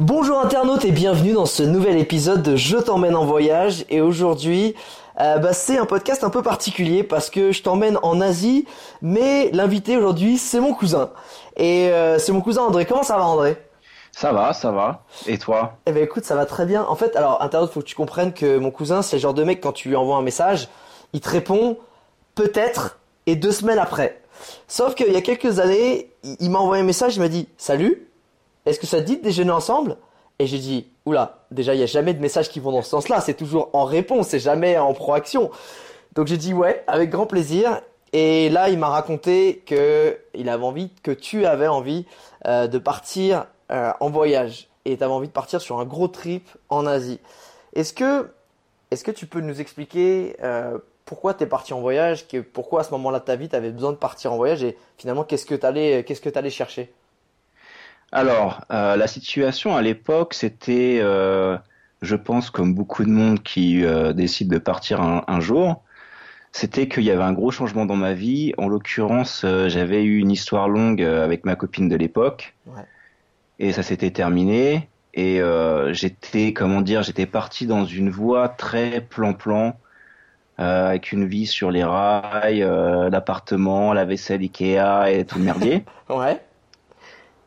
Bonjour internautes et bienvenue dans ce nouvel épisode de Je t'emmène en voyage et aujourd'hui euh, bah, c'est un podcast un peu particulier parce que je t'emmène en Asie mais l'invité aujourd'hui c'est mon cousin et euh, c'est mon cousin André. Comment ça va André? Ça va, ça va. Et toi? Eh ben écoute ça va très bien. En fait alors internaute faut que tu comprennes que mon cousin c'est le genre de mec quand tu lui envoies un message il te répond peut-être et deux semaines après. Sauf qu'il y a quelques années il, il m'a envoyé un message il m'a dit salut est-ce que ça dit de déjeuner ensemble? Et j'ai dit, oula, déjà il n'y a jamais de messages qui vont dans ce sens-là, c'est toujours en réponse, c'est jamais en proaction. Donc j'ai dit ouais, avec grand plaisir. Et là, il m'a raconté que il avait envie, que tu avais envie euh, de partir euh, en voyage et tu avais envie de partir sur un gros trip en Asie. Est-ce que, est-ce que tu peux nous expliquer euh, pourquoi tu es parti en voyage, que, pourquoi à ce moment-là de ta vie tu avais besoin de partir en voyage? Et finalement qu'est-ce que tu qu'est-ce que allais chercher? Alors, euh, la situation à l'époque, c'était, euh, je pense, comme beaucoup de monde qui euh, décide de partir un, un jour, c'était qu'il y avait un gros changement dans ma vie. En l'occurrence, j'avais eu une histoire longue avec ma copine de l'époque, Ouais. et ça s'était terminé. Et j'étais, comment dire, j'étais parti dans une voie très plan-plan, euh, avec une vie sur les rails, euh, l'appartement, la vaisselle Ikea et tout le merdier. Ouais.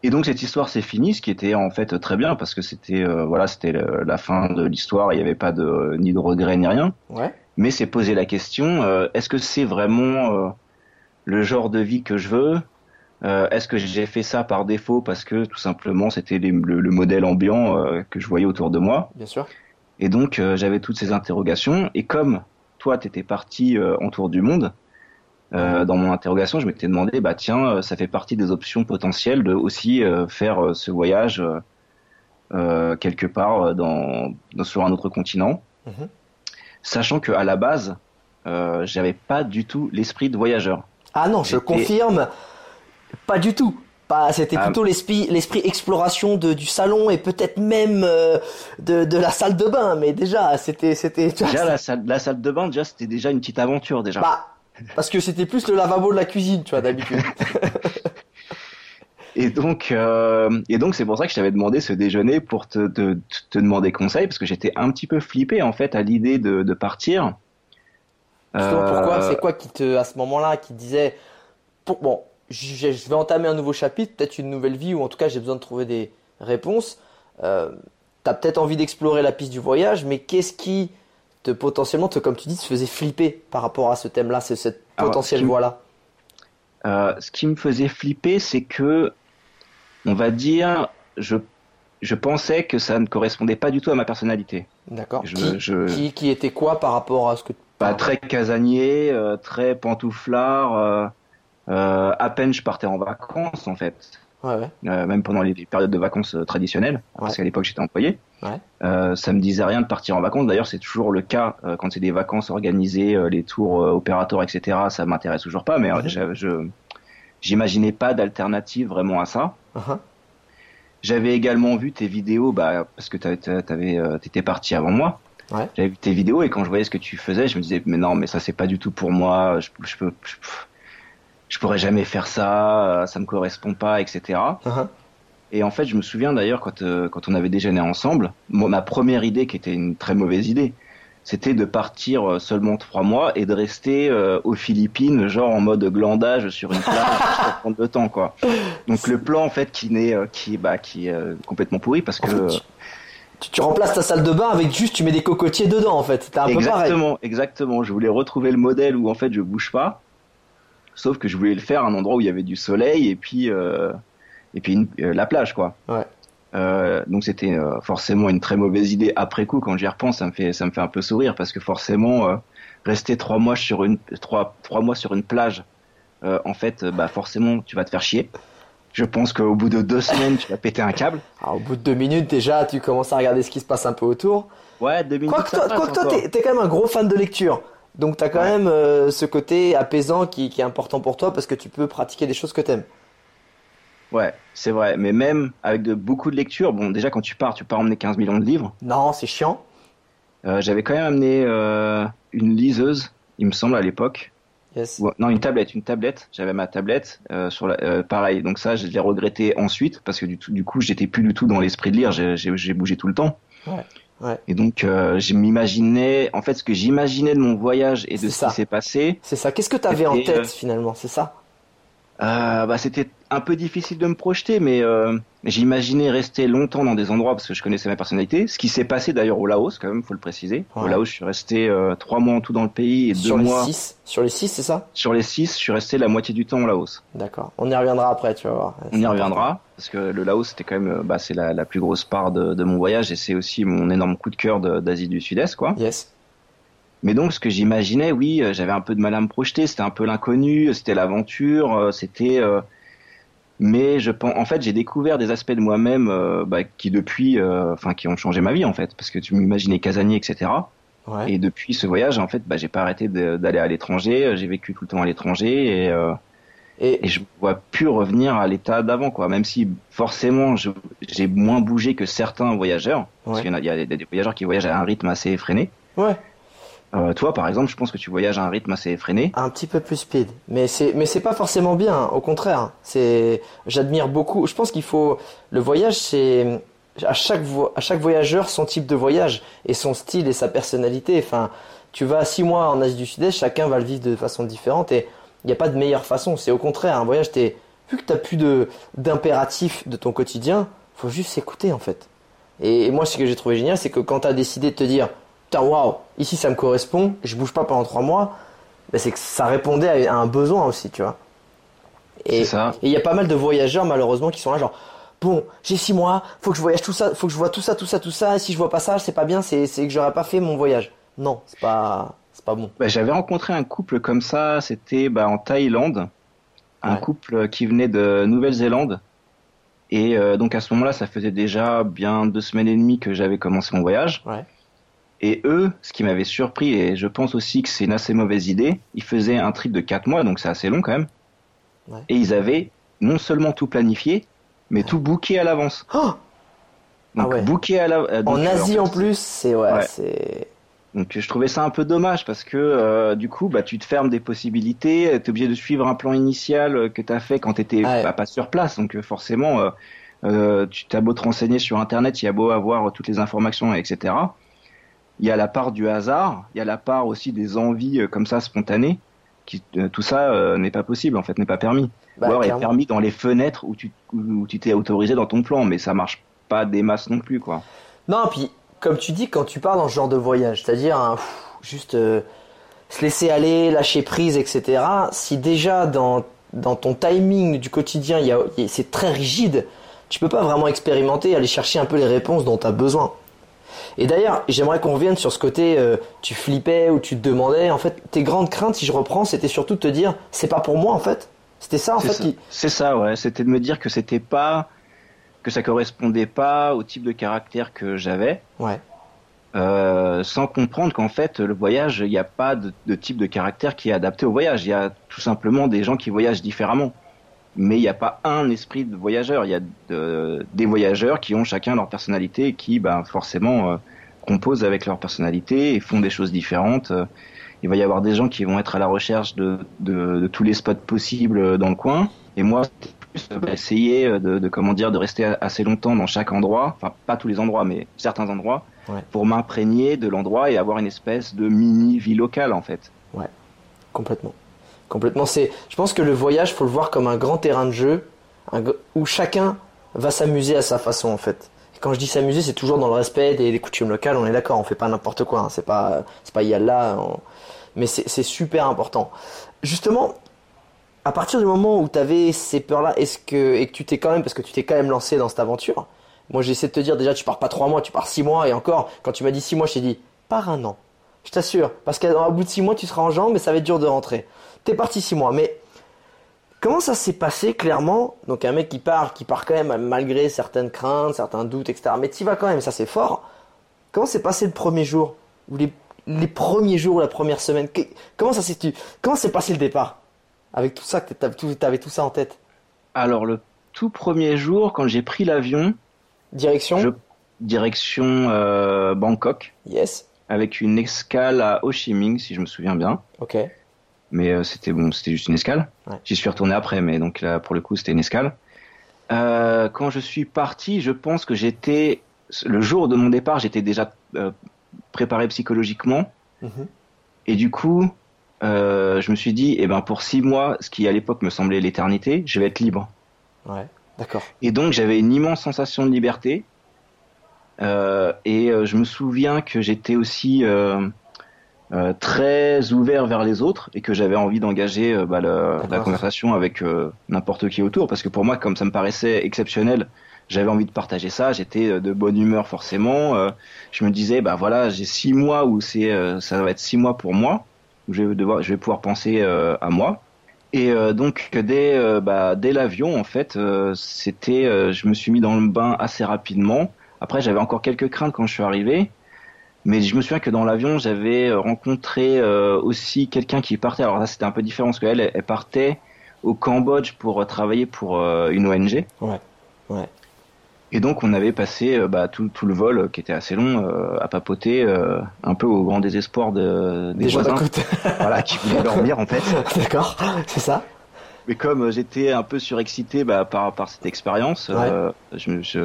Et donc cette histoire s'est finie, ce qui était en fait très bien parce que c'était euh, voilà c'était la fin de l'histoire, il n'y avait pas de ni de regret ni rien. Ouais. Mais c'est posé la question euh, est-ce que c'est vraiment euh, le genre de vie que je veux? Est-ce que j'ai fait ça par défaut parce que tout simplement c'était le, le modèle ambiant que je voyais autour de moi? Bien sûr. Et donc j'avais toutes ces interrogations et comme toi t'étais parti en tour du monde. Euh, dans mon interrogation, je m'étais demandé, bah tiens, euh, ça fait partie des options potentielles de aussi euh, faire ce voyage quelque part dans, dans- sur un autre continent, Mhm. sachant que à la base, euh, j'avais pas du tout l'esprit de voyageur. Ah non, je confirme, pas du tout. C'était Ah. plutôt l'esprit, l'esprit exploration de, du salon et peut-être même euh, de, de la salle de bain. Mais déjà, c'était, c'était. Déjà ça- la salle, la salle de bain, déjà c'était déjà une petite aventure déjà. Bah, parce que c'était plus le lavabo de la cuisine, tu vois, d'habitude. Et donc, euh, et donc c'est pour ça que je t'avais demandé ce déjeuner pour te, te, te demander conseil parce que j'étais un petit peu flippé en fait à l'idée de, de partir. Justement, Euh, pourquoi C'est quoi qui te, à ce moment-là, qui te disait, pour, bon, je, je vais entamer un nouveau chapitre, peut-être une nouvelle vie, ou en tout cas, j'ai besoin de trouver des réponses. Euh, T'as peut-être envie d'explorer la piste du voyage, mais qu'est-ce qui te potentiellement, te, comme tu dis, te faisait flipper par rapport à ce thème-là, c'est cette potentielle voie-là Euh, ce qui me faisait flipper, c'est que, on va dire, je, je pensais que ça ne correspondait pas du tout à ma personnalité. D'accord. Qui, je- qui, qui était quoi par rapport à ce que Pas très casanier, euh, très pantouflard. euh, à peine je partais en vacances en fait. Ouais, ouais. euh, même pendant les périodes de vacances traditionnelles, parce Ouais. qu'à l'époque j'étais employé. Ouais. Euh, ça me disait rien de partir en vacances. D'ailleurs, c'est toujours le cas euh, quand c'est des vacances organisées, euh, les tours euh, opérateurs, etc. Ça m'intéresse toujours pas, mais Mhm. je, j'imaginais pas d'alternative vraiment à ça. Uh-huh. J'avais également vu tes vidéos, bah, parce que t'étais parti avant moi. Ouais. J'avais vu tes vidéos et quand je voyais ce que tu faisais, je me disais mais non, mais ça c'est pas du tout pour moi. Je, je peux, je, je pourrais jamais faire ça. Ça me correspond pas, etc. Et en fait, je me souviens d'ailleurs quand euh, quand on avait déjeuné ensemble, moi, ma première idée qui était une très mauvaise idée, c'était de partir euh, seulement trois mois et de rester euh, aux Philippines, genre en mode glandage sur une plage pour prendre le temps, quoi. Donc le plan en fait qui n'est euh, qui bah qui est euh, complètement pourri parce que En fait, tu- tu, remplaces ta salle de bain avec juste tu mets des cocotiers dedans en fait. C'était un peu pareil. Exactement, exactement. Je voulais retrouver le modèle où en fait je bouge pas, sauf que je voulais le faire à un endroit où il y avait du soleil et puis euh, et puis une- euh, la plage quoi. Ouais. Euh, donc c'était euh, forcément une très mauvaise idée après coup quand j'y repense ça me fait ça me fait un peu sourire parce que forcément euh, rester trois mois sur une trois trois mois sur une plage en fait bah forcément tu vas te faire chier. Je pense qu'au bout de deux semaines tu vas péter un câble. Alors, au bout de deux minutes déjà, tu commences à regarder ce qui se passe un peu autour. Ouais deux minutes. Quoique toi, passe quoique toi, t'es, t'es quand même un gros fan de lecture. Donc t'as quand Ouais. même ce côté apaisant qui, qui est important pour toi parce que tu peux pratiquer des choses que t'aimes. Ouais, c'est vrai. Mais même avec de beaucoup de lectures, bon, déjà quand tu pars, tu pars emmener 15 millions de livres. Non, c'est chiant. Euh, J'avais quand même amené euh, une liseuse, il me semble à l'époque. Yes. Ou- Non, une tablette, une tablette. J'avais ma tablette euh, sur la, pareil. Donc ça, je l'ai regretté ensuite parce que du, tout, du coup, j'étais plus du tout dans l'esprit de lire. J'ai- bougé tout le temps. Ouais, ouais. Et donc, euh, je m'imaginais, en fait, ce que j'imaginais de mon voyage et de ce ça. qui s'est passé, C'est ça. Qu'est-ce que t'avais en Et, tête euh, finalement? C'est ça? Euh, bah, c'était un peu difficile de me projeter, mais euh, j'imaginais rester longtemps dans des endroits parce que je connaissais ma personnalité. Ce qui s'est passé d'ailleurs au Laos, quand même, faut le préciser. Au. Laos, je suis resté euh, trois mois en tout dans le pays et deux Sur les mois six. Sur les six, c'est ça? Sur les six. Je suis resté la moitié du temps au Laos. D'accord. On y reviendra après, tu vas voir. On y reviendra parce que le Laos, c'était quand même, bah, c'est la, la plus grosse part de, de mon voyage et c'est aussi mon énorme coup de cœur d'Asie du Sud-Est, quoi. Yes. Mais donc, ce que j'imaginais, oui, euh, j'avais un peu de mal à me projeter. C'était un peu l'inconnu, c'était l'aventure, euh, c'était. euh, Mais je pense, en fait, j'ai découvert des aspects de moi-même euh, bah, qui depuis, euh, enfin, qui ont changé ma vie en fait, parce que tu m'imaginais casanier, etc. Ouais. Et depuis ce voyage, en fait, bah, j'ai pas arrêté d'aller à l'étranger. J'ai vécu tout le temps à l'étranger et, euh, Et et je vois plus revenir à l'état d'avant, quoi. Même si forcément, j'ai moins bougé que certains voyageurs, parce Ouais. qu'il y y a des voyageurs qui voyagent à un rythme assez effréné. ouais. Euh, toi, par exemple, je pense que tu voyages à un rythme assez effréné. Un petit peu plus speed, mais c'est mais c'est pas forcément bien. hein. Au contraire, c'est j'admire beaucoup. Je pense qu'il faut le voyage, c'est à chaque à chaque voyageur son type de voyage et son style et sa personnalité. Enfin, tu vas six mois en Asie du Sud-Est, chacun va le vivre de façon différente et il n'y a pas de meilleure façon. C'est au contraire un voyage. T'es vu que t'as plus de d'impératifs de ton quotidien, faut juste s'écouter en fait. Et moi, ce que j'ai trouvé génial, c'est que quand t'as décidé de te dire, putain, waouh, ici ça me correspond, je bouge pas pendant trois mois, ben, c'est que ça répondait à un besoin aussi, tu vois. Et C'est ça. et il y a pas mal de voyageurs malheureusement qui sont là genre bon j'ai six mois, faut que je voyage tout ça, faut que je vois tout ça, tout ça, tout ça. Et si je vois pas ça, c'est pas bien, c'est c'est que j'aurais pas fait mon voyage. Non, c'est pas c'est pas bon. Bah, J'avais rencontré un couple comme ça, c'était bah, en Thaïlande, un Ouais. couple qui venait de Nouvelle-Zélande. Et euh, donc à ce moment-là, ça faisait déjà bien deux semaines et demie que j'avais commencé mon voyage. Ouais. Et eux, ce qui m'avait surpris, et je pense aussi que c'est une assez mauvaise idée, ils faisaient un trip de quatre mois, donc c'est assez long quand même. Ouais. Et ils avaient non seulement tout planifié, mais tout booké à l'avance. Oh Donc Ah ouais. booké à l'avance. en Asie fait, en plus, c'est ouais, c'est Donc je trouvais ça un peu dommage parce que euh, du coup bah tu te fermes des possibilités, t'es obligé de suivre un plan initial euh, que t'as fait quand t'étais bah, pas sur place, donc euh, forcément euh, euh, tu t'as beau te renseigner sur internet, il y a beau avoir toutes les informations etc. Il y a la part du hasard, il y a la part aussi des envies euh, comme ça spontanées, qui euh, tout ça euh, n'est pas possible en fait, n'est pas permis. bah, Ou alors est permis dans les fenêtres où tu où tu t'es autorisé dans ton plan, mais ça marche pas des masses non plus quoi. Non, puis comme tu dis, quand tu pars dans ce genre de voyage, c'est-à-dire pff, juste se laisser aller, lâcher prise, etc. Si déjà dans dans ton timing du quotidien, il y a, il y a- c'est très rigide, tu peux pas vraiment expérimenter, aller chercher un peu les réponses dont tu as besoin. Et d'ailleurs, j'aimerais qu'on revienne sur ce côté, euh, tu flippais ou tu te demandais, en fait, tes grandes craintes, si je reprends, c'était surtout de te dire, c'est pas pour moi, en fait. C'était ça, en fait, qui... C'est ça, ouais. C'était de me dire que c'était pas, que ça correspondait pas au type de caractère que j'avais, Ouais, euh, sans comprendre qu'en fait, le voyage, il n'y a pas de, de type de caractère qui est adapté au voyage. Il y a tout simplement des gens qui voyagent différemment. Mais il n'y a pas un esprit de voyageur. Il y a de- des voyageurs qui ont chacun leur personnalité et qui, ben, forcément, euh, composent avec leur personnalité et font des choses différentes. Euh, Il va y avoir des gens qui vont être à la recherche de, de, de tous les spots possibles dans le coin. Et moi, plus euh, bah, essayer de, de, comment dire, de rester assez longtemps dans chaque endroit. Enfin, pas tous les endroits, mais certains endroits. Ouais. Pour m'imprégner de l'endroit et avoir une espèce de mini vie locale, en fait. complètement. Complètement. C'est, je pense que le voyage, faut le voir comme un grand terrain de jeu où chacun va s'amuser à sa façon, en fait. Quand je dis s'amuser, c'est toujours dans le respect des, coutumes locales. On est d'accord, on fait pas n'importe quoi. hein. C'est pas, c'est pas yalla. Mais c'est c'est super important. Justement, à partir du moment où tu avais ces peurs-là, est-ce que et que tu t'es quand même, parce que tu t'es quand même lancé dans cette aventure. Moi, j'essaie de te dire déjà, tu pars pas trois mois, tu pars six mois, et encore, quand tu m'as dit six mois, je t'ai dit, pars un an. Je t'assure, parce qu'au bout de six mois, tu seras en jambes, mais ça va être dur de rentrer. T'es parti six mois, mais comment ça s'est passé clairement? Donc un mec qui part, qui part quand même malgré certaines craintes, certains doutes, etc. Mais tu vas quand même, ça c'est fort. Comment s'est passé le premier jour? Ou les, les premiers jours ou la première semaine? Que- Comment ça s'est Comment s'est passé le départ? Avec tout ça que t'avais tout, tout ça en tête Alors le tout premier jour, quand j'ai pris l'avion, Direction? je direction euh, Bangkok, Yes. avec une escale à Ho Chi Minh, si je me souviens bien. Ok. Mais euh, c'était bon, c'était juste une escale. Ouais. J'y suis retourné après, mais donc là, pour le coup, c'était une escale. Euh, quand je suis parti, je pense que j'étais le jour de mon départ, j'étais déjà euh, préparé psychologiquement. Mhm. Et du coup, euh, je me suis dit, eh ben pour six mois, ce qui à l'époque me semblait l'éternité, je vais être libre. Ouais. D'accord. Et donc j'avais une immense sensation de liberté. Et je me souviens que j'étais aussi euh, très ouvert vers les autres et que j'avais envie d'engager euh, bah, le- la conversation avec euh, n'importe qui autour. Parce que pour moi, comme ça me paraissait exceptionnel, j'avais envie de partager ça. J'étais euh, de bonne humeur forcément. Euh, je me disais, bah voilà, j'ai six mois où c'est, euh, ça va être six mois pour moi où je vais devoir, je vais pouvoir penser euh, à moi. Et euh, donc dès bah, dès l'avion en fait, euh, c'était, euh, je me suis mis dans le bain assez rapidement. Après j'avais encore quelques craintes quand je suis arrivé, mais je me souviens que dans l'avion j'avais euh, rencontré euh, aussi quelqu'un qui partait. Alors là c'était un peu différent parce qu'elle elle partait au Cambodge pour euh, travailler pour euh, une ONG. Ouais. Ouais. Et donc on avait passé bah, tout, tout le vol qui était assez long euh, à papoter, euh, un peu au grand désespoir de, des Des voisins, voilà, qui voulaient dormir en fait. D'accord. C'est ça. Mais comme euh, j'étais un peu surexcité bah, par par cette expérience, euh, je, me- je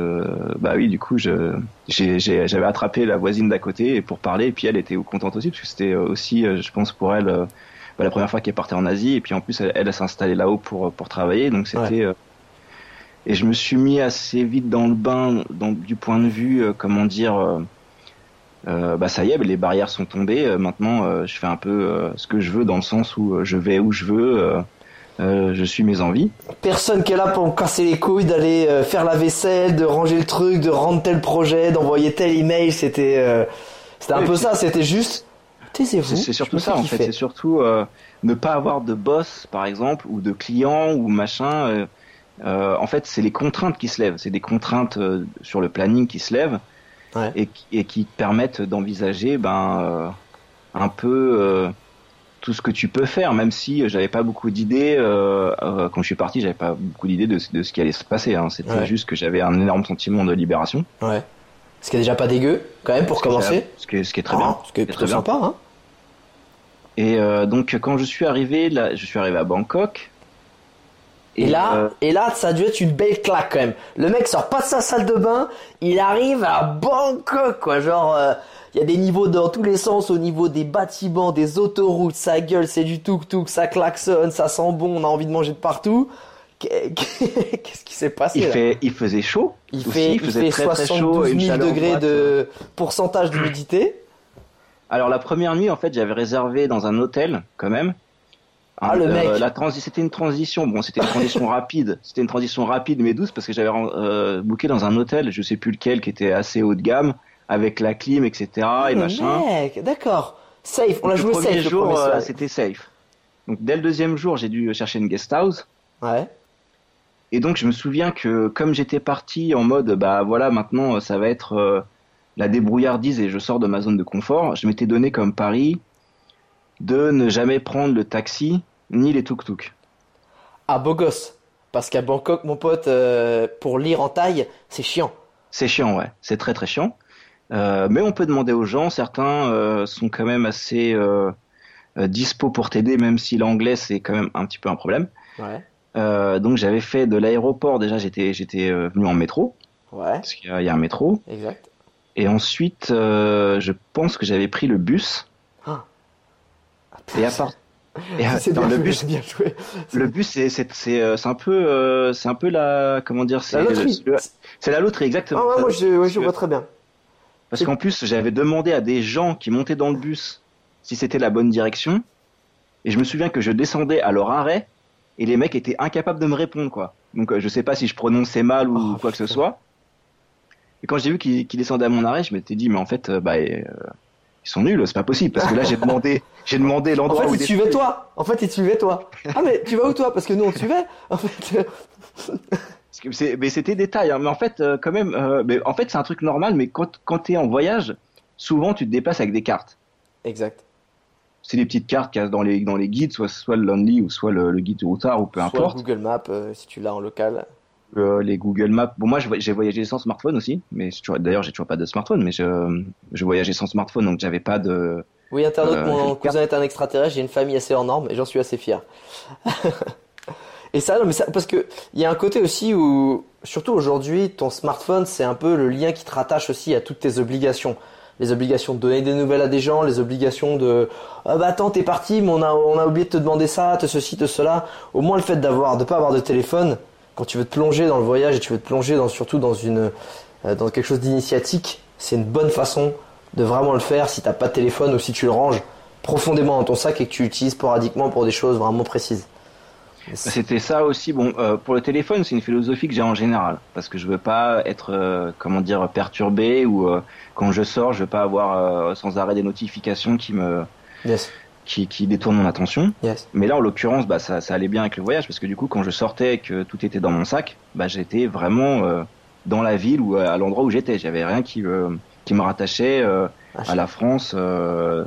bah oui du coup je j'avais attrapé la voisine d'à côté pour parler et puis elle était contente aussi parce que c'était euh, aussi je pense pour elle bah, la première fois qu'elle partait en Asie et puis en plus elle, elle s'est installée là-haut pour pour travailler donc c'était euh, et je me suis mis assez vite dans le bain dans, du point de vue euh, comment dire euh, bah ça y est, les barrières sont tombées. maintenant, je fais un peu ce que je veux dans le sens où je vais où je veux. Euh, je suis mes envies. Personne qui est là pour me casser les couilles d'aller euh, faire la vaisselle, de ranger le truc, de rendre tel projet, d'envoyer tel email. C'était, euh, c'était un peu ça. C'était juste, taisez-vous. C'est surtout ça en fait. C'est surtout ne pas avoir de boss, par exemple, ou de client ou machin. en fait, c'est les contraintes qui se lèvent. C'est des contraintes sur le planning qui se lèvent Ouais. et, qui- et qui te permettent d'envisager ben un peu tout ce que tu peux faire, même si j'avais pas beaucoup d'idées. Euh, euh, quand je suis parti, j'avais pas beaucoup d'idées de, de ce qui allait se passer. Hein. C'était Ouais. juste que j'avais un énorme sentiment de libération. Ouais. Ce qui est déjà pas dégueu, quand même, pour Ce qui est- commencer. Ce qui est, ce qui est très Ah, bien. Ce qui est très très bien. sympa, hein. Et euh, donc quand je suis arrivé, là, je suis arrivé à Bangkok. Et, là, euh, et là, ça a dû être une belle claque quand même. Le mec sort pas de sa salle de bain, il arrive à Bangkok, quoi. Genre, euh, il y a des niveaux dans tous les sens, au niveau des bâtiments, des autoroutes, ça gueule, c'est du tuk-tuk, ça klaxonne, ça sent bon, on a envie de manger de partout. Qu'est- Qu'est-ce qui s'est passé il là fait, il faisait chaud. Il fait, il faisait fait très, très chaud, 72 une 000 chaleur degrés de pourcentage d'humidité. Alors la première nuit, en fait, j'avais réservé dans un hôtel quand même. Ah, le mec. la c'était une transition. Bon, c'était une transition rapide. C'était une transition rapide mais douce parce que j'avais euh, booké dans un hôtel, je sais plus lequel, qui était assez haut de gamme, avec la clim, etc. et le machin. mec, d'accord. Safe, on l'a joué safe le jour, premier euh, soir. c'était safe. Donc dès le deuxième jour, j'ai dû chercher une guest house. Ouais. Et donc je me souviens que comme j'étais parti en mode bah voilà maintenant euh, ça va être euh, la débrouillardise et je sors de ma zone de confort, je m'étais donné comme pari de ne jamais prendre le taxi ni les tuk-tuk. Ah, beau gosse. Parce qu'à Bangkok, mon pote, euh, pour lire en taille, c'est chiant. C'est chiant ouais, c'est très très chiant. Euh, mais on peut demander aux gens, certains euh, sont quand même assez dispo pour t'aider même si l'anglais c'est quand même un petit peu un problème. Ouais. Donc j'avais fait de l'aéroport déjà j'étais j'étais venu en métro Ouais, parce qu'il y y a un métro. exact. Et ensuite, je pense que j'avais pris le bus. Ah. Et à, part- Et, euh, C'est dans bien le joué, bus, c'est bien joué. le bus, c'est c'est c'est euh, c'est un peu euh, c'est un peu la comment dire, c'est La loterie. c'est la loterie exactement. Ah ouais, moi je, ouais, je vois très bien. Parce qu'en plus, j'avais demandé à des gens qui montaient dans le bus si c'était la bonne direction. Et je me souviens que je descendais à leur arrêt et les mecs étaient incapables de me répondre, quoi. Donc je sais pas si je prononçais mal ou Oh, quoi que ce soit. Et quand j'ai vu qu'ils descendaient à mon arrêt, je m'étais dit, mais en fait, bah, euh, ils sont nuls, c'est pas possible. Parce que là, j'ai demandé, j'ai demandé En l'endroit fait, où il te ils suivait toi. En fait, il te suivait toi. Ah, mais tu vas où toi? Parce que nous, on te suivait. En fait, c'est- mais c'était détail, hein. mais en fait, euh, quand même, euh, mais en fait, c'est un truc normal, mais quand, quand t'es en voyage, souvent tu te déplaces avec des cartes. exact. C'est des petites cartes qu'il y a dans les, dans les guides, soit, soit le Lonely ou soit le, le guide du routard ou peu Soit importe. Google Maps, euh, si tu l'as en local. Euh, les Google Maps. Bon, moi, j'ai voyagé sans smartphone aussi, mais d'ailleurs, j'ai toujours pas de smartphone, mais je, je voyageais sans smartphone, donc j'avais pas de. Oui, internaute, Euh, mon cousin est un extraterrestre, j'ai une famille assez hors norme et j'en suis assez fier. et ça, non, mais ça, parce que il y a un côté aussi où, surtout aujourd'hui, ton smartphone, c'est un peu le lien qui te rattache aussi à toutes tes obligations. Les obligations de donner des nouvelles à des gens, les obligations de, ah bah attends, t'es parti, mais on a, on a oublié de te demander ça, te ceci, te cela. Au moins, le fait d'avoir, de pas avoir de téléphone, quand tu veux te plonger dans le voyage et tu veux te plonger dans, surtout dans une, euh, dans quelque chose d'initiatique, c'est une bonne façon de vraiment le faire si t'as pas de téléphone ou si tu le ranges profondément dans ton sac et que tu l'utilises sporadiquement pour des choses vraiment précises. C'était ça aussi. Bon, euh, pour le téléphone, c'est une philosophie que j'ai en général, parce que je veux pas être, euh, comment dire, perturbé ou euh, quand je sors, je veux pas avoir sans arrêt des notifications qui me, Yes, qui, qui détournent mon attention. yes. Mais là, en l'occurrence, bah, ça, ça allait bien avec le voyage parce que du coup, quand je sortais et que tout était dans mon sac, bah, j'étais vraiment euh, dans la ville ou à l'endroit où j'étais. J'avais rien qui, euh, qui me rattachait euh, Ah, à la France. euh,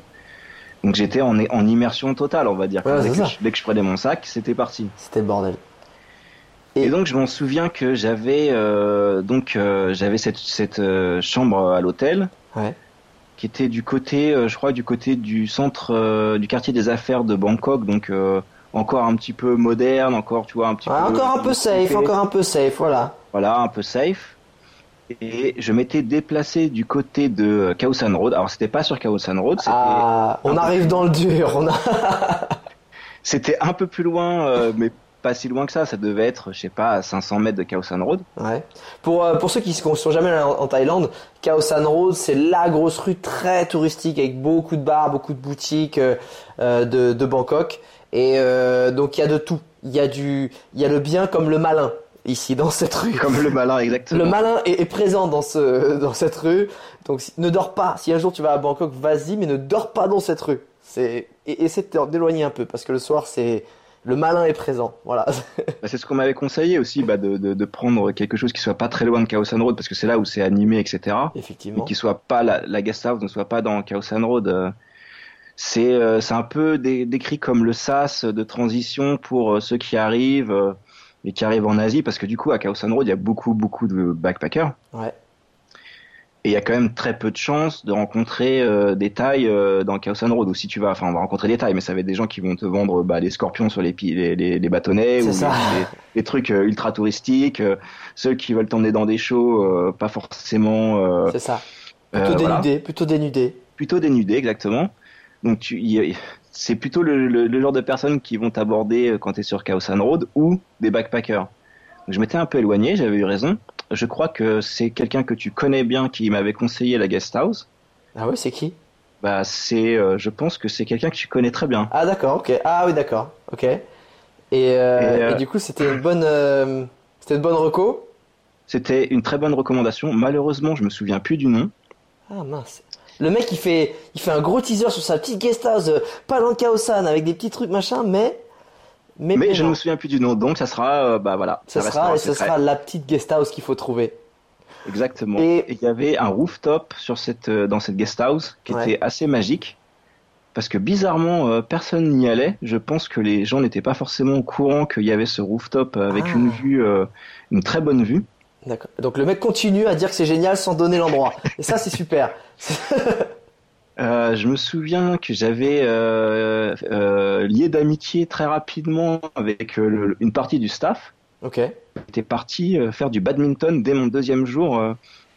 donc j'étais en, en immersion totale, on va dire. Ouais, dès, que je, dès que je prenais mon sac, c'était parti. C'était le bordel. Et, Et- donc je m'en souviens que j'avais euh, donc euh, j'avais cette, cette euh, chambre à l'hôtel Ouais. Qui était du côté, euh, je crois, du côté du centre euh, du quartier des affaires de Bangkok, donc euh, encore un petit peu moderne, encore tu vois un petit Ah, peu encore un peu safe, encore un peu safe, voilà. voilà un peu safe. Et je m'étais déplacé du côté de Khao San Road. Alors c'était pas sur Khao San Road, c'était Ah, on peu arrive dans le dur. On a... c'était un peu plus loin, mais pas si loin que ça. Ça devait être, je sais pas, à 500 mètres de Khao San Road. Ouais. Pour, euh, pour ceux qui ne sont jamais allés en, en Thaïlande, Khao San Road, c'est la grosse rue très touristique avec beaucoup de bars, beaucoup de boutiques euh, euh, de, de Bangkok. Et donc il y a de tout. Il y a du, il y a le bien comme le malin ici dans cette rue. Comme le malin, exactement. Le malin est, est présent dans ce dans cette rue. Donc ne dors pas. Si un jour tu vas à Bangkok, vas-y, mais ne dors pas dans cette rue. C'est et essaie de d'éloigner un peu parce que le soir c'est le malin est présent. Voilà. Bah, c'est ce qu'on m'avait conseillé aussi, bah, de, de, de prendre quelque chose qui soit pas très loin de Khao San Road, parce que c'est là où c'est animé, etc. Effectivement. qui soit pas la, la guest house ne soit pas dans Khao San Road. euh, C'est euh, c'est un peu dé- décrit comme le sas de transition pour euh, ceux qui arrivent et qui arrivent en Asie, parce que du coup à Khao San Road il y a beaucoup beaucoup de backpackers. Ouais. Et il y a quand même très peu de chances de rencontrer euh, des tailles euh, dans Chaos and Road. Ou si tu vas, enfin, on va rencontrer des tailles, mais ça va être des gens qui vont te vendre bah, les scorpions sur les, les, les, les bâtonnets ou les trucs euh, ultra touristiques. euh, ceux qui veulent t'emmener dans des shows, euh, pas forcément euh, C'est ça. Plutôt voilà. dénudé, plutôt dénudé. plutôt dénudés, exactement. Donc tu, y c'est plutôt le, le, le genre de personnes qui vont t'aborder quand tu es sur Chaos and Road ou des backpackers. Donc, je m'étais un peu éloigné, j'avais eu raison. Je crois que c'est quelqu'un que tu connais bien qui m'avait conseillé la guest house. Ah ouais, c'est qui? Bah, c'est, euh, je pense que c'est quelqu'un que tu connais très bien. Ah d'accord, ok. Ah oui, d'accord, ok. Et, euh, Et, euh, et du coup, c'était une bonne, c'était une bonne reco? C'était une très bonne recommandation. Malheureusement, je me souviens plus du nom. Ah mince. Le mec, il fait, il fait un gros teaser sur sa petite guest house, pas loin de Kaosan, avec des petits trucs machin, mais, mais, je ne me souviens plus du nom. Donc, ça sera, euh, bah voilà. Restera sera, et ce sera la petite guest house qu'il faut trouver. Exactement. Et- il y avait un rooftop sur cette, euh, dans cette guest house qui Ouais. était assez magique. Parce que bizarrement, euh, personne n'y allait. Je pense que les gens n'étaient pas forcément au courant qu'il y avait ce rooftop avec Ah. une vue, euh, une très bonne vue. D'accord. Donc le mec continue à dire que c'est génial sans donner l'endroit. Et ça, c'est super. Euh, je me souviens que j'avais euh, euh, lié d'amitié très rapidement avec le- une partie du staff. Ok. J'étais parti faire du badminton dès mon deuxième jour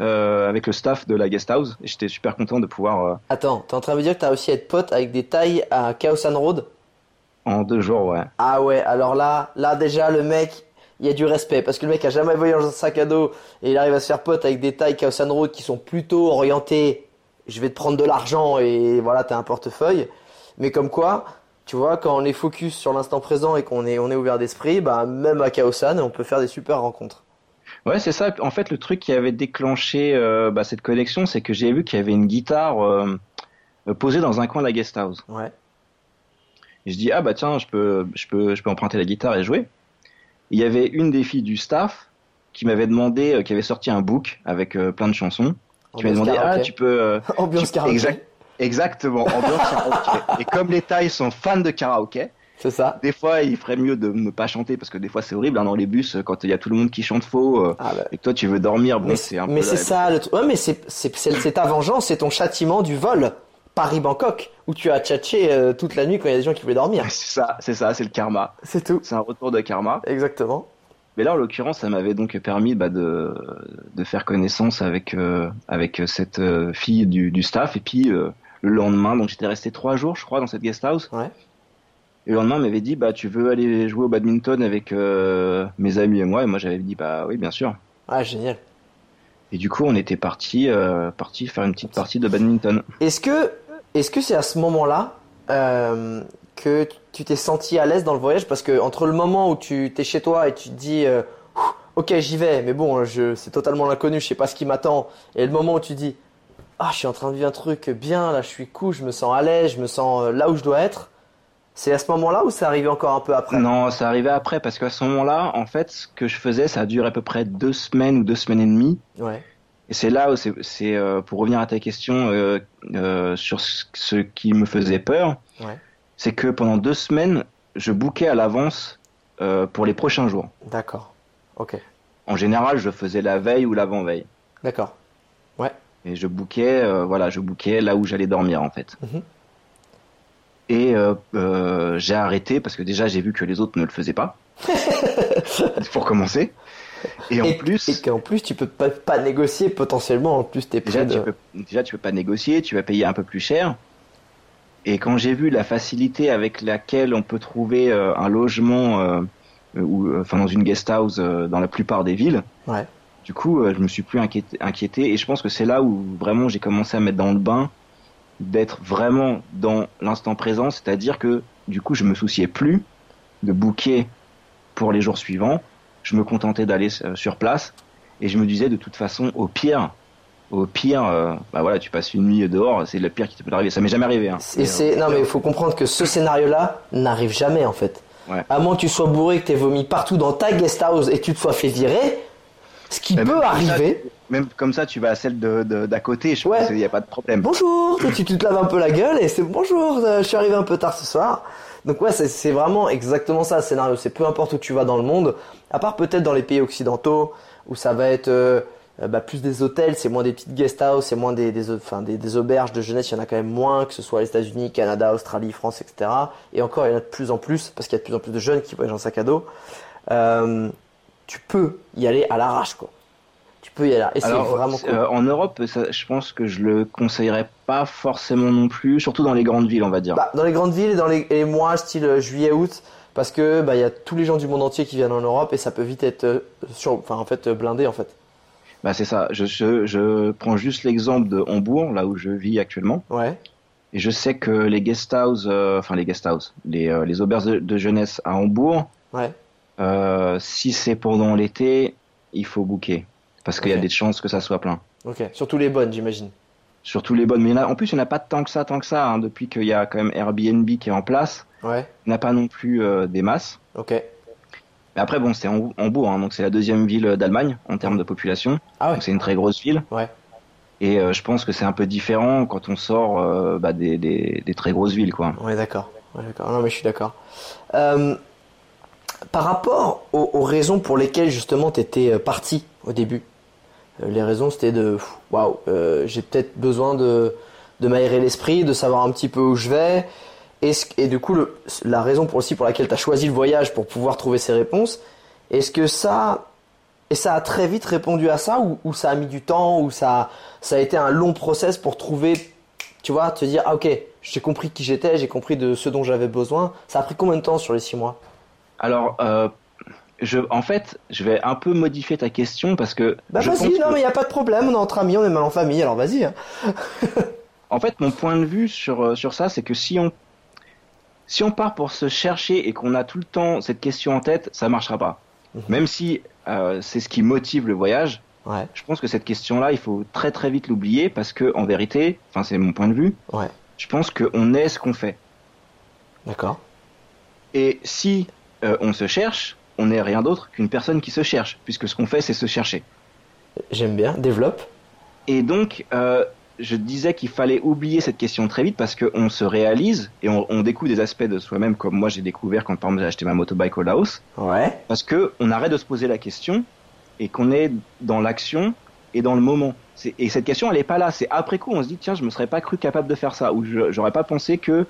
avec le staff de la guest house. Et j'étais super content de pouvoir. Attends, t'es en train de me dire que t'as réussi à être pote avec des tailles à Kaosan Road? En deux jours, ouais. Ah ouais, alors là, là déjà le mec, il y a du respect parce que le mec a jamais voyagé dans un sac à dos et il arrive à se faire pote avec des tailles Chaos and Road qui sont plutôt orientées. Je vais te prendre de l'argent et voilà, t'as un portefeuille. Mais comme quoi, tu vois, quand on est focus sur l'instant présent et qu'on est on est ouvert d'esprit, bah même à Kaosan, on peut faire des super rencontres. Ouais, c'est ça. En fait, le truc qui avait déclenché euh, bah, cette connexion, c'est que j'ai vu qu'il y avait une guitare euh, posée dans un coin de la guest house. Ouais. Et je dis ah bah tiens, je peux je peux je peux emprunter la guitare et jouer. Il y avait une des filles du staff qui m'avait demandé, euh, qui avait sorti un book avec euh, plein de chansons, m'avait Ambiance demandé karaoké. ah tu peux euh, Ambiance tu- karaoké. exact- exactement ambiance karaoké. Et comme les tailles sont fans de karaoké, C'est ça. des fois il ferait mieux de ne pas chanter parce que des fois c'est horrible hein, dans les bus quand il y a tout le monde qui chante faux euh, Ah bah. et que toi tu veux dormir. Bon, mais c'est un mais peu c'est ça le truc. Ouais, mais c'est c'est c'est c'est ta vengeance, c'est ton châtiment du vol Paris-Bangkok où tu as tchatché euh, toute la nuit quand il y a des gens qui voulaient dormir. C'est ça, c'est ça, c'est le karma. C'est tout. C'est un retour de karma. Exactement. Mais là, en l'occurrence, ça m'avait donc permis bah, de, de faire connaissance avec, euh, avec cette euh, fille du, du staff. Et puis, euh, le lendemain, donc j'étais resté trois jours, je crois, dans cette guest house. Ouais. Et le lendemain, elle m'avait dit, bah, tu veux aller jouer au badminton avec mes amis et moi Et moi, j'avais dit, bah oui, bien sûr. Ah génial. Et du coup, on était parti, parti faire une petite partie de badminton. Est-ce que est-ce que c'est à ce moment-là que tu t'es senti à l'aise dans le voyage parce que entre le moment où tu t'es chez toi et tu te dis euh, ok j'y vais mais bon je c'est totalement l'inconnu je sais pas ce qui m'attend et le moment où tu dis ah je suis en train de vivre un truc bien là je suis cool je me sens à l'aise je me sens euh, là où je dois être c'est à ce moment-là ou c'est arrivé encore un peu après? Non, ça arrivait après, parce qu'à ce moment-là, en fait, ce que je faisais, ça a duré à peu près deux semaines ou deux semaines et demie. ouais Et c'est là où c'est, c'est, euh, pour revenir à ta question euh, euh, sur ce, ce qui me faisait peur, Ouais. C'est que pendant deux semaines, je bookais à l'avance euh, pour les prochains jours. d'accord ok En général, je faisais la veille ou l'avant-veille. d'accord Et je bookais, euh, voilà, je bookais là où j'allais dormir en fait. Mhm. Et euh, j'ai arrêté parce que déjà j'ai vu que les autres ne le faisaient pas. pour commencer. Et en et, plus, et qu'en plus tu peux pas, pas négocier potentiellement en plus t'es Déjà près tu, de peux, déjà, tu peux pas négocier, tu vas payer un peu plus cher. Et quand j'ai vu la facilité avec laquelle on peut trouver euh, un logement, euh, ou, euh, enfin dans une guest house dans la plupart des villes, ouais du coup, je me suis plus inquiété, inquiété. Et je pense que c'est là où vraiment j'ai commencé à mettre dans le bain, d'être vraiment dans l'instant présent. C'est-à-dire que du coup, je me souciais plus de booker pour les jours suivants. Je me contentais d'aller sur place. Et je me disais de toute façon, au pire, au pire, euh, bah voilà, tu passes une nuit dehors, c'est le pire qui te peut arriver. Ça m'est jamais arrivé. Hein. Et Mais, c'est euh, non mais il faut comprendre que ce scénario-là n'arrive jamais en fait. Ouais. À moins que tu sois bourré, que tu aies vomi partout dans ta guest house et que tu te sois fait virer, ce qui Mais peut même comme ça, arriver. Même comme ça, tu vas à celle de de- d'à côté. Je Ouais. pense qu'il n'y a pas de problème. Bonjour, tu, tu te laves un peu la gueule et c'est bonjour, euh, je suis arrivé un peu tard ce soir. Donc ouais, c'est- c'est vraiment exactement ça le scénario. C'est peu importe où tu vas dans le monde, à part peut-être dans les pays occidentaux où ça va être euh, euh, bah, plus des hôtels, c'est moins des petites guest houses, c'est moins des, des, enfin, des, des auberges de jeunesse, il y en a quand même moins, que ce soit les États-Unis, Canada, Australie, France, etc. Et encore, il y en a de plus en plus parce qu'il y a de plus en plus de jeunes qui voyagent en sac à dos. Euh, tu peux y aller à l'arrache, quoi. Tu peux y aller. Et c'est vraiment cool. euh, en Europe, ça, je pense que je le conseillerais pas forcément non plus, surtout dans les grandes villes, on va dire. Bah, dans les grandes villes et dans les, les mois style euh, juillet-août, parce que bah il y a tous les gens du monde entier qui viennent en Europe et ça peut vite être euh, sur, enfin en fait euh, blindé en fait. Bah, c'est ça. Je, je, je prends juste l'exemple de Hambourg, là où je vis actuellement, Ouais. et je sais que les guest houses, euh, enfin les guest houses, les, euh, les auberges de, de jeunesse à Hambourg, Ouais. euh, si c'est pendant l'été, il faut booker, parce qu'il y a des chances que ça soit plein. Ok. Surtout les bonnes, j'imagine. Surtout les bonnes, mais en, a, en plus il n'y en a pas tant que ça, tant que ça, hein, depuis qu'il y a quand même Airbnb qui est en place, Ouais. il n'y en a pas non plus euh, des masses. Ok. Mais après, bon, c'est Hambourg, hein, donc c'est la deuxième ville d'Allemagne en termes de population. Ah ouais. C'est une très grosse ville. Ouais. Et euh, je pense que c'est un peu différent quand on sort euh, bah, des, des, des très grosses villes, quoi. Ouais, d'accord. Ouais, d'accord. Non, mais je suis d'accord. Euh, par rapport aux, aux raisons pour lesquelles justement tu étais parti au début, euh, les raisons c'était de waouh, euh, j'ai peut-être besoin de, de m'aérer l'esprit, de savoir un petit peu où je vais. Et du coup, le, la raison pour aussi pour laquelle tu as choisi le voyage pour pouvoir trouver ces réponses, est-ce que ça, et ça a très vite répondu à ça ou, ou ça a mis du temps ou ça, ça a été un long process pour trouver tu vois, te dire, ah ok, j'ai compris qui j'étais, j'ai compris de ce dont j'avais besoin. Ça a pris combien de temps sur les six mois? Alors, euh, je, en fait, je vais un peu modifier ta question parce que. Bah je vas-y, non que- mais il a pas de problème, on est entre amis, on est mal en famille, alors vas-y. hein. En fait, mon point de vue sur, euh, sur ça, c'est que si on, si on part pour se chercher et qu'on a tout le temps cette question en tête, ça marchera pas. Mhm. Même si euh, c'est ce qui motive le voyage, Ouais, je pense que cette question-là, il faut très très vite l'oublier parce que en vérité, enfin c'est mon point de vue, ouais, je pense qu'on est ce qu'on fait. d'accord. Et si euh, on se cherche, on n'est rien d'autre qu'une personne qui se cherche, puisque ce qu'on fait, c'est se chercher. J'aime bien, développe. Et donc, euh, je disais qu'il fallait oublier cette question très vite parce qu'on se réalise et on, on découvre des aspects de soi-même, comme moi j'ai découvert quand par exemple j'ai acheté ma motobike au Laos, Ouais, parce que on arrête de se poser la question et qu'on est dans l'action et dans le moment. C'est- Et cette question, elle est pas là. C'est après coup, on se dit tiens, je me serais pas cru capable de faire ça, ou je- j'aurais pas pensé que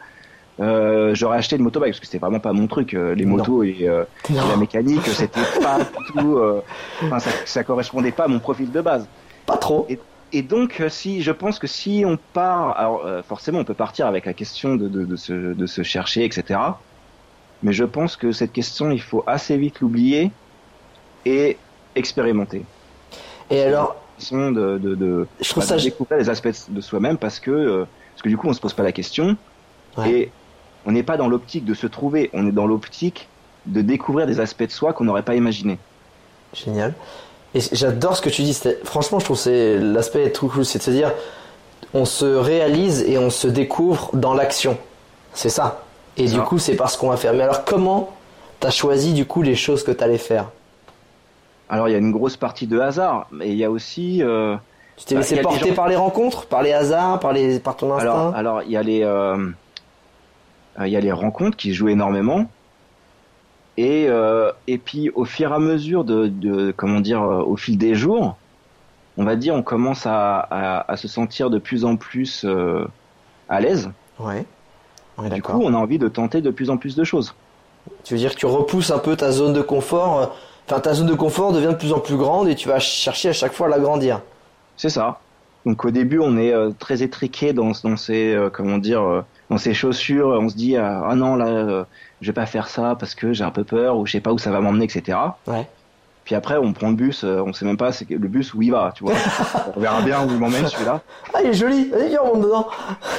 euh, j'aurais acheté une motobike parce que c'était vraiment pas mon truc. euh, les Non. motos et, euh, et la mécanique, c'était pas du tout. ça, ça correspondait pas à mon profil de base. pas trop. Et donc, euh, si je pense que si on part, alors euh, forcément, on peut partir avec la question de, de, de, se, de se chercher, etc. Mais je pense que cette question, il faut assez vite l'oublier et expérimenter. Et alors, de, de, de, je trouve bah, ça... découvrir les aspects de soi-même parce que euh, parce que du coup, on se pose pas la question Ouais. et on n'est pas dans l'optique de se trouver, on est dans l'optique de découvrir des aspects de soi qu'on n'aurait pas imaginé. Génial. Et j'adore ce que tu dis. Franchement, je trouve que c'est l'aspect trop cool, c'est de se dire, on se réalise et on se découvre dans l'action. C'est ça. Et du coup, c'est parce qu'on va faire. Mais alors, comment t'as choisi du coup les choses que t'allais faire? Alors, il y a une grosse partie de hasard, mais il y a aussi euh, Tu t'es Bah, laissé des porter gens- par les rencontres, par les hasards, par les, par ton instinct? Alors, alors il y a les, euh, euh, il y a les rencontres qui jouent énormément. Et euh, et puis au fur et à mesure de, de comment dire, euh, au fil des jours, on va dire, on commence à, à, à se sentir de plus en plus euh, à l'aise. Ouais. Ouais, Du coup, on a envie de tenter de plus en plus de choses. Tu veux dire que tu repousses un peu ta zone de confort. Enfin, ta zone de confort devient de plus en plus grande et tu vas chercher à chaque fois à l'agrandir. C'est ça. Donc au début, on est euh, très étriqué dans, dans ses euh, comment dire euh, dans ses chaussures. On se dit ah non là, je vais pas faire ça parce que j'ai un peu peur ou je sais pas où ça va m'emmener, etc. Ouais. Puis après, on prend le bus, on sait même pas c'est le bus où il va, tu vois. on verra bien où il m'emmène celui-là. Ah, il est joli. Viens, on monte dedans.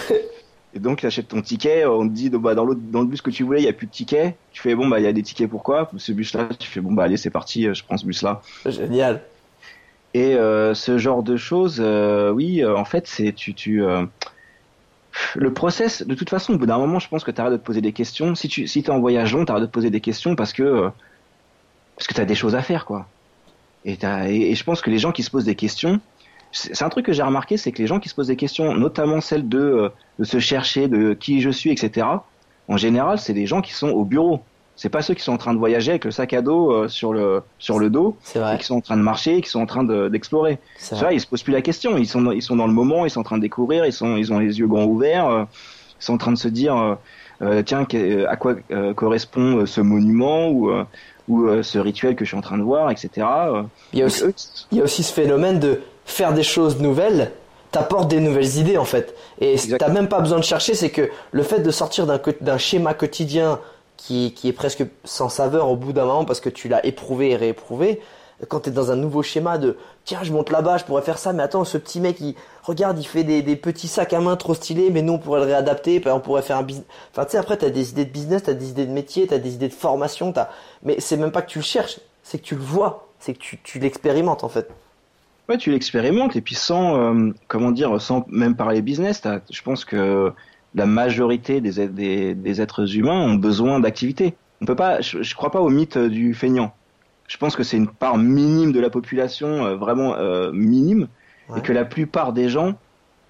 Et donc, tu achètes ton ticket, on te dit bah, dans, l'autre, dans le bus que tu voulais, il y a plus de tickets. Tu fais bon, bah il y a des tickets pourquoi Ce bus-là, tu fais bon, bah allez, c'est parti, je prends ce bus-là. Génial. Et euh, ce genre de choses, euh, oui, euh, en fait, c'est tu, tu le process. De toute façon, au bout d'un moment, je pense que tu arrêtes de te poser des questions. Si tu si es en voyage long, tu arrêtes de te poser des questions parce que parce que tu as des choses à faire, quoi. Et, et, je pense que les gens qui se posent des questions, c'est un truc que j'ai remarqué, c'est que les gens qui se posent des questions, notamment celles de de se chercher, de qui je suis, etc. En général, c'est des gens qui sont au bureau. C'est pas ceux qui sont en train de voyager avec le sac à dos euh, sur le sur le dos C'est et qui sont en train de marcher, qui sont en train de- d'explorer. C'est vrai. vois, ils se posent plus la question. Ils sont, dans- ils sont dans le moment, ils sont en train de découvrir, ils sont, ils ont les yeux grands ouverts, euh, ils sont en train de se dire, euh, tiens, à quoi correspond ce monument ou, ou ce rituel que je suis en train de voir, etc. Il y a aussi, eux, il y a aussi ce phénomène de faire des choses nouvelles t'apporte des nouvelles idées en fait. Et t'as même pas besoin de chercher, c'est que le fait de sortir d'un d'un schéma quotidien qui, qui est presque sans saveur au bout d'un moment parce que tu l'as éprouvé et rééprouvé, quand t'es dans un nouveau schéma de tiens je monte là-bas, je pourrais faire ça, mais attends ce petit mec il regarde il fait des, des petits sacs à main trop stylés, mais nous on pourrait le réadapter, on pourrait faire un business. Enfin tu sais après t'as des idées de business, t'as des idées de métier, t'as des idées de formation, t'as. Mais c'est même pas que tu le cherches, c'est que tu le vois, c'est que tu, tu l'expérimentes en fait. Ouais, tu l'expérimentes et puis sans, euh, comment dire, sans même parler business, je pense que la majorité des, êtres- des, des êtres humains ont besoin d'activité. On peut pas, je, je crois pas au mythe du feignant. Je pense que c'est une part minime de la population, euh, vraiment euh, minime, Ouais. et que la plupart des gens,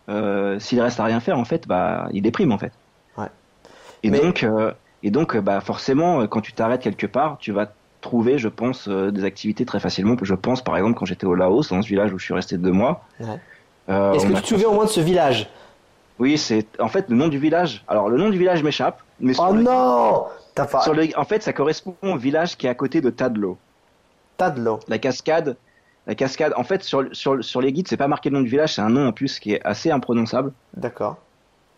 euh, s'ils restent à rien faire, en fait, bah, ils dépriment en fait. Ouais. Et Mais- donc, euh, et donc, bah, forcément, quand tu t'arrêtes quelque part, tu vas trouver, je pense, des activités très facilement. Je pense, par exemple, quand j'étais au Laos, dans ce village où je suis resté deux mois. Ouais. Est-ce que tu te souviens au moins de ce village? Oui, c'est en fait le nom du village. Alors le nom du village m'échappe, mais sur Oh le- non T'as pas. sur le- en fait, ça correspond au village qui est à côté de Tadlo. L'eau. La cascade, la cascade. En fait, sur sur sur les guides, c'est pas marqué le nom du village, c'est un nom en plus qui est assez imprononçable. D'accord.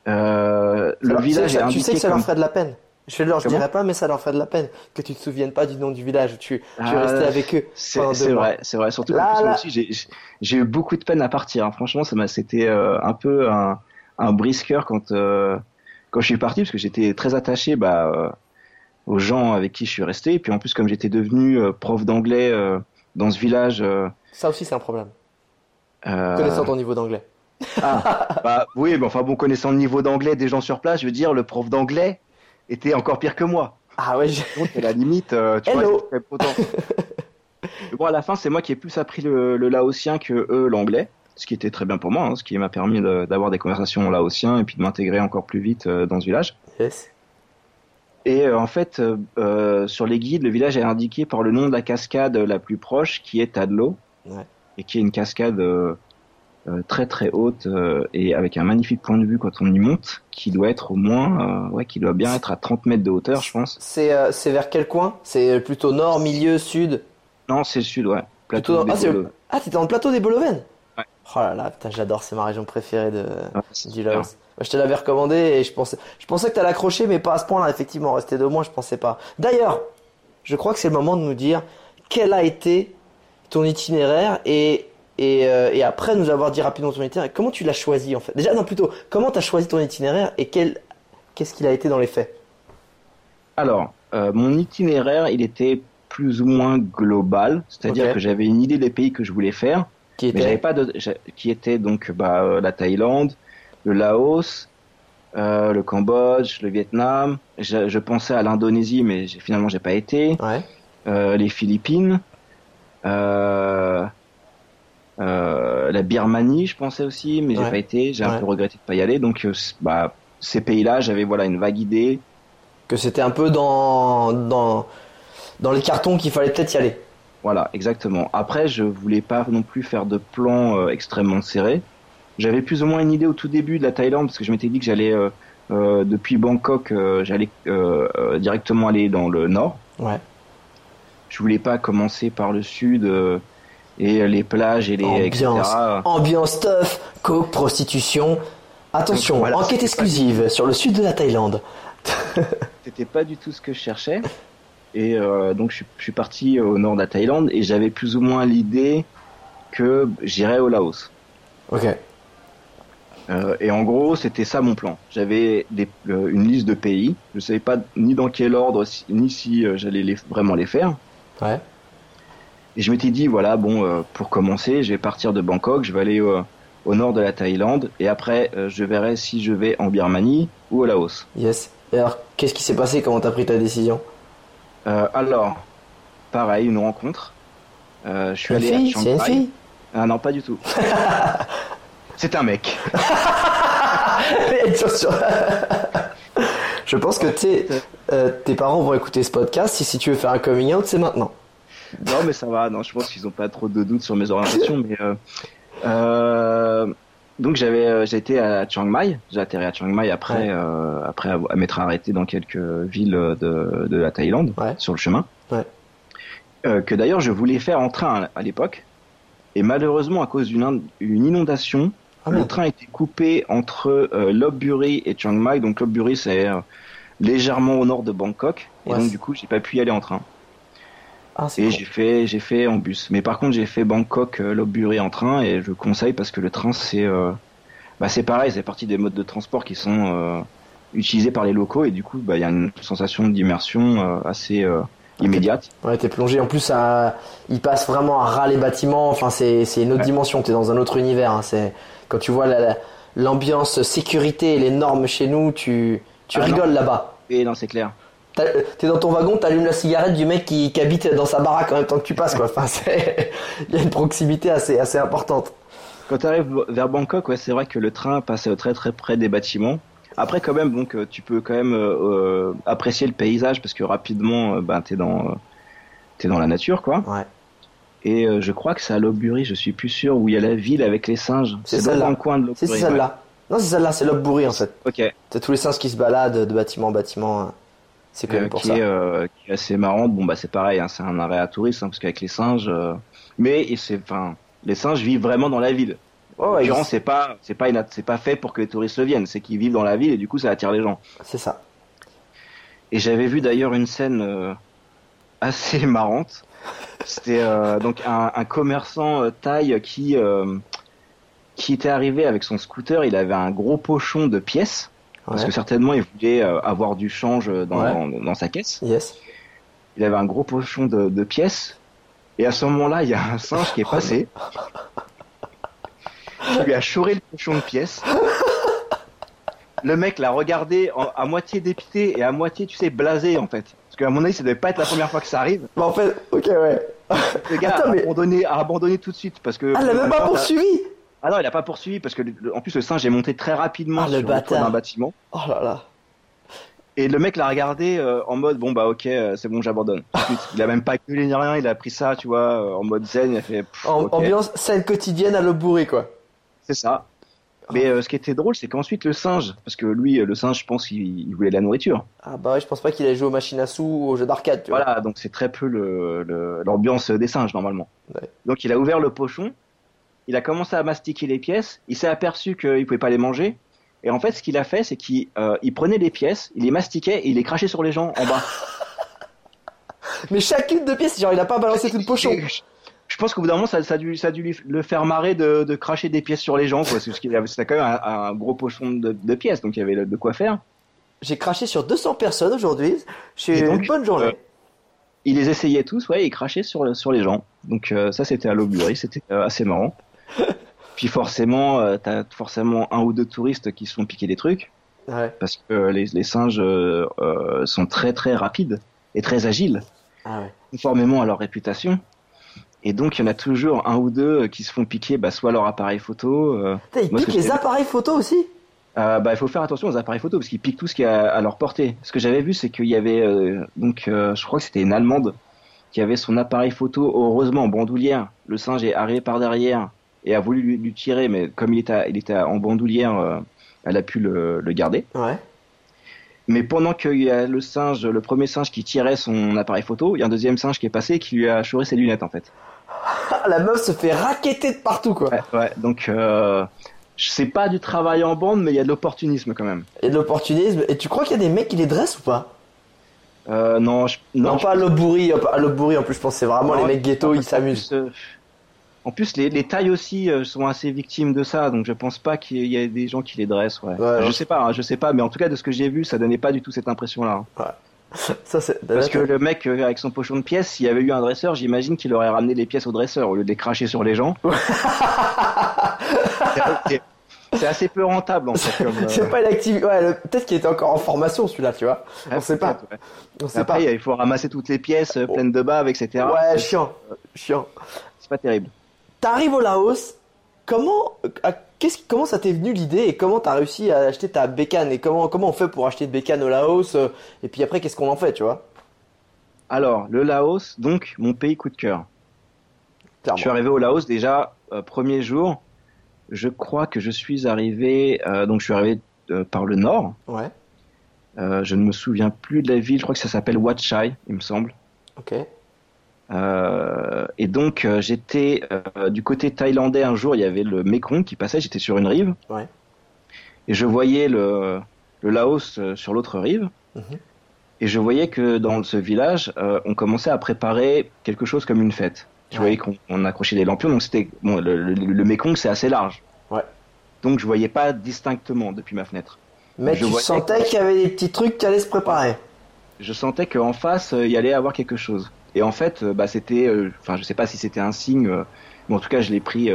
Euh, le Alors, tu sais village ça- est tu sais que ça leur ferait de la peine. Je leur, je dirais pas, mais ça leur ferait de la peine que tu te souviennes pas du nom du village où tu, tu es Ah, resté avec eux C'est vrai, c'est vrai. Surtout Là, plus, moi aussi, j'ai eu beaucoup de peine à partir. hein. Franchement, ça m'a, c'était euh, un peu un, un brisqueur quand euh, quand je suis parti, parce que j'étais très attaché bah, euh, aux gens avec qui je suis resté. Et puis en plus, comme j'étais devenu euh, prof d'anglais dans ce village. Ça aussi, c'est un problème. Connaissant ton niveau d'anglais. ah, bah oui, mais enfin bon, connaissant le niveau d'anglais des gens sur place, je veux dire, le prof d'anglais était encore pire que moi. Ah ouais, j'ai- Donc à la limite, euh, tu Hello. vois, autant. Mais bon, à la fin, c'est moi qui ai plus appris le, le laotien que eux l'anglais, ce qui était très bien pour moi, hein, ce qui m'a permis de- d'avoir des conversations en laotien et puis de m'intégrer encore plus vite euh, dans ce village. yes. Et euh, en fait, euh, sur les guides, le village est indiqué par le nom de la cascade la plus proche, qui est Tadlo, Ouais. et qui est une cascade très très haute et avec un magnifique point de vue quand on y monte, qui doit être au moins, ouais, qui doit bien être à 30 mètres de hauteur, je pense. C'est vers quel coin? C'est plutôt nord, milieu, sud? Non, c'est le sud, ouais. Plateau nord. Ah, Bolo. Ah, dans le plateau des Bolovènes Ouais. Oh là là, putain, j'adore, c'est ma région préférée de, du. Laos. Je te l'avais recommandé et je pensais, je pensais que t'allais accrocher, mais pas à ce point-là, effectivement. Rester deux mois, je pensais pas. D'ailleurs, je crois que c'est le moment de nous dire quel a été ton itinéraire et, et, euh, et après nous avoir dit rapidement ton itinéraire, comment tu l'as choisi en fait? Déjà, non, plutôt, comment t'as choisi ton itinéraire et quel, qu'est-ce qu'il a été dans les faits? Alors, euh, mon itinéraire, il était plus ou moins global, c'est-à-dire que j'avais une idée des pays que je voulais faire, Qui mais j'avais était pas de, j'a- qui étaient donc bah, euh, la Thaïlande, le Laos, euh, le Cambodge, le Vietnam. Je, je pensais à l'Indonésie, mais finalement j'ai pas été. Ouais. Euh, les Philippines, euh, la Birmanie, je pensais aussi, mais j'ai Ouais. pas été. J'ai un peu regretté de pas y aller. Donc, bah, ces pays-là, j'avais voilà une vague idée. Que c'était un peu dans, dans, dans les cartons qu'il fallait peut-être y aller. Voilà, exactement. Après, je voulais pas non plus faire de plan euh, extrêmement serré. J'avais plus ou moins une idée au tout début de la Thaïlande parce que je m'étais dit que j'allais euh, euh, depuis Bangkok, j'allais directement aller dans le nord. Ouais. Je voulais pas commencer par le sud et les plages et les Ambiance. etc. Ambiance stuff, coke, prostitution. Attention, Donc, voilà, enquête pas- exclusive sur le sud de la Thaïlande. C'était pas du tout ce que je cherchais. Et euh, donc je suis, je suis parti au nord de la Thaïlande et j'avais plus ou moins l'idée que j'irais au Laos. Ok. Euh, et en gros, c'était ça mon plan. J'avais euh, une liste de pays. Je savais pas ni dans quel ordre, si- ni si euh, j'allais les, vraiment les faire. Ouais. Et je m'étais dit, voilà, bon, pour commencer, je vais partir de Bangkok, je vais aller au nord de la Thaïlande, et après, je verrai si je vais en Birmanie ou au Laos. Yes. Et alors, qu'est-ce qui s'est passé? Comment t'as pris ta décision? Euh, alors, pareil, une rencontre. Euh, je suis allé fille à C'est une Shanghai. fille Ah non, pas du tout. C'est un mec. Je pense que t'es- euh, tes parents vont écouter ce podcast. Si, si tu veux faire un coming out, c'est maintenant. Non, mais ça va. Non, je pense qu'ils ont pas trop de doutes sur mes orientations. mais euh, donc j'avais, euh, été à Chiang Mai. J'ai atterri à Chiang Mai après, Ouais. euh, après m'être arrêté dans quelques villes de, de la Thaïlande Ouais. sur le chemin. Ouais. Euh, que d'ailleurs je voulais faire en train à, l'époque. Et malheureusement, à cause d'une une inondation, Ah le train était coupé entre euh, Lopburi et Chiang Mai. Donc Lopburi, c'est euh, légèrement au nord de Bangkok. Et donc du coup, j'ai pas pu y aller en train. Ah, Et j'ai fait, j'ai fait en bus. Mais par contre, j'ai fait Bangkok, euh, Lopburi en train et je conseille parce que le train, c'est, euh, bah, c'est pareil, c'est partie des modes de transport qui sont euh, utilisés par les locaux et du coup, bah, il y a une sensation d'immersion euh, assez euh, immédiate. Ouais, t'es plongé. En plus, ça, il passe vraiment à ras les bâtiments. Enfin, c'est, c'est une autre Ouais. dimension. T'es dans un autre univers. hein. C'est quand tu vois la- la- l'ambiance sécurité et les normes chez nous, tu, tu Ah, rigoles là-bas. Et non, c'est clair. T'es dans ton wagon, t'allumes la cigarette du mec qui, qui habite dans sa baraque en même temps que tu passes, quoi. Enfin, il y a une proximité assez, assez importante. Quand tu arrives vers Bangkok, ouais, c'est vrai que le train passe très très près des bâtiments. Après, quand même, donc, euh, tu peux quand même euh, euh, apprécier le paysage parce que rapidement, ben, t'es dans, euh, dans la nature, quoi. Ouais. Et euh, je crois que c'est à Lopburi, je suis plus sûr, où il y a la ville avec les singes. C'est dans celle-là. un coin de C'est Lopburi. c'est celle-là. Non, c'est celle-là, c'est Lopburi en fait. Ok. T'as tous les singes qui se baladent de bâtiment en bâtiment. C'est quand Euh, même pour qui, ça. Est, euh, qui est assez marrante. Bon, bah, c'est pareil, hein, c'est un arrêt à touristes, hein, parce qu'avec les singes. euh, Mais c'est, enfin, les singes vivent vraiment dans la ville. Ouais, En c'est pas, c'est pas, c'est pas fait pour que les touristes viennent, c'est qu'ils vivent dans la ville et du coup, ça attire les gens. c'est ça. Et j'avais vu d'ailleurs une scène euh, assez marrante. C'était euh, donc un, un commerçant euh, thaï qui euh, qui était arrivé avec son scooter. Il avait un gros pochon de pièces parce Ouais. que certainement il voulait euh, avoir du change dans, Ouais. dans, dans sa caisse. Yes. Il avait un gros pochon de, de pièces. Et à ce moment-là, il y a un singe qui est passé. qui lui a chouré le pochon de pièces. Le mec l'a regardé en- à moitié dépité et à moitié, tu sais, blasé en fait. Parce qu'à mon avis, ça devait pas être la première fois que ça arrive. Bah en fait, ok, ouais. Le gars Attends, a, mais- abandonné, a abandonné tout de suite parce que. Ah, elle l'a même pas poursuivi Ah non, il a pas poursuivi parce que le- en plus le singe est monté très rapidement Ah, sur le toit d'un bâtiment. Oh là là. Et le mec l'a regardé euh, en mode bon bah ok euh, c'est bon j'abandonne. Il a même pas gueulé ni rien, il a pris ça tu vois euh, en mode zen, il a fait pff, En-. Ambiance scène quotidienne à le bourré, quoi. c'est ça. Mais ce qui était drôle c'est qu'ensuite le singe, parce que lui le singe je pense qu'il il voulait de la nourriture. Ah bah ouais, je pense pas qu'il ait joué aux machines à sous ou aux jeux d'arcade, tu vois. Voilà donc c'est très peu le- l'ambiance des singes normalement. Ouais. Donc il a ouvert le pochon, il a commencé à mastiquer les pièces, il s'est aperçu qu'il pouvait pas les manger. Et en fait, ce qu'il a fait, c'est qu'il euh, il prenait les pièces, il les mastiquait et il les crachait sur les gens en bas. Mais chacune de pièces, genre il a pas balancé tout le pochon. Je, pense qu'au bout d'un moment, ça, ça, a dû, ça a dû lui- le faire marrer de, de cracher des pièces sur les gens, quoi. C'était quand même un, un gros pochon de, de pièces, donc il y avait de quoi faire. J'ai craché sur 200 personnes aujourd'hui. J'ai une bonne journée. euh, Il les essayait tous, ouais, et il crachait sur, sur les gens. Donc euh, ça, c'était à l'Aubury, c'était assez marrant. Puis forcément, euh, t'as forcément un ou deux touristes qui se font piquer des trucs, Ouais. parce que euh, les, les singes euh, sont très très rapides et très agiles. Ah ouais. conformément à leur réputation. Et donc, il y en a toujours un ou deux qui se font piquer, bah, soit leur appareil photo. Putain, ils Moi, piquent que les appareils photo aussi euh, bah, il faut faire attention aux appareils photo parce qu'ils piquent tout ce qui est à, à leur portée. Ce que j'avais vu, c'est qu'il y avait donc, je crois que c'était une Allemande qui avait son appareil photo heureusement en bandoulière. Le singe est arrivé par derrière et a voulu lui, lui tirer, mais comme il était, il était en bandoulière, euh, elle a pu le, le garder. Ouais. Mais pendant qu'il y a le singe, le premier singe qui tirait son appareil photo, il y a un deuxième singe qui est passé et qui lui a chouré ses lunettes en fait. Ah, la meuf se fait raqueter de partout, quoi. Ouais, ouais. Donc, euh, c'est pas du travail en bande, mais il y a de l'opportunisme quand même. Et de l'opportunisme. Et tu crois qu'il y a des mecs qui les dressent ou pas? Euh, non, je, Non, je- pas à l'Aubouri. À en plus, je pense que c'est vraiment non, les mecs ghetto, ils s'amusent. En plus, les, les tailles aussi euh, sont assez victimes de ça, donc je pense pas qu'il y ait des gens qui les dressent. Ouais. Ouais, je sais pas, hein, je sais pas, mais en tout cas de ce que j'ai vu, ça donnait pas du tout cette impression-là. hein. Ça, c'est. Parce que le mec euh, avec son pochon de pièces, s'il y avait eu un dresseur, j'imagine qu'il aurait ramené les pièces au dresseur au lieu de les cracher sur les gens. C'est- C'est assez peu rentable en fait. Comme, euh, C'est pas une activité. Ouais, le- peut-être qu'il était encore en formation, celui-là, tu vois. On sait pas. ouais. On sait Après, pas. il faut ramasser toutes les pièces euh, pleines de bave, etc. Ouais, C'est- chiant. Chiant. C'est pas terrible. T'arrives au Laos. Comment, à- qu'est-ce, comment ça t'est venu l'idée et comment t'as réussi à acheter ta bécane et comment, comment on fait pour acheter une bécane au Laos euh, et puis après qu'est-ce qu'on en fait, tu vois? Alors, le Laos, donc mon pays coup de cœur. Clairement. Je suis arrivé au Laos déjà euh, premier jour. Je crois que je suis arrivé, euh, donc je suis arrivé euh, par le nord. Ouais. Euh, je ne me souviens plus de la ville. Je crois que ça s'appelle Wat Chai, il me semble. Ok. Euh, et donc euh, j'étais euh, du côté thaïlandais un jour. Il y avait le Mekong qui passait. J'étais sur une rive. Ouais. Et je voyais le, le Laos sur l'autre rive. Mhm. Et je voyais que dans ce village, on commençait à préparer quelque chose comme une fête. Tu Ouais. voyais qu'on on accrochait des lampions, donc c'était bon. Le, le, le Mekong c'est assez large. Ouais. Donc je voyais pas distinctement depuis ma fenêtre. Mais Je tu sentais qu'il y avait des petits trucs qui allaient se préparer. Je sentais qu'en face il y allait avoir quelque chose. Et en fait, euh, bah c'était, euh, enfin je sais pas si c'était un signe, euh, mais en tout cas je l'ai pris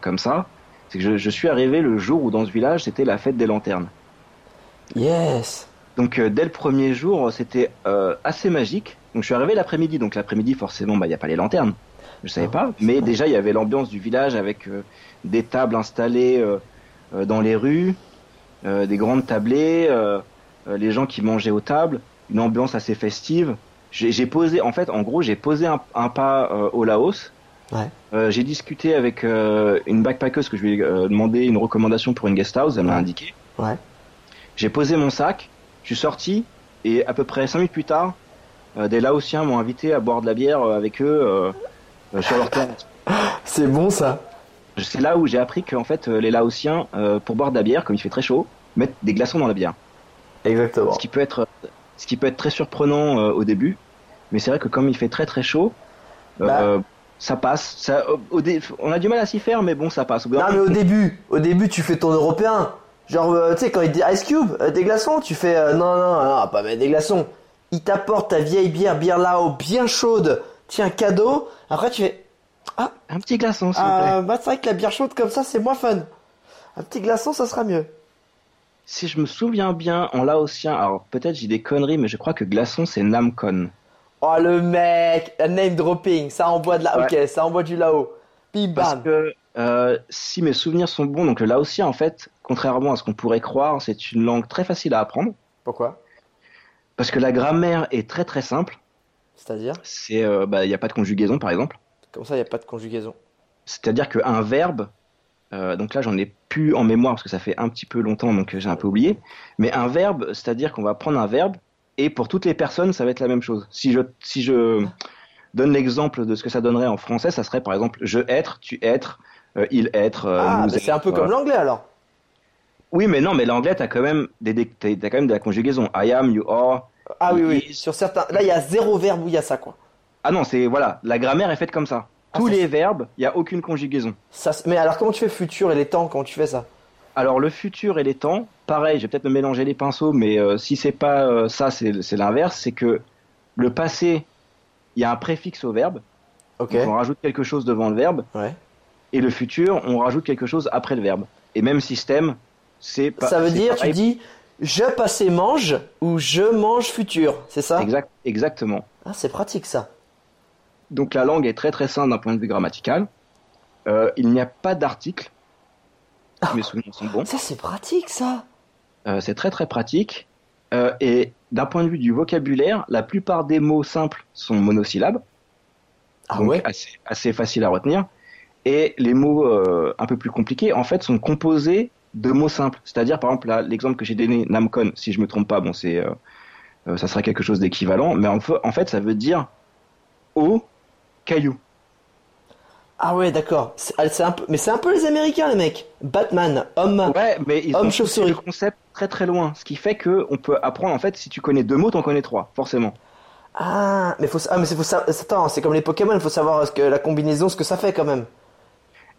comme ça. C'est que je, je suis arrivé le jour où dans ce village c'était la fête des lanternes. Yes. Donc dès le premier jour, c'était assez magique. Donc je suis arrivé l'après-midi. Donc l'après-midi, forcément, bah il y a pas les lanternes. Je savais Ah, pas. Mais déjà il y avait l'ambiance du village avec euh, des tables installées euh, dans les rues, euh, des grandes tablées, les gens qui mangeaient aux tables, une ambiance assez festive. J'ai posé, en fait, en gros, j'ai posé un, un pas euh, au Laos. Ouais. Euh, j'ai discuté avec euh, une backpackeuse que je lui ai demandé une recommandation pour une guest house. Elle m'a indiqué. Ouais. J'ai posé mon sac, je suis sorti et à peu près 5 minutes plus tard, des Laotiens m'ont invité à boire de la bière avec eux sur leur terrasse. C'est bon ça. c'est là où j'ai appris qu'en fait les Laotiens, pour boire de la bière, comme il fait très chaud, mettent des glaçons dans la bière. Exactement. Ce qui peut être, ce qui peut être très surprenant euh, au début, mais c'est vrai que comme il fait très très chaud, euh, Bah. ça passe. Ça, au- au dé- on a du mal à s'y faire, mais bon, ça passe. Au Non mais au début, au début tu fais ton européen. Genre euh, tu sais quand il dit Ice Cube, des glaçons, tu fais non non non, pas mettre des glaçons. Il t'apporte ta vieille bière, bière là-haut, bien chaude. Tiens cadeau. Après tu fais un petit glaçon, s'il vous plaît. ah bah c'est vrai que la bière chaude comme ça c'est moins fun. Un petit glaçon ça sera mieux. Si je me souviens bien, en laotien, alors peut-être j'ai des conneries, mais je crois que glaçon c'est Namkon. Oh le mec, name dropping, ça envoie de la, Ouais. ok, ça envoie du là-haut. Bim Parce que euh, si mes souvenirs sont bons, donc le laotien en fait, contrairement à ce qu'on pourrait croire, c'est une langue très facile à apprendre. Pourquoi? Parce que la grammaire est très très simple. C'est-à-dire? C'est, euh, bah, il n'y a pas de conjugaison par exemple. Comme ça il y a pas de conjugaison? C'est-à-dire qu'un verbe, euh, donc là j'en ai plus en mémoire parce que ça fait un petit peu longtemps donc j'ai un peu oublié, mais un verbe, c'est-à-dire qu'on va prendre un verbe et pour toutes les personnes ça va être la même chose. Si je, si je donne l'exemple de ce que ça donnerait en français, ça serait par exemple je être, tu être, euh, il être. euh, ah, nous bah, c'est un peu comme euh. l'anglais alors. Oui, mais non, mais l'anglais t'as quand même des, des- t'as quand même de la conjugaison. I am, you are. Ah oui oui, sur certains, là il y a zéro verbe où il y a ça quoi. Ah non, c'est voilà, la grammaire est faite comme ça. Ah, Tous les verbes, il y a aucune conjugaison. Ça, mais alors comment tu fais futur et les temps Comment tu fais ça? Alors le futur et les temps, pareil, je vais peut-être me mélanger les pinceaux, mais euh, si c'est pas euh, ça, c'est l'inverse, c'est que le passé, il y a un préfixe au verbe, donc on rajoute quelque chose devant le verbe, Ouais. et le futur, on rajoute quelque chose après le verbe. Et même système, c'est pas. ça veut dire, tu dis, je passé mange ou je mange futur, c'est ça? Exact, exactement. Ah, c'est pratique ça. Donc la langue est très très simple d'un point de vue grammatical. Euh, il n'y a pas d'article. Ah. Mes souvenirs sont bons. Ça, c'est pratique ça. Euh, c'est très très pratique. Euh, et d'un point de vue du vocabulaire, la plupart des mots simples sont monosyllabes. Ah donc ouais assez, assez facile à retenir. Et les mots euh, un peu plus compliqués, en fait, sont composés de mots simples. C'est-à-dire, par exemple, l'exemple que j'ai donné, Namcon, si je me trompe pas, bon, c'est, euh, euh, ça serait quelque chose d'équivalent, mais en, en fait, ça veut dire eau, caillou. Ah ouais, d'accord. C'est ah, c'est un peu, mais c'est un peu les Américains les mecs. Batman, homme. Ouais, mais ils Homme chauve-souris. le concept très très loin. Ce qui fait que on peut apprendre, en fait, si tu connais deux mots, t'en connais trois, forcément. Ah, mais faut, ah, mais c'est faut attends, c'est comme les Pokémon, il faut savoir ce que la combinaison, ce que ça fait quand même.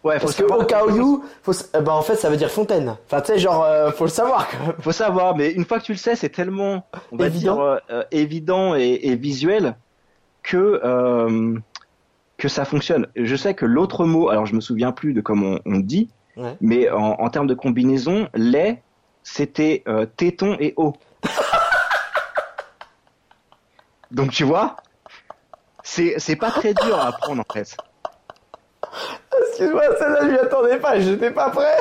Ouais, faut Parce que au où, faut, eh ben en fait, ça veut dire fontaine. Enfin, tu sais, genre, euh, faut le savoir quand même. Faut savoir, mais une fois que tu le sais, c'est tellement, on va Évident. dire, euh, euh, évident et, et visuel que euh, que ça fonctionne. Je sais que l'autre mot, alors je me souviens plus de comment on, on dit, Ouais. mais en, en termes de combinaison, lait, c'était euh, téton et eau. Donc tu vois, c'est pas très dur à apprendre en fait. Excuse-moi, celle-là, je m'y attendais pas, j'étais pas prêt.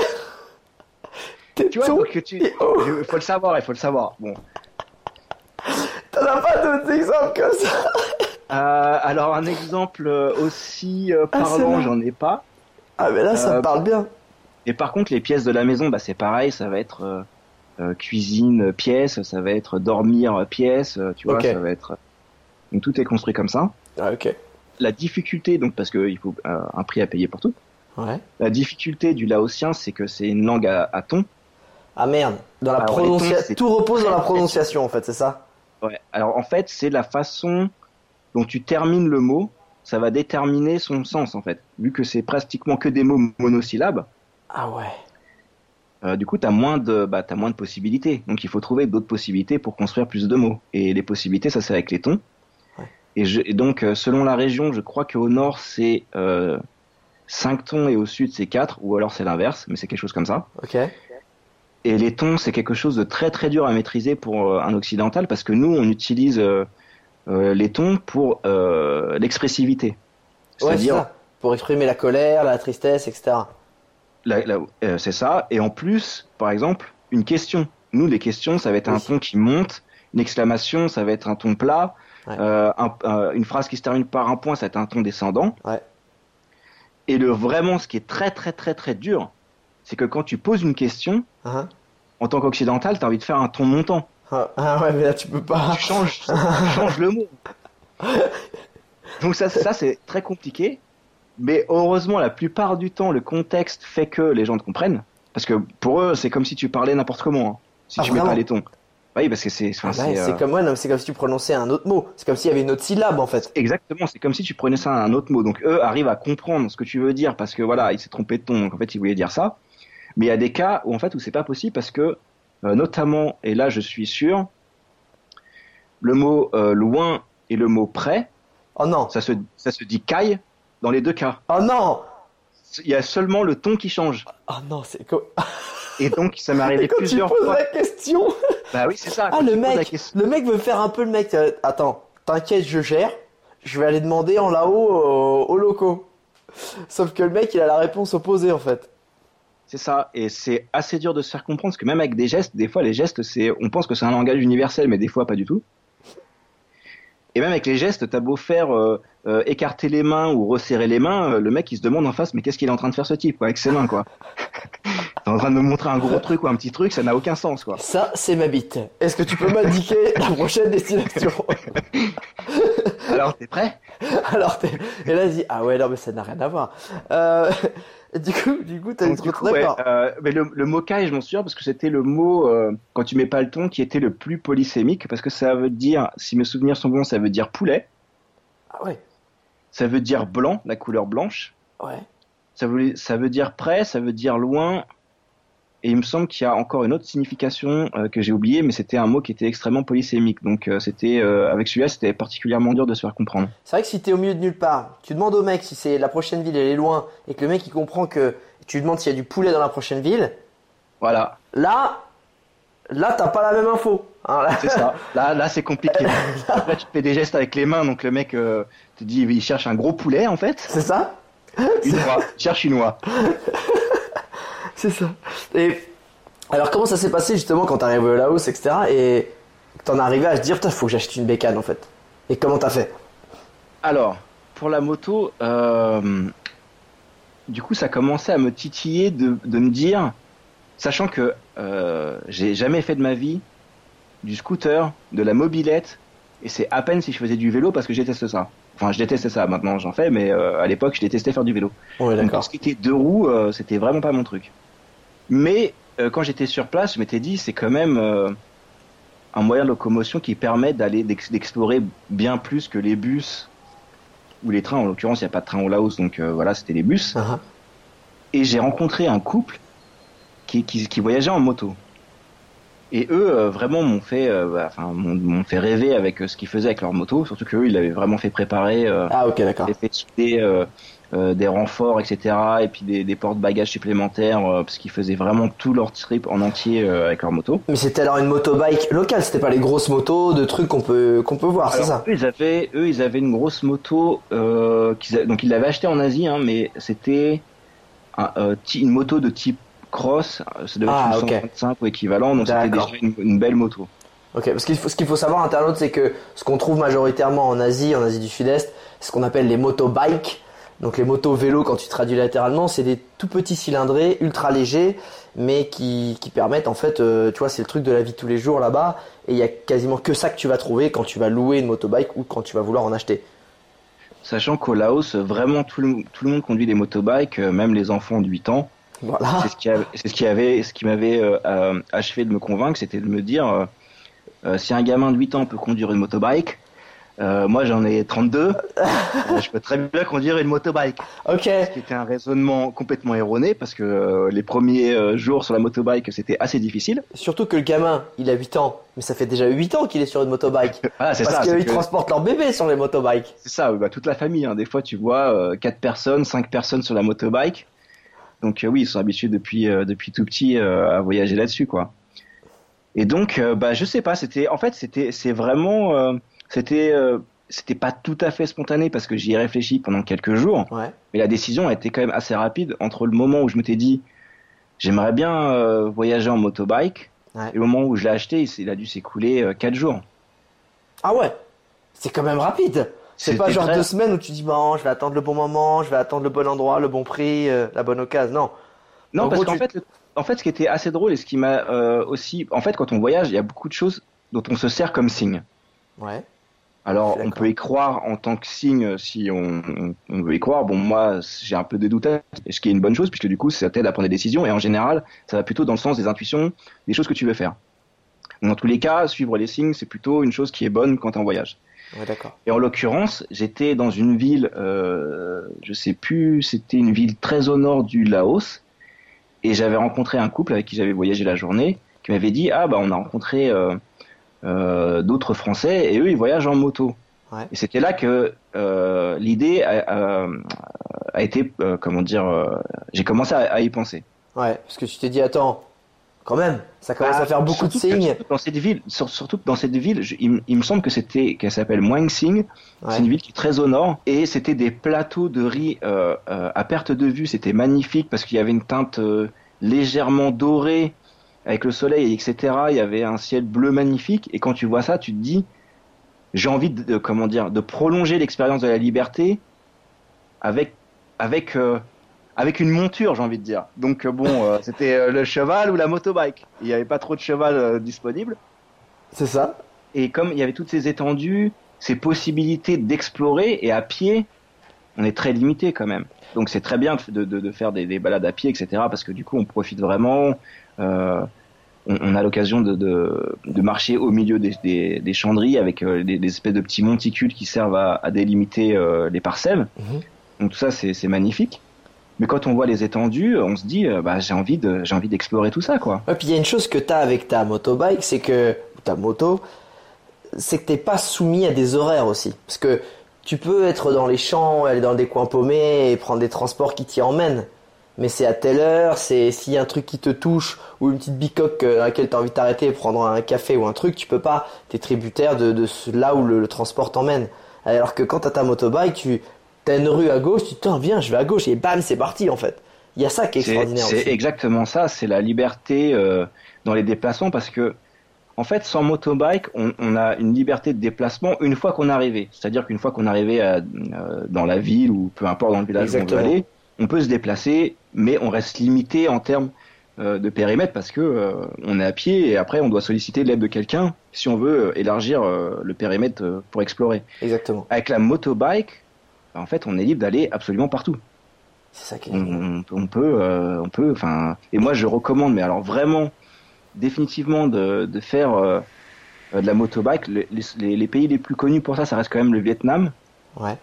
Tu vois, donc tu, il faut le savoir, il faut le savoir. Bon. T'en as pas d'autres exemples comme ça alors un exemple euh, aussi euh, Ah, parlant, j'en ai pas. Ah, mais là, ça Euh, me parle bien. Et par contre, les pièces de la maison, bah, c'est pareil, ça va être euh, euh, cuisine euh, pièce, ça va être dormir euh, pièce, euh, tu vois, ça va être. Donc tout est construit comme ça. Ah, ok. La difficulté, donc parce qu'il faut euh, un prix à payer pour tout. Ouais. La difficulté du laotien, c'est que c'est une langue à, à ton. Ah merde, dans la prononciation, tout repose dans la prononciation en fait, c'est ça? Ouais. Alors en fait, c'est la façon dont tu termines le mot, ça va déterminer son sens en fait. Vu que c'est pratiquement que des mots monosyllabes, Ah ouais. euh, du coup, t'as moins de, bah, t'as moins de possibilités. Donc il faut trouver d'autres possibilités pour construire plus de mots. Et les possibilités, ça c'est avec les tons. Ouais. Et, je, et donc euh, selon la région, je crois qu'au nord c'est euh, 5 tons et au sud c'est 4, ou alors c'est l'inverse, mais c'est quelque chose comme ça. Ok. Et les tons, c'est quelque chose de très très dur à maîtriser pour euh, un occidental parce que nous, on utilise euh, les tons pour euh, l'expressivité. C'est-à-dire. Pour exprimer la colère, la tristesse, etc. euh, c'est ça. Et en plus, par exemple, une question. Nous, les questions, ça va être un ton qui monte. Une exclamation, ça va être un ton plat. Ouais. Euh, un- euh, une phrase qui se termine par un point, ça va être un ton descendant. Ouais. Et le vraiment, ce qui est très très très très dur, c'est que quand tu poses une question, Hein en tant qu'occidental, tu as envie de faire un ton montant. Ah, ah ouais, mais là tu peux pas. tu changes, tu changes le mot. Donc ça, ça c'est très compliqué. Mais heureusement, la plupart du temps, le contexte fait que les gens te comprennent. Parce que pour eux, c'est comme si tu parlais n'importe comment. hein, si Ah, tu mets pas les tons. Oui, parce que c'est. enfin, Ah c'est, c'est euh, comme ouais, c'est comme si tu prononçais un autre mot. C'est comme s'il y avait une autre syllabe en fait. Exactement, c'est comme si tu prenais ça à un autre mot. Donc eux arrivent à comprendre ce que tu veux dire parce que voilà, il s'est trompé de ton, donc en fait il voulait dire ça. Mais il y a des cas où en fait où c'est pas possible parce que notamment, et là je suis sûr, le mot euh, loin et le mot près, Oh non. ça se ça se dit caille dans les deux cas. Oh non. Il y a seulement le ton qui change. Oh non, c'est co- Et donc ça m'est arrivé quand tu plusieurs poses fois. la question. Bah oui, c'est ça. Ah le mec, question- le mec veut faire un peu le mec. euh, attends, t'inquiète, je gère. Je vais aller demander en là-haut aux locaux. Sauf que le mec, il a la réponse opposée en fait. C'est ça, et c'est assez dur de se faire comprendre, parce que même avec des gestes, des fois les gestes, c'est, on pense que c'est un langage universel, mais des fois pas du tout. Et même avec les gestes, t'as beau faire euh, euh, écarter les mains ou resserrer les mains, euh, le mec il se demande en face, mais qu'est-ce qu'il est en train de faire ce type, quoi, avec ses mains, quoi. T'es en train de me montrer un gros truc ou un petit truc, ça n'a aucun sens, quoi. Ça, c'est ma bite. Est-ce que tu peux m'indiquer la prochaine destination? Alors t'es prêt? Alors, t'es- et là, il dit, ah ouais, non, mais ça n'a rien à voir. Euh, du coup, du coup, t'as coup, ouais, d'accord. euh, mais le, le mot caille, je m'en souviens parce que c'était le mot euh, quand tu mets pas le ton qui était le plus polysémique parce que ça veut dire, si mes souvenirs sont bons, ça veut dire poulet, Ah ouais, ça veut dire blanc, la couleur blanche, ouais. ça veut ça veut dire près, ça veut dire loin, et il me semble qu'il y a encore une autre signification euh, que j'ai oubliée, mais c'était un mot qui était extrêmement polysémique, donc euh, c'était euh, avec celui-là c'était particulièrement dur de se faire comprendre. C'est vrai que si t'es au milieu de nulle part, tu demandes au mec si c'est la prochaine ville, elle est loin, et que le mec il comprend que tu lui demandes s'il y a du poulet dans la prochaine ville, Voilà, là, là t'as pas la même info. Hein, là- c'est ça. Là, là c'est compliqué. Après, tu fais des gestes avec les mains, donc le mec te dit il cherche un gros poulet en fait. c'est ça Une oie, cherche une oie. C'est ça. Et alors comment ça s'est passé justement quand t'arrives au Laos, etc. Et t'en arrivé à se dire, putain, faut que j'achète une bécane en fait. Et comment t'as fait? Alors, pour la moto, euh, du coup, ça commençait à me titiller de, de me dire, sachant que euh, j'ai jamais fait de ma vie du scooter, de la mobilette, et c'est à peine si je faisais du vélo parce que je déteste ça. Enfin, je déteste ça. Maintenant, j'en fais, mais euh, à l'époque, je détestais faire du vélo. Ouais, Donc, d'accord. ce qui était deux roues, euh, c'était vraiment pas mon truc. Mais euh, quand j'étais sur place, je m'étais dit, c'est quand même euh, un moyen de locomotion qui permet d'aller d'ex- d'explorer bien plus que les bus ou les trains. En l'occurrence, il n'y a pas de train au Laos, donc euh, voilà, c'était les bus. Ah, ah. Et j'ai rencontré un couple qui, qui, qui voyageait en moto. Et eux, vraiment, m'ont fait, bah, enfin, m'ont fait rêver avec ce qu'ils faisaient avec leur moto. Surtout qu'eux, ils l'avaient vraiment fait préparer. Ah, ok, d'accord. fait souder, des renforts, etc. Et puis des, des porte-bagages supplémentaires, euh, parce qu'ils faisaient vraiment tout leur trip en entier euh, avec leur moto. Mais c'était alors une motobike locale, c'était pas les grosses motos de trucs qu'on peut qu'on peut voir, c'est ça? eux, ils avaient, eux, ils avaient une grosse moto, euh, donc ils l'avaient acheté en Asie, hein, mais c'était un, euh, une moto de type cross, euh, ça devait Ah, être une ok. 125 ou équivalent, donc c'était déjà une, une belle moto. Ok, parce qu'il faut, ce qu'il faut savoir, internaute, c'est que ce qu'on trouve majoritairement en Asie, en Asie du Sud-Est, c'est ce qu'on appelle les motobikes. Donc les motos vélos, quand tu traduis latéralement, c'est des tout petits cylindrés, ultra légers, mais qui, qui permettent en fait, euh, tu vois, c'est le truc de la vie de tous les jours là-bas, et il y a quasiment que ça que tu vas trouver quand tu vas louer une motobike ou quand tu vas vouloir en acheter. Sachant qu'au Laos, vraiment tout le, tout le monde conduit des motobikes, euh, même les enfants de 8 ans. Voilà. C'est ce qui avait, c'est ce qui avait, ce qui m'avait euh, achevé de me convaincre, c'était de me dire, euh, si un gamin de 8 ans peut conduire une motobike, euh, moi j'en ai 32, euh, je peux très bien conduire une motobike. Ok. Ce qui était un raisonnement complètement erroné parce que euh, les premiers euh, jours sur la motobike c'était assez difficile. Surtout que le gamin, il a 8 ans, mais ça fait déjà 8 ans qu'il est sur une motobike. Voilà, c'est Parce qu'ils que- transportent leur bébé sur les motobikes. C'est ça, bah, toute la famille. Hein. Des fois, tu vois euh, quatre personnes, cinq personnes sur la motobike. Donc oui, ils sont habitués depuis depuis tout petit à voyager là-dessus, quoi. Et donc, bah je sais pas. C'était, en fait, c'était, c'est vraiment, c'était, euh, c'était pas tout à fait spontané parce que j'y ai réfléchi pendant quelques jours. Ouais. Mais la décision a été quand même assez rapide entre le moment où je m'étais dit, j'aimerais bien euh, voyager en motobike, Ouais. et le moment où je l'ai acheté, il, a dû s'écouler euh, quatre jours. Ah ouais. C'est quand même rapide. C'est pas genre très- deux semaines où tu dis bon, je vais attendre le bon moment, je vais attendre le bon endroit, le bon prix, euh, la bonne occasion. Non. Non, En parce qu'en tu- fait, le- en fait, ce qui était assez drôle et ce qui m'a euh, aussi, en fait, quand on voyage, il y a beaucoup de choses dont on se sert comme signe. Ouais. Alors, on peut y croire en tant que signe si on, on- on veut y croire. Bon, moi, j'ai un peu des doutes, ce qui est une bonne chose, puisque du coup, ça t'aide à prendre des décisions. Et en général, ça va plutôt dans le sens des intuitions, des choses que tu veux faire. Dans tous les cas, suivre les signes, c'est plutôt une chose qui est bonne quand tu en voyage. Ouais. Et en l'occurrence, j'étais dans une ville, euh, je sais plus, c'était une ville très au nord du Laos, et j'avais rencontré un couple avec qui j'avais voyagé la journée, qui m'avait dit ah bah on a rencontré euh, d'autres Français et eux ils voyagent en moto. Ouais. Et c'était là que euh, l'idée a, a- a été euh, comment dire, euh, j'ai commencé à, à y penser. Ouais, parce que tu t'es dit, attends, quand même, ça commence Ah, à faire beaucoup de signes. surtout Dans cette ville, sur- surtout dans cette ville, je- il, me- il me semble que c'était qu'elle s'appelle Muengsing. Ouais. C'est une ville qui est très au nord et c'était des plateaux de riz euh, euh, à perte de vue. C'était magnifique parce qu'il y avait une teinte euh, légèrement dorée avec le soleil, etc. Il y avait un ciel bleu magnifique et quand tu vois ça, tu te dis j'ai envie de, de- comment dire de prolonger l'expérience de la liberté avec avec euh, avec une monture, j'ai envie de dire. Donc euh, bon, euh, c'était le cheval ou la motobike. Il n'y avait pas trop de cheval euh, disponible. C'est ça Et comme il y avait toutes ces étendues, ces possibilités d'explorer, et à pied, on est très limité quand même. Donc c'est très bien de, de, de faire des, des balades à pied, etc. Parce que du coup, on profite vraiment. euh, on, on a l'occasion de, marcher au milieu des, des, des chandries avec euh, des, espèces de petits monticules qui servent à, à délimiter euh, les parcelles. Mhm. Donc tout ça, c'est magnifique. Mais quand on voit les étendues, on se dit, bah, j'ai envie de, j'ai envie d'explorer tout ça, quoi. Ouais, puis il y a une chose que t'as avec ta motobike, c'est que, ta moto, c'est que t'es pas soumis à des horaires aussi. Parce que tu peux être dans les champs, aller dans des coins paumés et prendre des transports qui t'y emmènent. Mais c'est à telle heure, c'est s'il y a un truc qui te touche ou une petite bicoque euh, à laquelle t'as envie de t'arrêter et prendre un café ou un truc, tu peux pas. T'es tributaire de, de ce- là où le, le transport t'emmène. Alors que quand t'as ta motobike, tu t'as une rue à gauche, tu te dis, viens, je vais à gauche et bam, c'est parti en fait. Il y a ça qui est extraordinaire c'est exactement ça, c'est la liberté euh, dans les déplacements parce que en fait, sans motobike, on, on a une liberté de déplacement une fois qu'on est arrivé. C'est-à-dire qu'une fois qu'on est arrivé à, euh, dans la ville ou peu importe dans le village où on veut aller, on peut se déplacer, mais on reste limité en termes euh, de périmètre parce que euh, on est à pied et après on doit solliciter l'aide de quelqu'un si on veut euh, élargir euh, le périmètre euh, pour explorer. Exactement. Avec la motobike, en fait, on est libre d'aller absolument partout C'est ça qui est on, on peut, euh, on peut, enfin, et moi je recommande, mais alors vraiment, définitivement de, de faire euh, de la motobike. Les, les, les pays les plus connus pour ça, ça reste quand même le Vietnam. Ouais.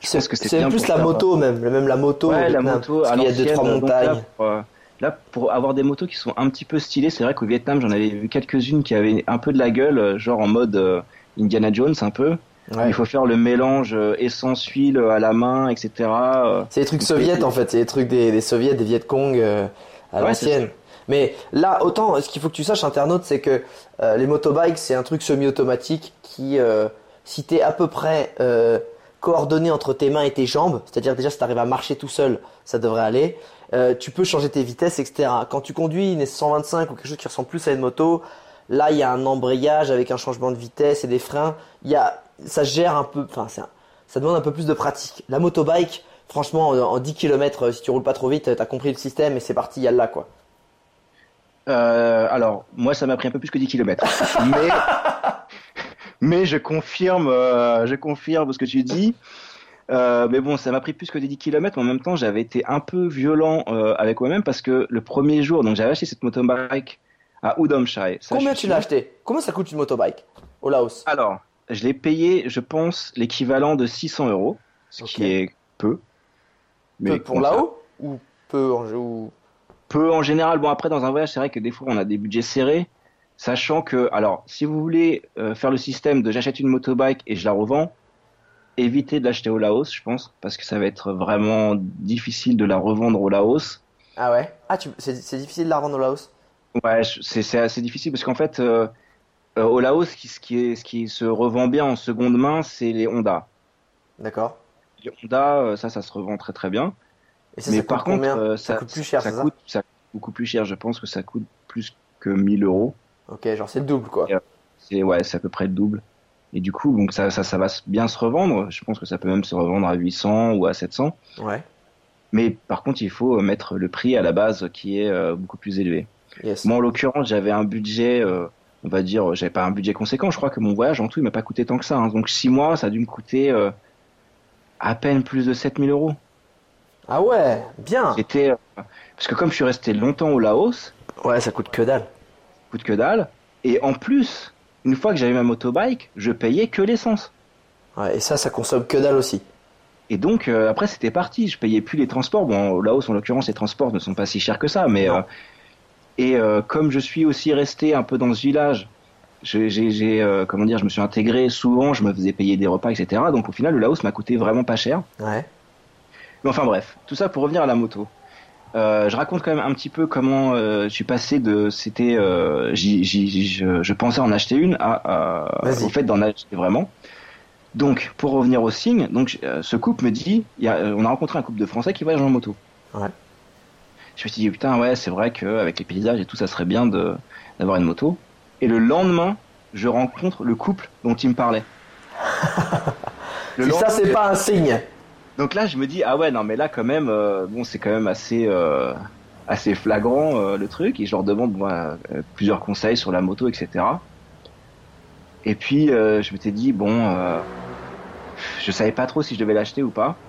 Je pense que c'est plus la moto même, même la moto. ouais, la moto. Parce qu'il y a deux trois montagnes. Là pour, euh, là, pour avoir des motos qui sont un petit peu stylées, c'est vrai qu'au Vietnam, j'en avais vu quelques-unes qui avaient un peu de la gueule, euh, genre en mode euh, Indiana Jones un peu. Ouais. Il faut faire le mélange euh, essence-huile à la main, etc. C'est des trucs soviets en fait, c'est des trucs des, des soviets, des Viet Cong euh, à Ouais, l'ancienne. Mais là, autant, ce qu'il faut que tu saches, internaute, c'est que euh, les motobikes, c'est un truc semi-automatique qui, euh, si t'es à peu près euh, coordonné entre tes mains et tes jambes, c'est-à-dire déjà si t'arrives à marcher tout seul, ça devrait aller, euh, tu peux changer tes vitesses, etc. Quand tu conduis une 125 ou quelque chose qui ressemble plus à une moto, là, il y a un embrayage avec un changement de vitesse et des freins. Y a, ça gère un peu, enfin, un- ça demande un peu plus de pratique. La motobike, franchement, en, en 10 km, si tu roules pas trop vite, t'as compris le système et c'est parti, y a là quoi. Euh, alors, moi, ça m'a pris un peu plus que 10 km. mais, mais je confirme, euh, je confirme ce que tu dis. Euh, mais bon, ça m'a pris plus que des 10 km, mais en même temps, j'avais été un peu violent avec moi-même parce que le premier jour, donc j'avais acheté cette motobike à Udomshire. Ça, Combien tu l'as acheté? Combien ça coûte une motobike? Au Laos? Alors, je l'ai payé, je pense, l'équivalent de 600 euros, ce qui est peu. Peu pour là-haut ou peu en ou... peu en général. Bon, après, dans un voyage, c'est vrai que des fois, on a des budgets serrés. Sachant que, alors, si vous voulez euh, faire le système de j'achète une motobike et je la revends, évitez de l'acheter au Laos, je pense, parce que ça va être vraiment difficile de la revendre au Laos. Ah ouais? Ah, tu... c'est difficile de la revendre au Laos? Ouais, c'est assez difficile parce qu'en fait, euh, euh, au Laos, ce qui, ce, qui est, ce qui se revend bien en seconde main, c'est les Honda. D'accord. Les Honda, ça, ça se revend très très bien. Et ça, Mais ça coûte par contre, combien euh, ça, ça, coûte plus cher, ça ça coûte, ça coûte beaucoup plus cher. Je pense que ça coûte plus que 1000 euros. Ok, genre c'est le double quoi. Et- C'est ouais, c'est à peu près le double. Et du coup, donc ça, ça, ça va bien se revendre. Je pense que ça peut même se revendre à 800 ou à 700. Ouais. Mais par contre, il faut mettre le prix à la base qui est euh, beaucoup plus élevé. Yes. Moi, en l'occurrence, j'avais un budget euh, on va dire, j'avais pas un budget conséquent. Je crois que mon voyage en tout, il m'a pas coûté tant que ça. hein. Donc six mois, ça a dû me coûter euh, à peine plus de 7000 euros. Ah ouais, bien. J'étais, euh, parce que comme je suis resté longtemps au Laos, Ouais, ça coûte que dalle. coûte que dalle. Et en plus, une fois que j'avais ma motobike, je payais que l'essence. Ouais, et ça, ça consomme que dalle aussi. Et donc euh, après c'était parti, je payais plus les transports. Bon, au Laos en l'occurrence les transports ne sont pas si chers que ça, mais euh, et euh, comme je suis aussi resté un peu dans ce village, j'ai, comment dire, je me suis intégré souvent, je me faisais payer des repas, etc. Donc au final le Laos m'a coûté vraiment pas cher. Ouais. Mais enfin bref, tout ça pour revenir à la moto. Euh, je raconte quand même un petit peu comment euh, je suis passé de c'était euh, je, je pensais en acheter une à, au fait d'en acheter vraiment. Donc pour revenir au signe, donc ce couple me dit, il y a, on a rencontré un couple de Français qui voyagent en moto. Ouais. Je me suis dit putain ouais c'est vrai qu'avec les paysages et tout ça serait bien de d'avoir une moto. Et le lendemain je rencontre le couple dont il me parlait. Si ça, c'est pas un signe. Donc là, je me dis ah ouais non mais là quand même euh, bon c'est quand même assez euh, assez flagrant euh, le truc et je leur demande moi plusieurs conseils sur la moto etc. Et puis je m'étais dit bon je savais pas trop si je devais l'acheter ou pas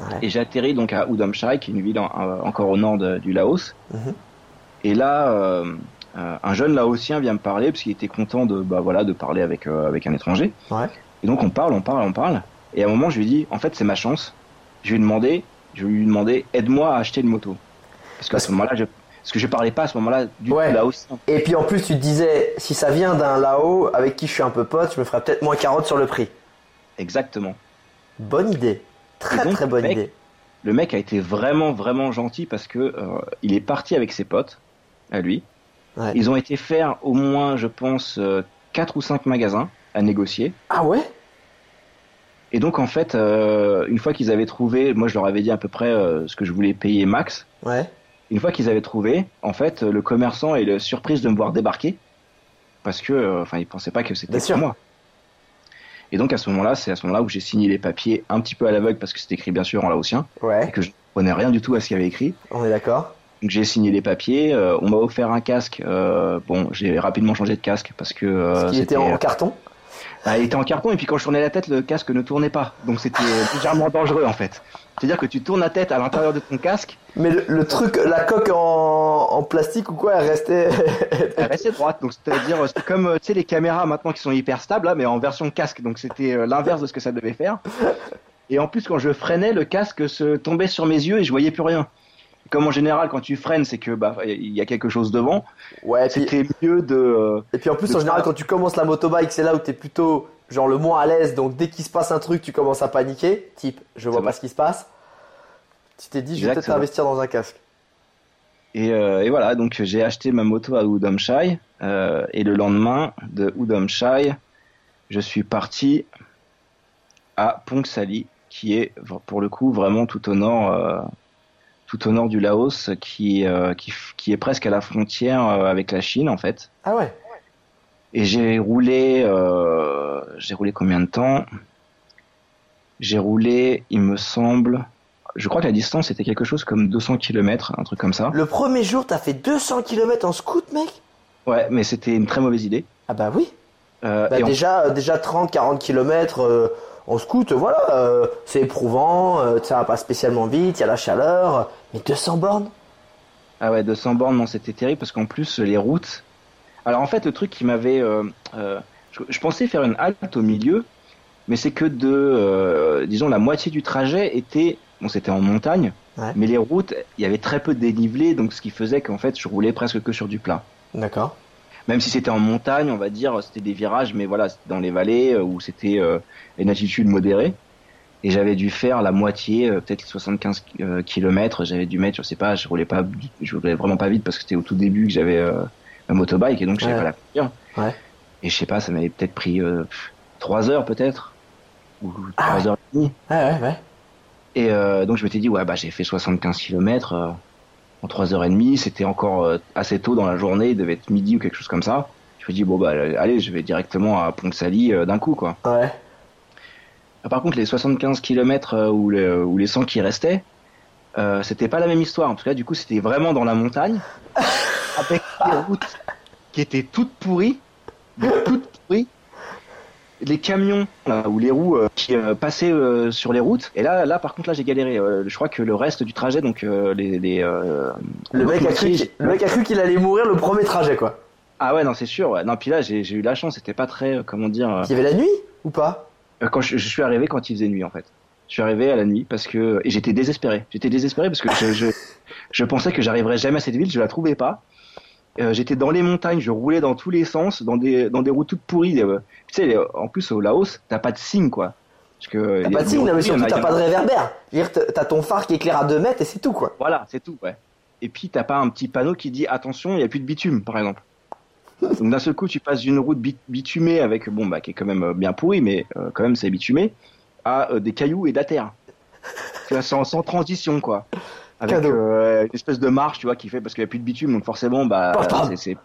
Ouais. et j'ai atterri donc à Udomchai qui est une ville en- en- encore au nord de- du Laos Mhm. et là un jeune laotien vient me parler parce qu'il était content de bah voilà de parler avec avec un étranger Ouais. et donc on parle, on parle, on parle. Et à un moment, je lui dis, en fait, c'est ma chance. Je lui ai demandé, je lui ai demandé, aide-moi à acheter une moto. Parce qu'à ce moment-là, je, parce que je parlais pas à ce moment-là du Ouais. Et puis en plus, tu te disais, si ça vient d'un Lao avec qui je suis un peu pote, je me ferais peut-être moins carotte sur le prix. Exactement. Bonne idée. Très donc, très bonne mec, idée. Le mec a été vraiment, vraiment gentil parce que euh, il est parti avec ses potes, à lui. Ouais. Ils ont été faire au moins, je pense, euh, quatre ou cinq magasins à négocier. Ah ouais? Et donc, en fait, euh, une fois qu'ils avaient trouvé, moi, je leur avais dit à peu près euh, ce que je voulais payer max. Ouais. Une fois qu'ils avaient trouvé, en fait, le commerçant est surprise de me voir débarquer parce que, euh, enfin, il pensait pas que c'était pour sûr. moi. Et donc à ce moment-là, c'est à ce moment-là où j'ai signé les papiers un petit peu à l'aveugle parce que c'était écrit bien sûr en laotien et Ouais. que je ne comprenais rien du tout à ce qu'il y avait écrit. On est d'accord. Donc j'ai signé les papiers. euh, on m'a offert un casque. euh, bon, j'ai rapidement changé de casque parce que euh, Parce qu'il était c'était- en carton. Bah, il était en carton et puis quand je tournais la tête, le casque ne tournait pas. Donc c'était légèrement dangereux en fait. C'est-à-dire que tu tournes la tête à l'intérieur de ton casque, Mais le, le truc, la coque en, en plastique ou quoi, elle restait. elle restait droite. Donc c'est-à-dire c'est comme euh, tu sais les caméras maintenant qui sont hyper stables là, mais en version casque. Donc c'était euh, l'inverse de ce que ça devait faire. Et en plus quand je freinais, le casque se tombait sur mes yeux et je voyais plus rien. Comme en général quand tu freines, c'est que bah il y a quelque chose devant. ouais, et puis, C'était mieux de et puis en plus, en général, quand tu commences la motobike, c'est là où t'es plutôt genre le moins à l'aise. Donc dès qu'il se passe un truc, tu commences à paniquer. Type, je vois pas vrai. ce qui se passe. Tu t'es dit, je vais peut-être investir dans un casque. Et, euh, et voilà, donc j'ai acheté ma moto à Udomchai euh, et le lendemain de Udomchai, je suis parti à Pongsali, qui est pour le coup vraiment tout au nord, euh, tout au nord du Laos, qui, euh, qui, f- qui est presque à la frontière euh, avec la Chine en fait. Ah ouais. Et j'ai roulé, euh, j'ai roulé combien de temps? J'ai roulé, il me semble, je crois que la distance était quelque chose comme 200 km, un truc comme ça. Le premier jour, t'as fait 200 km en scoot, mec? Ouais, mais c'était une très mauvaise idée. Ah bah oui. Euh, Bah déjà, déjà 30-40 km en scoot, voilà, euh, c'est éprouvant, euh, ça va pas spécialement vite, il y a la chaleur, mais 200 bornes? Ah ouais, 200 bornes, non, c'était terrible parce qu'en plus, les routes. Alors en fait, le truc qui m'avait. euh, je, je pensais faire une halte au milieu, mais c'est que de. disons, la moitié du trajet était. Bon, c'était en montagne, Ouais. mais les routes, il y avait très peu de dénivelé, donc ce qui faisait qu'en fait, je roulais presque que sur du plat. D'accord. Même si c'était en montagne, on va dire, c'était des virages, mais voilà, c'était dans les vallées euh, où c'était euh, une altitude modérée. Et j'avais dû faire la moitié, euh, peut-être 75 euh, kilomètres. J'avais dû mettre, je sais pas, je roulais pas, je roulais vraiment pas vite parce que c'était au tout début que j'avais ma motobike et donc Ouais. pas la. Ouais. Et je sais pas, ça m'avait peut-être pris euh, pff, trois heures peut-être ou Ah trois ouais. heures et demie. Ouais, ouais, ouais. Et euh, donc je m'étais dit ouais bah j'ai fait 75 kilomètres euh, en trois heures et demie. C'était encore euh, assez tôt dans la journée, il devait être midi ou quelque chose comme ça. Je me dis bon bah allez, je vais directement à Ponksali euh, d'un coup quoi. Ouais. Ah, Par contre les 75 kilomètres euh, ou, les, ou les 100 qui restaient, euh, c'était pas la même histoire. En tout cas du coup c'était vraiment dans la montagne avec des routes qui étaient toutes pourries. toutes pourries. Les camions là, ou les roues euh, qui euh, passaient euh, sur les routes. Et là, là, par contre, là, j'ai galéré. Euh, je crois que le reste du trajet, donc euh, les, les euh, Le mec, a cru le mec a cru qu'il allait mourir le premier trajet, quoi. Ah ouais, non, c'est sûr. Ouais. Non, puis là, j'ai j'ai eu la chance. C'était pas très, euh, comment dire. euh, Il y avait la nuit ou pas? Euh, quand je, je suis arrivé quand il faisait nuit en fait. Je suis arrivé à la nuit parce que et j'étais désespéré. J'étais désespéré parce que je, je, je pensais que j'arriverais jamais à cette ville, je la trouvais pas. Euh, j'étais dans les montagnes, je roulais dans tous les sens, dans des dans des routes toutes pourries. euh. Tu sais, en plus au Laos, t'as pas de signe quoi. T'as pas de signe, mais surtout t'as pas de réverbère. T'as- ton phare qui éclaire à 2 mètres et c'est tout, quoi. Voilà, c'est tout, ouais. Et puis t'as pas un petit panneau qui dit attention, il y a plus de bitume, par exemple. Donc d'un seul coup, tu passes d'une route bit- bitumée avec bon bah qui est quand même euh, bien pourrie, mais euh, quand même c'est bitumé, à des cailloux et de la terre. Sans, sans transition quoi. Avec euh, une espèce de marche, tu vois, qui fait parce qu'il y a plus de bitume, donc forcément bah paf. c'est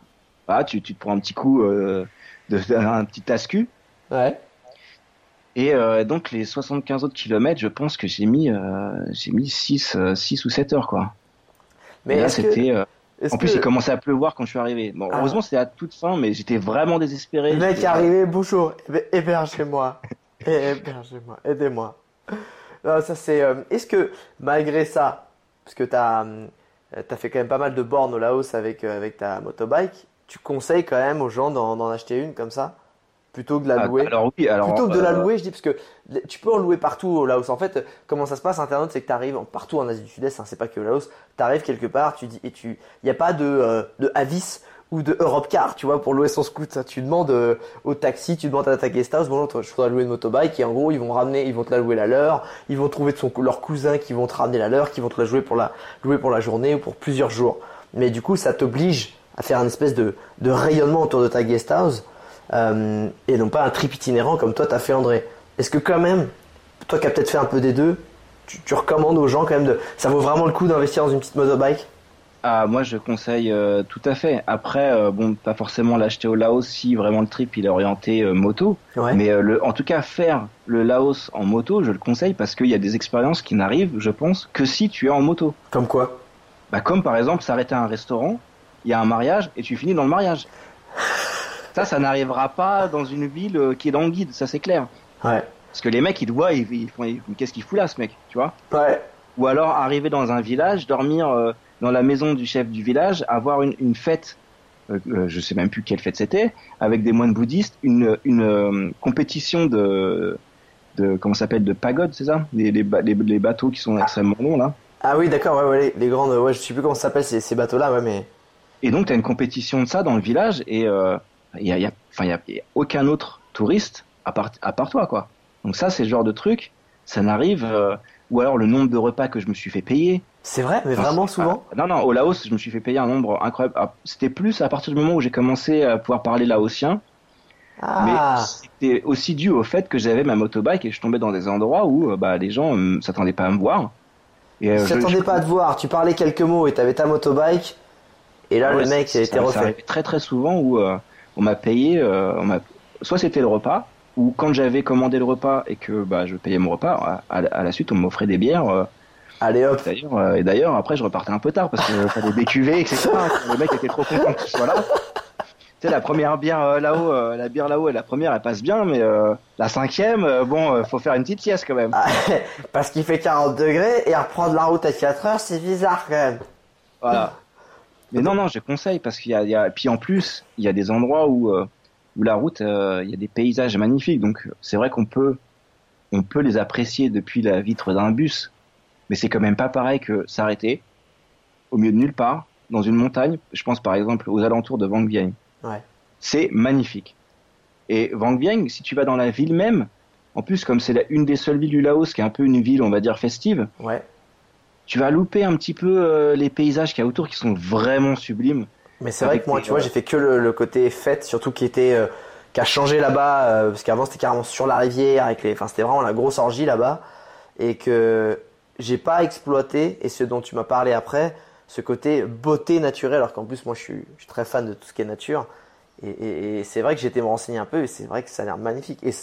tu tu te prends un petit coup euh, de un petit tascu. Ouais. Et euh, donc les 75 autres kilomètres, je pense que j'ai mis euh, j'ai mis 6 6 ou 7 heures quoi. Mais là que, c'était est-ce en plus, que il commençait à pleuvoir quand je suis arrivé. Bon, Ah. heureusement, c'était à toute fin, mais j'étais vraiment désespéré. le mec est arrivé, bonjour, héber- hébergez-moi, hébergez-moi, aidez-moi. Non, ça c'est. Est-ce que malgré ça, parce que t'as hum, t'as fait quand même pas mal de bornes au Laos avec euh, avec ta motobike, tu conseilles quand même aux gens d'en acheter une comme ça, plutôt que de la Ah, louer? alors oui, alors Plutôt que de la euh, louer, je dis parce que tu peux en louer partout au Laos. En fait, comment ça se passe Internet, c'est que tu arrives partout en Asie du Sud-Est, hein, c'est pas que au Laos. Tu arrives quelque part, tu dis et tu, il y a pas de euh, de Avis ou de Europcar, tu vois, pour louer son scooter. Tu demandes euh, au taxi, tu demandes à ta guest house, bon, toi, je voudrais louer une motobike et en gros, ils vont ramener, ils vont te la louer la leur, ils vont trouver de son leur cousin qui vont te ramener la leur, qui vont te la jouer pour la louer pour la journée ou pour plusieurs jours. Mais du coup, ça t'oblige à faire une espèce de de rayonnement autour de ta guest house euh, et non pas un trip itinérant comme toi t'as fait André. Est-ce que quand même, toi qui as peut-être fait un peu des deux, tu, tu recommandes aux gens quand même de, ça vaut vraiment le coup d'investir dans une petite motobike Ah, moi, je conseille euh, tout à fait. Après, euh, bon, pas forcément l'acheter au Laos si vraiment le trip il est orienté euh, moto. Ouais. Mais le, en tout cas, faire le Laos en moto, je le conseille parce qu'il y a des expériences qui n'arrivent, je pense, que si tu es en moto. Comme quoi? Bah, comme par exemple s'arrêter à un restaurant, il y a un mariage et tu finis dans le mariage. Ça, ça n'arrivera pas dans une ville qui est dans le guide, ça c'est clair. Ouais. Parce que les mecs, ils te voient, ils, ils font, qu'est-ce qu'il fout là, ce mec, tu vois? Ouais. Ou alors arriver dans un village, dormir dans la maison du chef du village, avoir une, une fête, euh, euh, je sais même plus quelle fête c'était, avec des moines bouddhistes, une, une euh, compétition de, de comment s'appelle, de pagode, c'est ça? Les, les, ba- les, les bateaux qui sont extrêmement longs là. Ah oui, d'accord, ouais, ouais, les, grandes, ouais, je sais plus comment ça s'appelle ces, ces bateaux-là, ouais, mais. Et donc, tu as une compétition de ça dans le village et euh, il y, a, y, a, y, a, y a aucun autre touriste à part, à part toi, quoi. Donc ça, c'est le genre de truc, ça n'arrive... euh, ou alors le nombre de repas que je me suis fait payer. C'est vrai, mais vraiment c'est- souvent? ah, Non, non, au Laos, je me suis fait payer un nombre incroyable. Ah, C'était plus à partir du moment où j'ai commencé à pouvoir parler laotien, Ah, mais c'était aussi dû au fait que j'avais ma motobike et je tombais dans des endroits où euh, bah, les gens ne s'attendaient pas à me voir. Et, euh, t'attendais je- pas à te voir, tu parlais quelques mots et t'avais ta motobike, et là Ouais, le mec ça- était ça- Ça refait. très très souvent où euh, on m'a payé, euh, on m'a, soit c'était le repas, ou quand j'avais commandé le repas et que bah, je payais mon repas, à, à la suite on m'offrait des bières. Allez hop, d'ailleurs, euh, et d'ailleurs après je repartais un peu tard parce que fallait décuver, etc. le mec était trop content que je sois là. Tu sais, la première bière euh, là-haut, euh, la bière là-haut, la première elle passe bien, mais euh, la cinquième, bon, faut faire une petite sieste quand même. Ah, parce qu'il fait 40 degrés et reprendre la route à 4 heures, c'est bizarre quand même. Voilà. Mais non, non, je conseille parce qu'il y a, il y a, puis en plus, il y a des endroits où, où la route, il y a des paysages magnifiques. Donc, c'est vrai qu'on peut, on peut les apprécier depuis la vitre d'un bus. Mais c'est quand même pas pareil que s'arrêter au milieu de nulle part, dans une montagne. Je pense par exemple aux alentours de Vang Vieng. Ouais. C'est magnifique. Et Vang Vieng, si tu vas dans la ville même, en plus, comme c'est une des seules villes du Laos qui est un peu une ville, on va dire, festive, Ouais. tu vas louper un petit peu euh, les paysages qu'il y a autour qui sont vraiment sublimes. Mais c'est vrai que moi, tu vois, euh, j'ai fait que le, le côté fête, surtout qui était, euh, qui a changé là-bas, euh, parce qu'avant c'était carrément sur la rivière, avec les, enfin c'était vraiment la grosse orgie là-bas, et que j'ai pas exploité, et ce dont tu m'as parlé après, ce côté beauté naturelle, alors qu'en plus moi je suis, je suis très fan de tout ce qui est nature, et, et- et c'est vrai que été me renseigner un peu, et c'est vrai que ça a l'air magnifique. Et,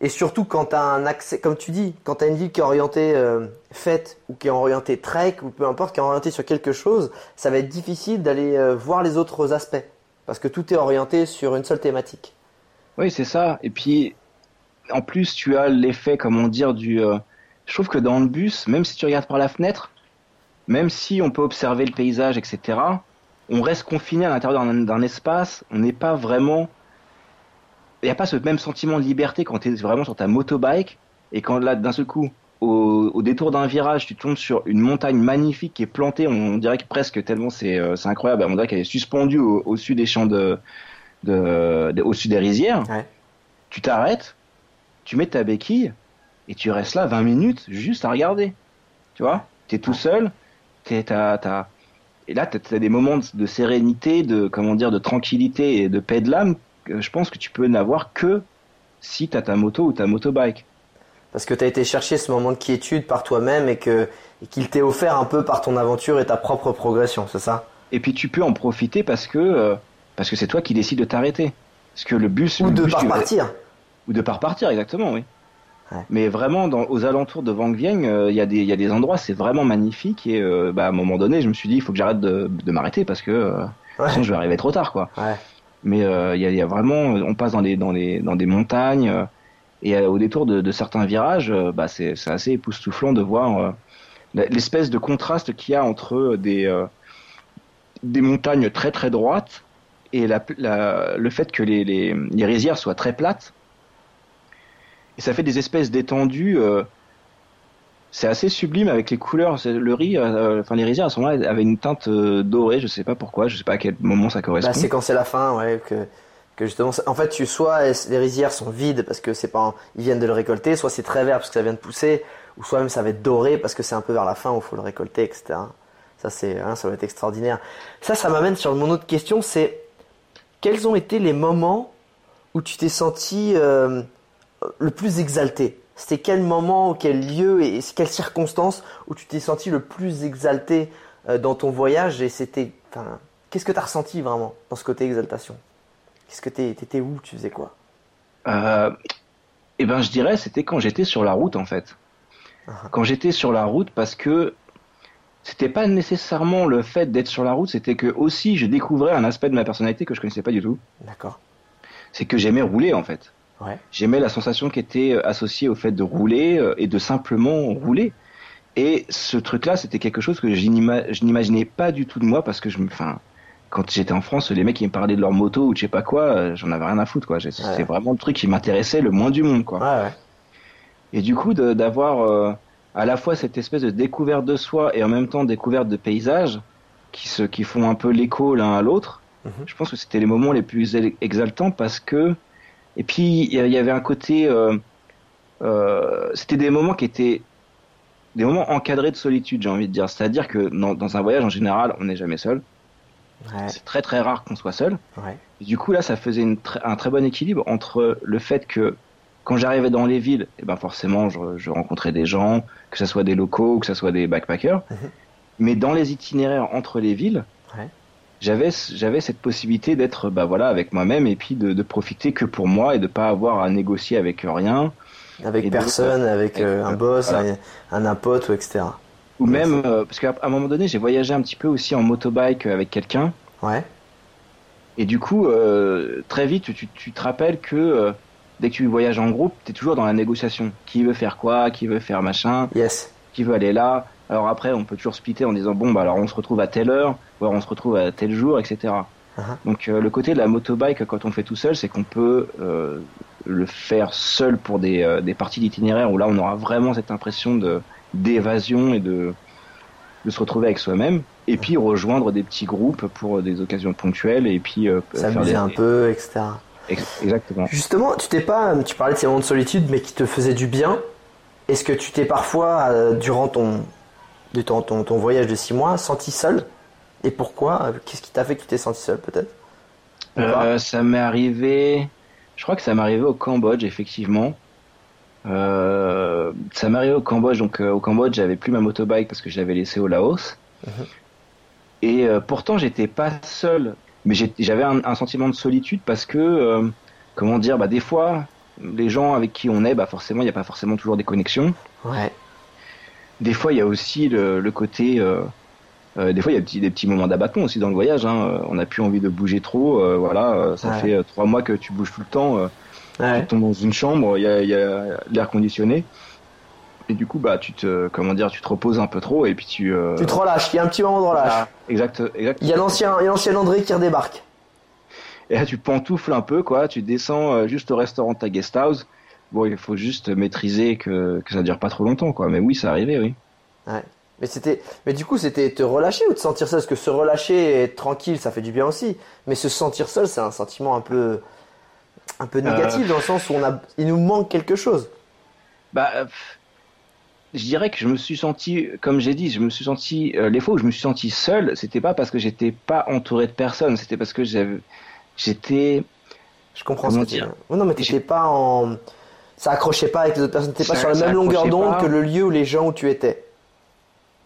et surtout quand tu un accès, comme tu dis, quand tu as une ville qui est orientée euh, fête ou qui est orientée trek ou peu importe, qui est orientée sur quelque chose, ça va être difficile d'aller euh, voir les autres aspects. parce que tout est orienté sur une seule thématique. Oui, c'est ça. Et puis, en plus, tu as l'effet, comment dire, du. euh, je trouve que dans le bus, même si tu regardes par la fenêtre, même si on peut observer le paysage, etc., on reste confiné à l'intérieur d'un espace. On n'est pas vraiment. Il n'y a pas ce même sentiment de liberté quand tu es vraiment sur ta motobike et quand là, d'un seul coup, au, au détour d'un virage, tu tombes sur une montagne magnifique qui est plantée. On, dirait que presque tellement c'est euh, incroyable. On dirait qu'elle est suspendue au- au-dessus des champs de, de, de- au-dessus des rizières. Ouais. Tu t'arrêtes, tu mets ta béquille et tu restes là 20 minutes juste à regarder. Tu vois T'es tout seul, t'es, t'as, t'as- et là t'as, t'as des moments de, sérénité, de comment dire, de tranquillité et de paix de l'âme. Que je pense que tu peux n'avoir que si t'as ta moto ou ta motobike. Parce que tu as été chercher ce moment de quiétude par toi-même et que et qu'il t'est offert un peu par ton aventure et ta propre progression, c'est ça? Et puis tu peux en profiter parce que euh, parce que c'est toi qui décides de t'arrêter. Parce que le bus Ou le de bus, pas vas- repartir. Ou de pas repartir, exactement, oui. Ouais. Mais vraiment, dans, aux alentours de Vang Vieng, euh, il y, a des- il y a des endroits, c'est vraiment magnifique. Et euh, bah, à un moment donné, je me suis dit, il faut que j'arrête de, de m'arrêter parce que euh, Ouais. sinon je vais arriver trop tard, quoi. Ouais. Mais euh, il y, a, y vraiment, on passe dans des, dans des, dans des montagnes. euh, et euh, au détour de, de certains virages, euh, bah, c'est c'est assez époustouflant de voir euh, l'espèce de contraste qu'il y a entre des, euh, des montagnes très très droites et la, la- le fait que les, les, les rizières soient très plates. Et ça fait des espèces d'étendues. euh, c'est assez sublime avec les couleurs. Le riz, euh, enfin les rizières à ce moment-là avaient une teinte euh, dorée. Je sais pas pourquoi. Je sais pas à quel moment ça correspond. Bah, c'est quand c'est la fin, ouais, que, que justement, en fait, tu, soit les rizières sont vides parce que c'est pas, ils viennent de le récolter, soit c'est très vert parce que ça vient de pousser, ou soit même ça va être doré parce que c'est un peu vers la fin où il faut le récolter, etc. Ça, c'est, hein, ça va être extraordinaire. Ça, ça m'amène sur mon autre question, c'est quels ont été les moments où tu t'es senti euh, le plus exalté C'était quel moment quel lieu et quelles circonstances où tu t'es senti le plus exalté euh, dans ton voyage et c'était, enfin, qu'est-ce que tu as ressenti vraiment dans ce côté exaltation? Qu'est-ce que t'es- t'étais où? Tu faisais quoi? Euh, eh ben, je dirais, c'était quand j'étais sur la route, en fait. Quand j'étais sur la route, parce que c'était pas nécessairement le fait d'être sur la route, c'était que aussi je découvrais un aspect de ma personnalité que je connaissais pas du tout. D'accord. C'est que j'aimais rouler, en fait. Ouais. J'aimais la sensation qui était euh, associée au fait de rouler euh, et de simplement rouler. Et ce truc-là, c'était quelque chose que je n'ima- je n'imaginais pas du tout de moi parce que je me, enfin, quand j'étais en France, les mecs qui me parlaient de leur moto ou de je sais pas quoi, euh, j'en avais rien à foutre, quoi. C'était vraiment le truc qui m'intéressait le moins du monde, quoi. Ouais. Et du coup, d'avoir euh, à la fois cette espèce de découverte de soi et en même temps découverte de paysages qui se, qui font un peu l'écho l'un à l'autre, Mhm. je pense que c'était les moments les plus ex- exaltants parce que, et puis il y avait un côté, euh, euh, c'était des moments qui étaient des moments encadrés de solitude, j'ai envie de dire. C'est-à-dire que dans, dans un voyage en général, on n'est jamais seul. Ouais. C'est très très rare qu'on soit seul. Ouais. Du coup, là, ça faisait une tr- un très bon équilibre entre le fait que quand j'arrivais dans les villes, eh ben forcément, je, je rencontrais des gens, que ce soit des locaux ou que ce soit des backpackers. Mhm. Mais dans les itinéraires entre les villes, Ouais. J'avais j'avais cette possibilité d'être bah voilà avec moi-même et puis de, de profiter que pour moi et de pas avoir à négocier avec rien Avec personne, donc, avec euh, un boss, voilà. un, un pote, ou etc. ou Ouais, même euh, parce qu'à un moment donné, j'ai voyagé un petit peu aussi en motobike avec quelqu'un Ouais. Et du coup, euh, très vite, tu, tu te rappelles que euh, dès que tu voyages en groupe, tu es toujours dans la négociation. Qui veut faire quoi Qui veut faire machin Yes. Qui veut aller là Alors après, on peut toujours splitter en disant, bon, bah alors on se retrouve à telle heure, ou alors on se retrouve à tel jour, etc. Uh-huh. Donc euh, le côté de la motobike, quand on fait tout seul, c'est qu'on peut euh, le faire seul pour des, euh, des parties d'itinéraire où là, on aura vraiment cette impression de d'évasion et de, de se retrouver avec soi-même. Et puis rejoindre des petits groupes pour des occasions ponctuelles et puis S'amuser des... un peu, etc. Ex- Exactement. Justement, tu t'es pas, tu parlais de ces moments de solitude, mais qui te faisaient du bien. Est-ce que tu t'es parfois, durant ton, de ton, ton, ton voyage de six mois, senti seul Et pourquoi Qu'est-ce qui t'a fait que tu t'es senti seul, peut-être Euh, ça m'est arrivé, je crois que ça m'est arrivé au Cambodge, effectivement. Euh, ça m'est arrivé au Cambodge, donc euh, au Cambodge, j'avais plus ma motobike parce que je l'avais laissée au Laos. Mhm. Et euh, pourtant, j'étais pas seul, mais j'avais un, un sentiment de solitude parce que, euh, comment dire, bah des fois, les gens avec qui on est, bah forcément, il n'y a pas forcément toujours des connexions. Ouais. Des fois, il y a aussi le, le côté, euh, Euh, des fois, il y a des petits moments d'abattement aussi dans le voyage. Hein. On n'a plus envie de bouger trop. euh, voilà, euh, ça Ouais. fait euh, trois mois que tu bouges tout le temps. euh, Ouais. Tu tombes dans une chambre, il y a, il y a l'air conditionné. Et du coup, bah, tu te, comment dire, tu te reposes un peu trop et puis tu. euh, Tu te relâches, il y a un petit moment de relâche. ah, exact, exact. Il y a l'ancien, il y a l'ancien André qui redébarque. Et là, tu pantoufles un peu, quoi. Tu descends euh, juste au restaurant de ta guest house. Bon, il faut juste maîtriser que, que ça dure pas trop longtemps, quoi. Mais oui, ça arrivait, oui. Mais c'était, mais du coup, c'était te relâcher ou te sentir seul? Parce que se relâcher et être tranquille, ça fait du bien aussi. Mais se sentir seul, c'est un sentiment un peu, un peu négatif dans le sens où on a, il nous manque quelque chose. Bah, euh, je dirais que je me suis senti, comme j'ai dit, je me suis senti, euh, les fois où je me suis senti seul, c'était pas parce que j'étais pas entouré de personnes, c'était parce que j'avais, j'étais, Je comprends Comment ce que tu veux. Ouais, non, mais t'étais pas en, ça accrochait pas avec les autres personnes. T'étais pas Ça- sur la même longueur d'onde que le lieu ou les gens où tu étais.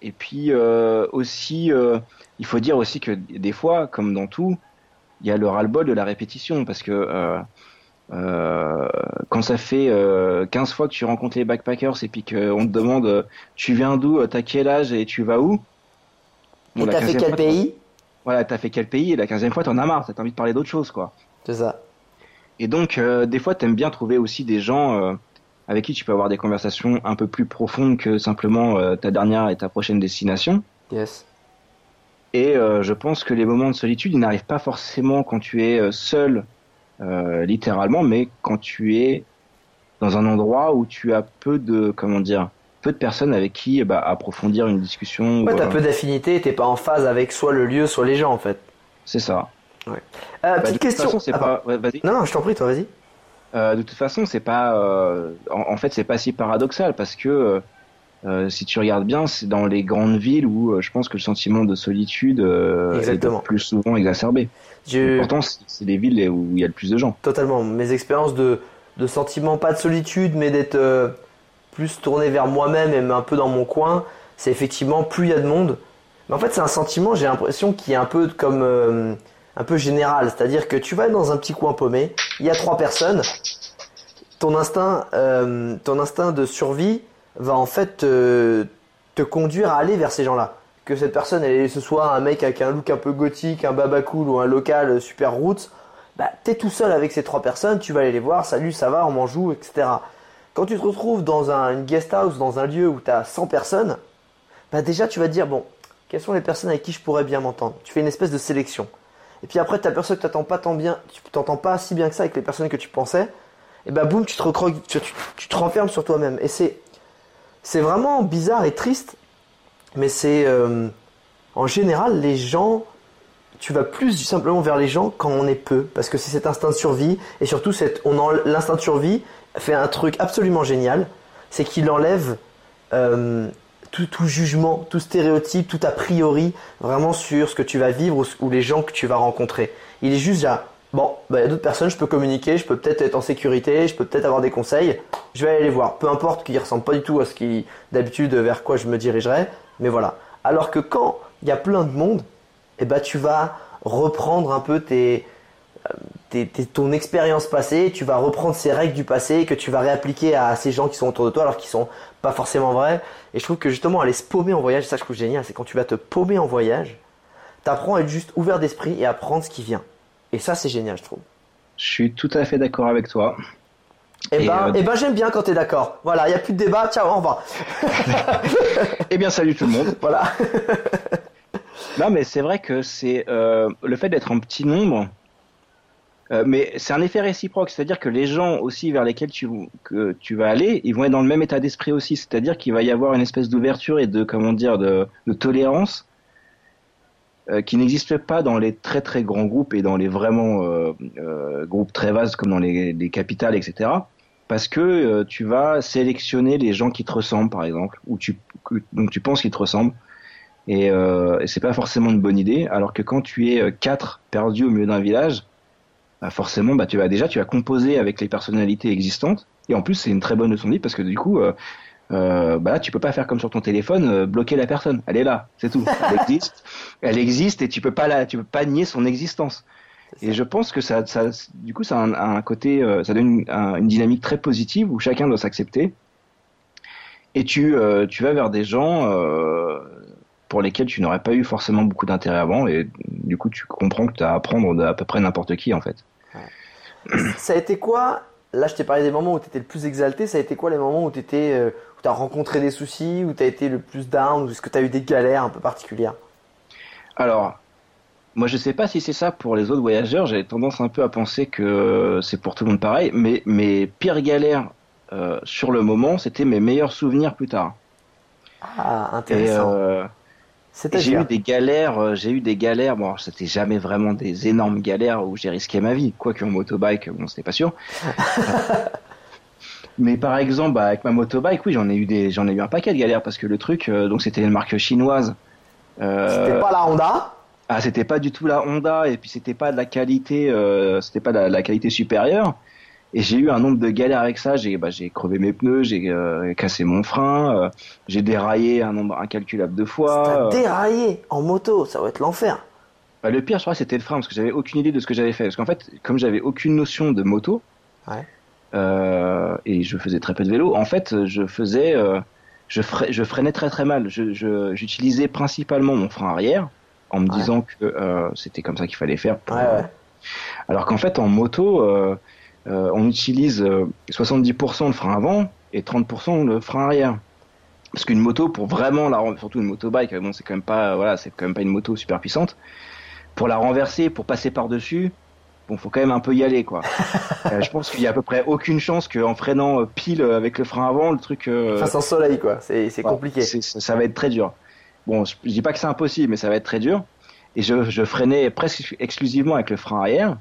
Et puis euh, aussi, euh, il faut dire aussi que des fois, comme dans tout, il y a le ras-le-bol de la répétition, parce que euh, quand ça fait euh, 15 fois que tu rencontres les backpackers et puis qu'on te demande tu viens d'où, t'as quel âge et tu vas où? Bon, et t'as fait 15e quel fois, pays? Voilà, t'as fait quel pays et la 15e fois t'en as marre, t'as envie de parler d'autre chose quoi. C'est ça. Et donc, euh, des fois, t'aimes bien trouver aussi des gens euh, avec qui tu peux avoir des conversations un peu plus profondes que simplement euh, ta dernière et ta prochaine destination. Yes. Et je pense que les moments de solitude, ils n'arrivent pas forcément quand tu es seul, littéralement, mais quand tu es dans un endroit où tu as peu de, comment dire, peu de personnes avec qui bah, approfondir une discussion. Ouais, ou, t'as euh, peu d'affinité, t'es pas en phase avec soit le lieu, soit les gens en fait. C'est ça. Euh, Bah, petite question. façon, Ah, pas. ouais, vas-y. Non, non, je t'en prie, toi, vas-y. Euh, de toute façon, c'est pas. euh, en, en fait, c'est pas si paradoxal parce que si tu regardes bien, c'est dans les grandes villes où je pense que le sentiment de solitude est le plus souvent exacerbé. Je... Pourtant, c'est des villes où il y a le plus de gens. Totalement. Mes expériences de, de sentiment, pas de solitude, mais d'être plus tourné vers moi-même et un peu dans mon coin, c'est effectivement plus il y a de monde. Mais en fait, c'est un sentiment, j'ai l'impression, qui est un peu comme un peu général. C'est-à-dire que tu vas dans un petit coin paumé, il y a trois personnes, ton instinct, euh, ton instinct de survie va en fait te, conduire à aller vers ces gens-là. Que cette personne, elle, ce soit un mec avec un look un peu gothique, un baba cool ou un local super roots, bah, t'es tout seul avec ces trois personnes, tu vas aller les voir, salut, ça va, on m'en joue, etc. Quand tu te retrouves dans un, une guest house, dans un lieu où tu as 100 personnes, bah déjà tu vas te dire, bon, quelles sont les personnes avec qui je pourrais bien m'entendre? Tu fais une espèce de sélection. Et puis après, tu t'aperçois que t'entends pas tant bien, tu t'entends pas si bien que ça avec les personnes que tu pensais, et bah boum, tu te recroques, tu, te renfermes sur toi-même. Et c'est, c'est vraiment bizarre et triste, mais c'est, euh, en général, les gens tu vas plus simplement vers les gens quand on est peu, parce que c'est cet instinct de survie, et surtout on en, l'instinct de survie fait un truc absolument génial, c'est qu'il enlève euh, tout, tout jugement, tout stéréotype, tout a priori, vraiment sur ce que tu vas vivre ou, les gens que tu vas rencontrer. Il est juste là, bon, bah, il y a d'autres personnes, je peux communiquer, je peux peut-être être en sécurité, je peux peut-être avoir des conseils, je vais aller les voir, peu importe qu'ils ressemblent pas du tout à ce qui, d'habitude, vers quoi je me dirigerais, mais voilà. Alors que quand il y a plein de monde, eh ben, tu vas reprendre un peu tes, tes- tes- ton expérience passée, tu vas reprendre ces règles du passé que tu vas réappliquer à ces gens qui sont autour de toi alors qu'ils sont pas forcément vrais. Et je trouve que justement aller se paumer en voyage, ça je trouve génial, c'est quand tu vas te paumer en voyage, t'apprends à être juste ouvert d'esprit et à prendre ce qui vient. Et ça c'est génial je trouve. Je suis tout à fait d'accord avec toi. Et, Et, ben, euh, eh ben j'aime bien quand t'es d'accord. Voilà, il y a plus de débat, ciao, au revoir. Eh bien, salut tout le monde. Voilà. Non, mais c'est vrai que c'est euh, le fait d'être en petit nombre. Euh, mais c'est un effet réciproque, c'est-à-dire que les gens aussi vers lesquels tu, vas aller, ils vont être dans le même état d'esprit aussi, c'est-à-dire qu'il va y avoir une espèce d'ouverture et de comment dire de, tolérance euh, qui n'existe pas dans les très très grands groupes et dans les vraiment euh, groupes très vastes comme dans les, les capitales, etc. Parce que tu vas sélectionner les gens qui te ressemblent, par exemple, ou tu, donc tu penses qu'ils te ressemblent et, euh, et c'est pas forcément une bonne idée. Alors que quand tu es quatre perdus au milieu d'un village, bah forcément, bah tu vas déjà tu vas composer avec les personnalités existantes. Et en plus, c'est une très bonne leçon de vie parce que du coup, euh, euh, bah là, tu peux pas faire comme sur ton téléphone, euh, bloquer la personne. Elle est là, c'est tout. Elle existe, elle existe et tu peux pas la, tu peux pas nier son existence. Et je pense que ça, ça du coup, ça a un, un côté, euh, ça donne une, un- une dynamique très positive où chacun doit s'accepter. Et tu, euh, tu vas vers des gens. Pour lesquels tu n'aurais pas eu forcément beaucoup d'intérêt avant et du coup tu comprends que tu as à apprendre de à peu près n'importe qui en fait. Ça a été quoi Là, je t'ai parlé des moments où tu étais le plus exalté. Ça a été quoi les moments où tu euh, as rencontré des soucis, où tu as été le plus down, ou est-ce que tu as eu des galères un peu particulières? Alors, moi je sais pas si c'est ça pour les autres voyageurs. J'ai tendance un peu à penser que c'est pour tout le monde pareil. Mais mes pires galères euh, sur le moment, c'était mes meilleurs souvenirs plus tard. Ah, intéressant. Euh, j'ai eu des galères, euh, j'ai eu des galères. Bon, c'était jamais vraiment des énormes galères où j'ai risqué ma vie. Quoique en motobike, bon, c'était pas sûr. Mais par exemple, bah, avec ma motobike, oui, j'en ai eu des, j'en ai eu un paquet de galères parce que le truc, euh, donc c'était une marque chinoise. Euh, c'était pas la Honda? Ah, c'était pas du tout la Honda et puis c'était pas de la qualité, c'était pas de la, qualité supérieure. Et j'ai eu un nombre de galères avec ça. J'ai bah, j'ai crevé mes pneus, j'ai euh, cassé mon frein, euh, j'ai déraillé un nombre incalculable de fois. T'as euh. déraillé en moto, ça va être l'enfer. Bah, le pire, je crois, c'était le frein parce que j'avais aucune idée de ce que j'avais fait. Parce qu'en fait, comme j'avais aucune notion de moto ouais. et je faisais très peu de vélo, en fait, je faisais, je, je freinais très très mal. J'utilisais principalement mon frein arrière en me disant que c'était comme ça qu'il fallait faire. ouais, ouais. Alors qu'en fait, en moto euh, on utilise 70% euh, le frein avant et 30% le frein arrière. Parce qu'une moto, pour vraiment la, surtout une motobike, bon, c'est quand même pas, voilà, c'est quand même pas une moto super puissante. Pour la renverser, pour passer par dessus, bon, faut quand même un peu y aller, quoi. Euh, je pense qu'il y a à peu près aucune chance qu'en freinant pile avec le frein avant, le truc. Euh, Face en soleil, quoi. C'est, compliqué. ça va être très dur. Bon, je, dis pas que c'est impossible, mais ça va être très dur. Et je, je freinais presque exclusivement avec le frein arrière.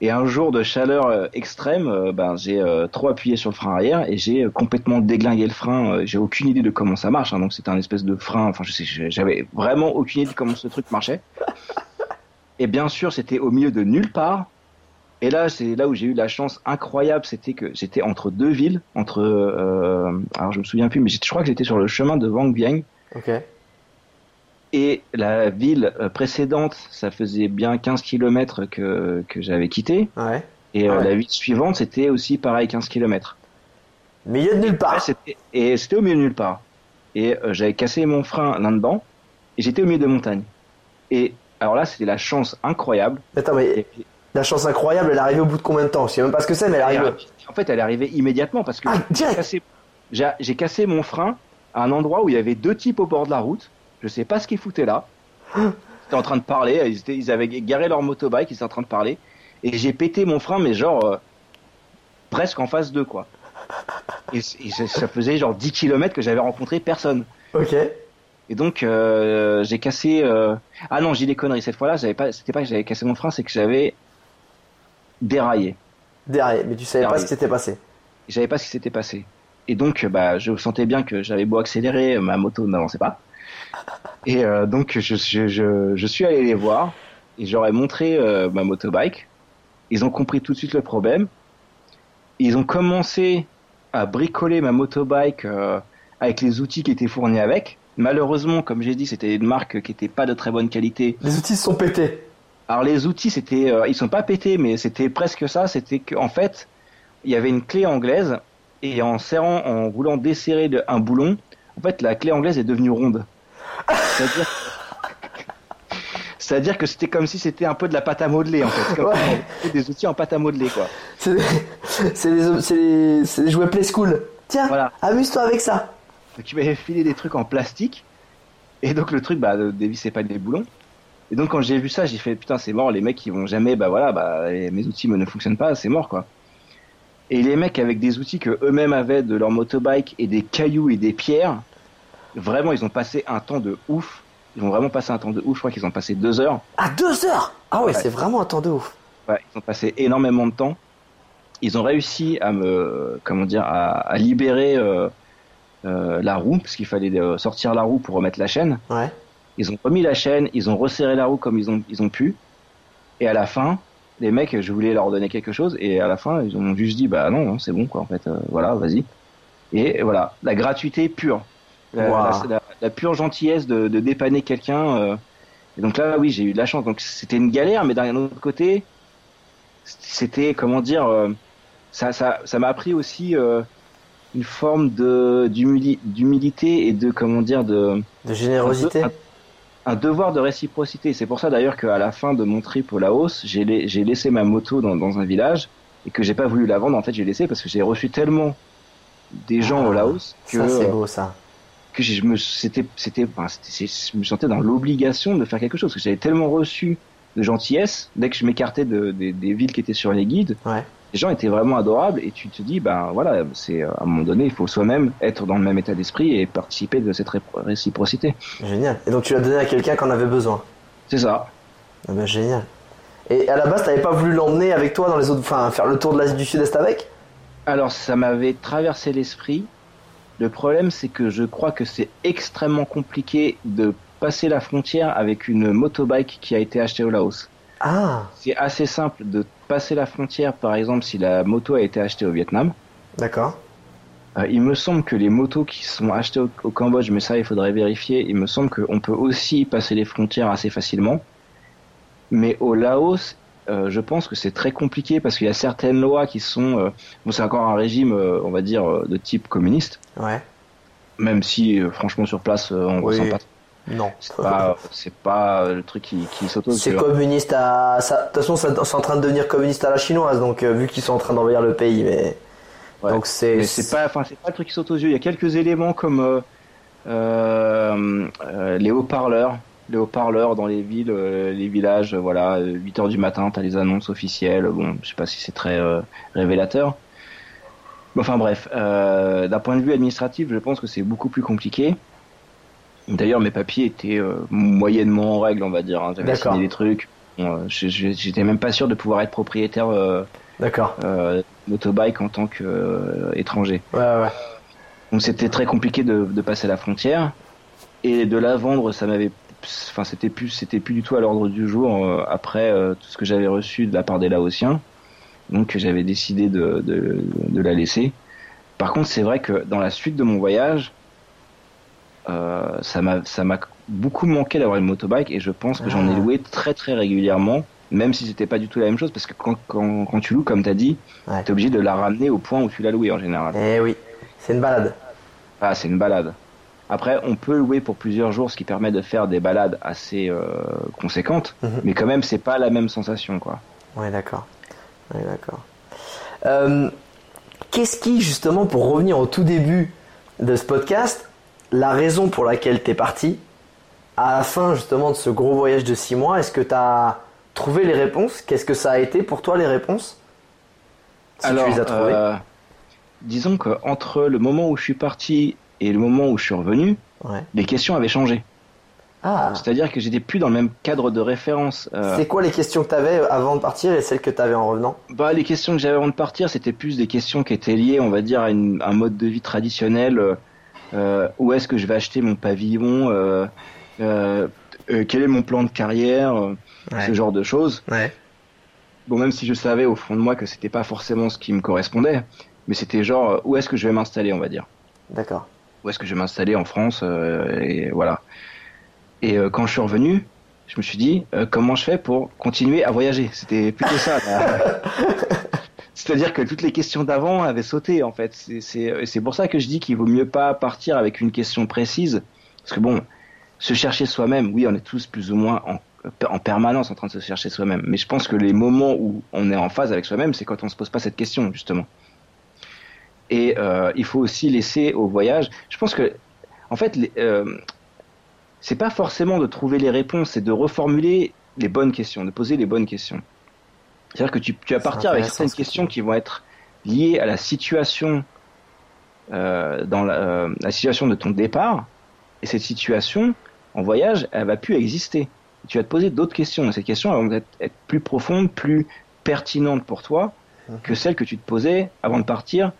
Et un jour de chaleur euh, extrême, euh, ben j'ai euh, trop appuyé sur le frein arrière et j'ai complètement déglingué le frein. j'ai aucune idée de comment ça marche, hein, donc c'était un espèce de frein. Enfin, je sais, j'avais vraiment aucune idée de comment ce truc marchait. Et bien sûr, c'était au milieu de nulle part. Et là, c'est là où j'ai eu la chance incroyable, c'était que j'étais entre deux villes, entre, alors je me souviens plus, mais je crois que j'étais sur le chemin de Wang Bieng. Ok. Et la ville euh, précédente, ça faisait bien 15 km que, que j'avais quitté. Ouais. Et euh, la ville suivante, c'était aussi pareil, 15 km. Milieu de nulle part. et c'était au milieu de nulle part. Et euh, j'avais cassé mon frein là-dedans. Et j'étais au milieu de montagne. Et alors là, c'était la chance incroyable. Attends, mais la chance incroyable, elle est arrivée au bout de combien de temps? Je sais même pas ce que c'est, mais elle est arrivée. En fait, elle est arrivée immédiatement parce que ah, j'ai cassé, cassé mon frein à un endroit où il y avait deux types au bord de la route. Je sais pas ce qu'ils foutaient là. Ils étaient en train de parler. Ils, étaient, ils avaient garé leur motobike. Ils étaient en train de parler. Et j'ai pété mon frein, mais genre euh, presque en face d'eux, quoi. Et, ça faisait genre 10 km que j'avais rencontré personne. Ok. Et donc euh, j'ai cassé. Euh... Ah non, j'ai des conneries cette fois-là. J'avais pas. C'était pas que j'avais cassé mon frein, c'est que j'avais déraillé. Déraillé, mais tu savais pas ce qui s'était passé. J'avais pas ce qui s'était passé. Et donc, bah, je sentais bien que j'avais beau accélérer, ma moto n'avançait pas. Et euh, donc, je, je, je, suis allé les voir et j'aurais montré euh, ma motobike. Ils ont compris tout de suite le problème. Ils ont commencé à bricoler ma motobike euh, avec les outils qui étaient fournis avec. Malheureusement, comme j'ai dit, c'était une marque qui n'était pas de très bonne qualité. Les outils sont pétés. Alors les outils, c'était, ils sont pas pétés, mais c'était presque ça. C'était qu'en fait, il y avait une clé anglaise et en serrant, en voulant desserrer un boulon, en fait, la clé anglaise est devenue ronde. C'est-à-dire que c'était comme si c'était un peu de la pâte à modeler en fait, comme des outils en pâte à modeler quoi. C'est des, des, jouets Play School. Tiens, voilà. amuse-toi avec ça. Donc tu m'avais filé des trucs en plastique et donc le truc bah dévissait pas des boulons. Et donc quand j'ai vu ça, j'ai fait putain c'est mort, les mecs ils vont jamais bah voilà bah mes outils ne fonctionnent pas, c'est mort quoi. Et les mecs avec des outils que eux-mêmes avaient de leur motobike et des cailloux et des pierres, Vraiment, ils ont passé un temps de ouf. Ils ont vraiment passé un temps de ouf. Je crois qu'ils ont passé deux heures. Ah, deux heures? Ah ouais, c'est vraiment un temps de ouf. Ouais, ils ont passé énormément de temps. Ils ont réussi à me, comment dire, à, libérer euh, euh, la roue, parce qu'il fallait euh, sortir la roue pour remettre la chaîne. Ouais. Ils ont remis la chaîne, ils ont resserré la roue comme ils ont, ils ont pu. Et à la fin, les mecs, je voulais leur donner quelque chose, et à la fin, ils ont juste dit, bah non, non c'est bon, quoi, en fait, voilà, vas-y. Et voilà, la gratuité pure la, pure gentillesse de, dépanner quelqu'un. Euh. et donc là, oui, j'ai eu de la chance. Donc c'était une galère, mais d'un autre côté, c'était comment dire, euh, ça, ça, ça m'a appris aussi euh, une forme d'humilité et de comment dire de De générosité. un, un devoir de réciprocité. C'est pour ça d'ailleurs qu'à la fin de mon trip au Laos, j'ai la- laissé ma moto dans, dans un village et que j'ai pas voulu la vendre. En fait, j'ai laissé parce que j'ai reçu tellement des gens Ah, au Laos que Ça, c'est beau, ça. Que je me c'était c'était je me sentais dans l'obligation de faire quelque chose parce que j'avais tellement reçu de gentillesse dès que je m'écartais de, des- des villes qui étaient sur les guides Ouais. les gens étaient vraiment adorables et tu te dis ben voilà c'est à un moment donné il faut soi-même être dans le même état d'esprit et participer de cette ré- réciprocité Génial. Et donc, tu l'as donné à quelqu'un qui en avait besoin. c'est ça Ah ben, génial. Et à la base, t'avais pas voulu l'emmener avec toi dans les autres, enfin, faire le tour de l'Asie du Sud-Est avec? Alors ça m'avait traversé l'esprit le problème c'est que je crois que c'est extrêmement compliqué de passer la frontière avec une motobike qui a été achetée au Laos Ah, C'est assez simple de passer la frontière, par exemple, si la moto a été achetée au Vietnam. d'accord. Euh, il me semble que les motos qui sont achetées au, au Cambodge, mais ça, il faudrait vérifier. Il me semble qu'on peut aussi passer les frontières assez facilement. Mais au Laos, euh, je pense que c'est très compliqué parce qu'il y a certaines lois qui sont, euh, bon, c'est encore un régime, euh, on va dire, de type communiste. Ouais. Même si, franchement, sur place, on Oui. ressent pas. Non. C'est pas, c'est pas le truc qui, qui s'auto. C'est communiste à. De toute façon, c'est en train de devenir communiste à la chinoise, donc vu qu'ils sont en train d'envahir le pays, mais. Ouais. Donc c'est. C'est pas, enfin, c'est pas le truc qui saute aux yeux. Il y a quelques éléments comme euh, euh, euh, les haut-parleurs, les haut-parleurs dans les villes, euh, les villages. euh, Voilà, 8 heures du matin, t'as les annonces officielles. Bon, je sais pas si c'est très euh, révélateur. Mais Enfin bref, euh, d'un point de vue administratif, je pense que c'est beaucoup plus compliqué. D'ailleurs, mes papiers étaient euh, moyennement en règle, on va dire. Hein. J'avais signé des trucs. Bon, euh, J'étais même pas sûr de pouvoir être propriétaire euh, D'accord. euh, motobike en tant qu'étranger. Ouais, ouais, ouais. Donc c'était très compliqué de, de passer la frontière et de la vendre, ça m'avait, enfin c'était plus, c'était plus du tout à l'ordre du jour euh, après euh, tout ce que j'avais reçu de la part des Laotiens. Donc j'avais décidé de, de, de la laisser. Par contre, c'est vrai que dans la suite de mon voyage, euh, ça m'a, ça m'a beaucoup manqué d'avoir une motobike et je pense que j'en ai Ah. loué très très régulièrement, même si c'était pas du tout la même chose parce que quand, quand, quand tu loues, comme t'as dit, Ouais. t'es obligé de la ramener au point où tu l'as loué en général. Eh oui, c'est une balade. Ah, c'est une balade. Après, on peut louer pour plusieurs jours, ce qui permet de faire des balades assez euh, conséquentes, Mhm. mais quand même, c'est pas la même sensation, quoi. Ouais, d'accord. Ouais, d'accord. Euh, Qu'est-ce qui, justement, pour revenir au tout début de ce podcast, la raison pour laquelle t'es parti, à la fin, justement, de ce gros voyage de six mois, est-ce que t'as trouvé les réponses? Qu'est-ce que ça a été pour toi, les réponses? Si tu les as trouvées. euh, disons que entre le moment où je suis parti et le moment où je suis revenu, Ouais. les questions avaient changé. Ah, C'est-à-dire que j'étais plus dans le même cadre de référence. Euh, c'est quoi les questions que t'avais avant de partir et celles que t'avais en revenant? Bah, les questions que j'avais avant de partir, c'était plus des questions qui étaient liées, on va dire, à une- un mode de vie traditionnel. euh, euh, où est-ce que je vais acheter mon pavillon euh, Quel est mon plan de carrière Ce genre de choses. Ouais. Bon, même si je savais au fond de moi que c'était pas forcément ce qui me correspondait, mais c'était genre, où est-ce que je vais m'installer, on va dire D'accord. Où est-ce que je vais m'installer en France euh, Et voilà. Et euh, quand je suis revenu, je me suis dit, euh, comment je fais pour continuer à voyager? C'était plutôt ça. C'est-à-dire que toutes les questions d'avant avaient sauté, en fait. C'est- pour ça que je dis qu'il vaut mieux pas partir avec une question précise. Parce que bon, se chercher soi-même, oui, on est tous plus ou moins en, en permanence en train de se chercher soi-même. Mais je pense que les moments où on est en phase avec soi-même, c'est quand on se pose pas cette question, justement. Et euh, il faut aussi laisser au voyage. Je pense que, en fait, euh, c'est pas forcément de trouver les réponses, c'est de reformuler les bonnes questions, de poser les bonnes questions. C'est-à-dire que tu, tu vas partir avec certaines questions qui vont être liées à la situation, euh, dans la, euh, la situation de ton départ, et cette situation en voyage, elle va plus exister. Tu vas te poser d'autres questions, et ces questions elles vont être, être plus profondes, plus pertinentes pour toi que celles que tu te posais avant de partir,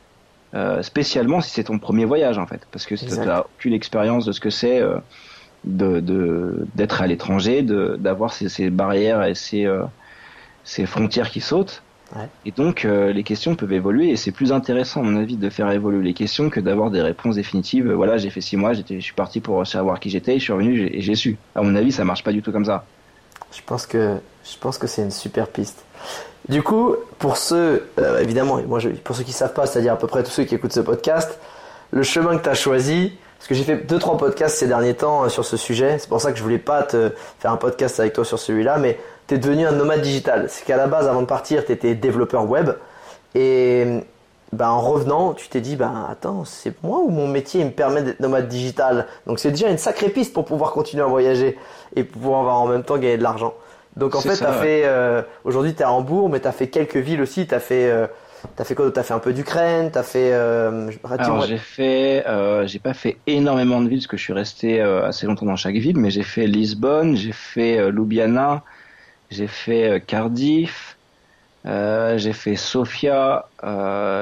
euh, spécialement si c'est ton premier voyage en fait, parce que tu n'as aucune expérience de ce que c'est euh, de de- d'être à l'étranger, d'avoir ces, ces barrières et ces euh, ces frontières qui sautent. Ouais. Et donc les questions peuvent évoluer et c'est plus intéressant à mon avis de faire évoluer les questions que d'avoir des réponses définitives. Voilà, j'ai fait six mois, j'étais, je suis parti pour savoir qui j'étais, je suis revenu et j'ai su. À mon avis, ça marche pas du tout comme ça. Je pense que je pense que c'est une super piste. Du coup, pour ceux, euh, évidemment, moi, je, pour ceux qui savent pas, c'est-à-dire à peu près tous ceux qui écoutent ce podcast, le chemin que tu as choisi, parce que j'ai fait deux trois podcasts ces derniers temps euh, sur ce sujet, c'est pour ça que je voulais pas te faire un podcast avec toi sur celui-là, mais tu es devenu un nomade digital. C'est qu'à la base, avant de partir, tu étais développeur web, et ben, en revenant, tu t'es dit, ben attends, c'est moi ou mon métier me permet d'être nomade digital? Donc c'est déjà une sacrée piste pour pouvoir continuer à voyager et pouvoir avoir en même temps gagner de l'argent. Donc en fait, tu as fait euh, aujourd'hui tu es à Hambourg, mais tu as fait quelques villes aussi, tu as fait euh, T'as fait quoi T'as fait un peu d'Ukraine T'as fait euh, Alors j'ai fait, euh, j'ai pas fait énormément de villes parce que je suis resté euh, assez longtemps dans chaque ville, mais j'ai fait Lisbonne, j'ai fait euh, Ljubljana, j'ai fait Cardiff, j'ai fait Sofia,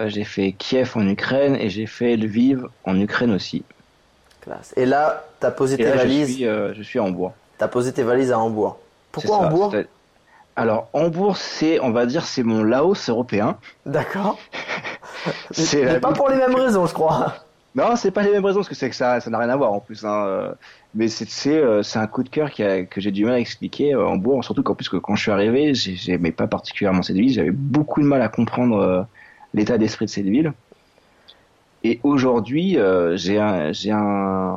j'ai fait Kiev en Ukraine et j'ai fait Lviv en Ukraine aussi. Classe. Et là, t'as posé tes valises. Je suis, je suis à Hambourg. T'as posé tes valises à Hambourg. Pourquoi Hambourg alors, Hambourg, c'est, on va dire, c'est mon Laos européen. D'accord. c'est pas pour les mêmes raisons, je crois. Non, c'est pas les mêmes raisons, parce que c'est que ça, ça n'a rien à voir en plus. Hein. Mais c'est, c'est, euh, c'est un coup de cœur qui a, que j'ai du mal à expliquer. Euh, Hambourg, surtout qu'en plus que quand je suis arrivé, j'aimais pas particulièrement cette ville. J'avais beaucoup de mal à comprendre euh, l'état d'esprit de cette ville. Et aujourd'hui, j'ai un, j'ai un,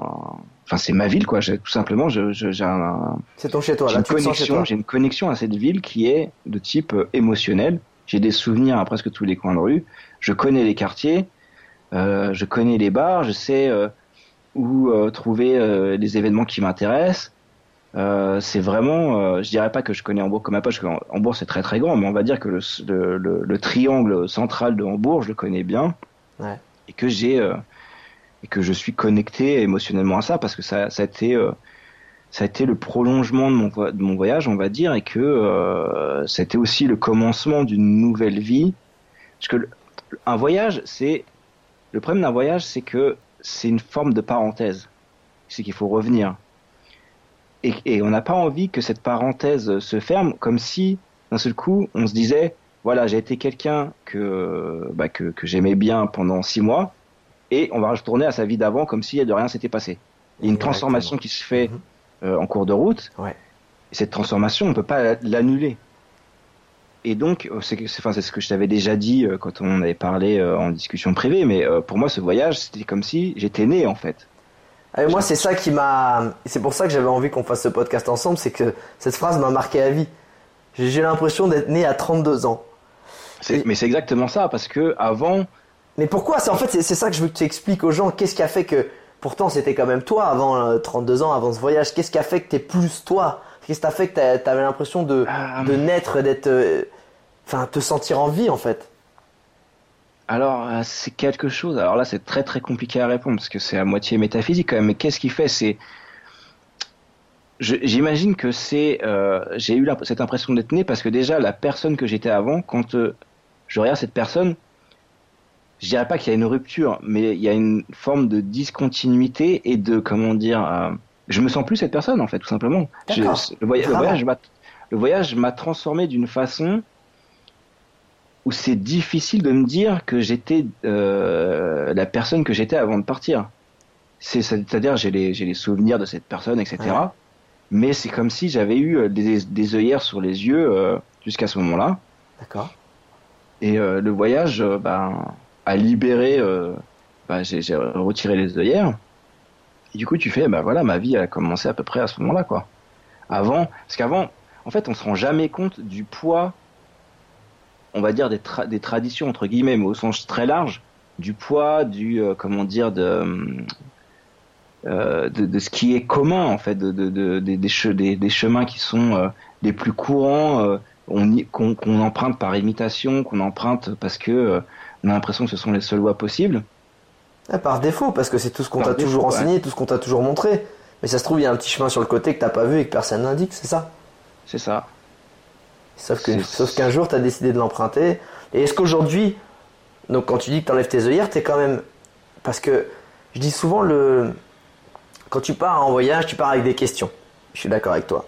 enfin c'est ma ville quoi. Tout simplement, je, j'ai un. C'est ton chez toi. Là, une connexion. J'ai une connexion à cette ville qui est de type euh, émotionnel. J'ai des souvenirs à presque tous les coins de rue. Je connais les quartiers. Euh, je connais les bars. Je sais euh, où euh, trouver euh, les événements qui m'intéressent. c'est vraiment, je dirais pas que je connais Hambourg comme ma poche, parce Hambourg c'est très très grand, mais on va dire que le, le, le, le, triangle central de Hambourg, je le connais bien, ouais. et que j'ai et que je suis connecté émotionnellement à ça parce que ça, ça a été euh, ça a été le prolongement de mon, de mon voyage, on va dire, et que euh, ça a été aussi le commencement d'une nouvelle vie. Parce que un voyage, c'est le problème d'un voyage, c'est que c'est une forme de parenthèse. C'est qu'il faut revenir. Et, et on n'a pas envie que cette parenthèse se ferme, comme si d'un seul coup on se disait voilà j'ai été quelqu'un que bah, que, que j'aimais bien pendant six mois et on va retourner à sa vie d'avant comme si de rien s'était passé. Il y a une transformation qui se fait mhm. euh, en cours de route. Ouais. Et cette transformation, on peut pas l'annuler. Et donc, euh, c'est enfin, ce que je t'avais déjà dit euh, quand on avait parlé en discussion privée, mais pour moi, ce voyage, c'était comme si j'étais né, en fait. Ah, moi, c'est ça qui m'a. C'est pour ça que j'avais envie qu'on fasse ce podcast ensemble, c'est que cette phrase m'a marqué à vie. J'ai l'impression d'être né à 32 ans. Mais c'est exactement ça, parce que avant, mais pourquoi? C'est en fait c'est ça que je veux que tu expliques aux gens. Qu'est-ce qui a fait que pourtant c'était quand même toi avant 32 euh, ans, avant ce voyage. Qu'est-ce qui a fait que t'es plus toi? Qu'est-ce qui a fait que t'avais l'impression de, euh, de naître, d'être, euh, enfin, te sentir en vie en fait? Alors, c'est quelque chose. Alors là, c'est très très compliqué à répondre parce que c'est à moitié métaphysique quand même. Mais qu'est-ce qui fait? C'est, j'imagine que c'est, j'ai eu cette impression d'être né parce que déjà la personne que j'étais avant, quand je regarde cette personne, je dirais pas qu'il y a une rupture, mais il y a une forme de discontinuité et de comment dire. Je me sens plus cette personne en fait, tout simplement. Je, le, voyage, le, voyage m'a transformé d'une façon où c'est difficile de me dire que j'étais euh, la personne que j'étais avant de partir. C'est-à-dire j'ai les, les souvenirs de cette personne, etc. Mais c'est comme si j'avais eu euh, des, des œillères sur les yeux euh, jusqu'à ce moment-là. D'accord. Et euh, le voyage, ben libérer, euh, bah, j'ai retiré les œillères. Et du coup, tu fais, bah voilà, ma vie a commencé à peu près à ce moment-là, quoi. Avant, parce qu'avant, en fait, on se rend jamais compte du poids, on va dire des, des traditions entre guillemets, mais au sens très large, du poids, du euh, comment dire, de, euh, de, de ce qui est commun en fait, de, de, de des, des, des, chemins qui sont euh, les plus courants, qu'on emprunte par imitation, qu'on emprunte parce que on a l'impression que ce sont les seules voies possibles. Ah, par défaut, parce que c'est tout ce qu'on t'a toujours enseigné, tout ce qu'on t'a toujours montré. Mais ça se trouve, il y a un petit chemin sur le côté que t'as pas vu et que personne n'indique, c'est ça? C'est ça. Sauf qu'un jour, t'as décidé de l'emprunter. Et est-ce qu'aujourd'hui, donc quand tu dis que t'enlèves tes œillères, t'es quand même, parce que je dis souvent le, quand tu pars en voyage, tu pars avec des questions. Je suis d'accord avec toi.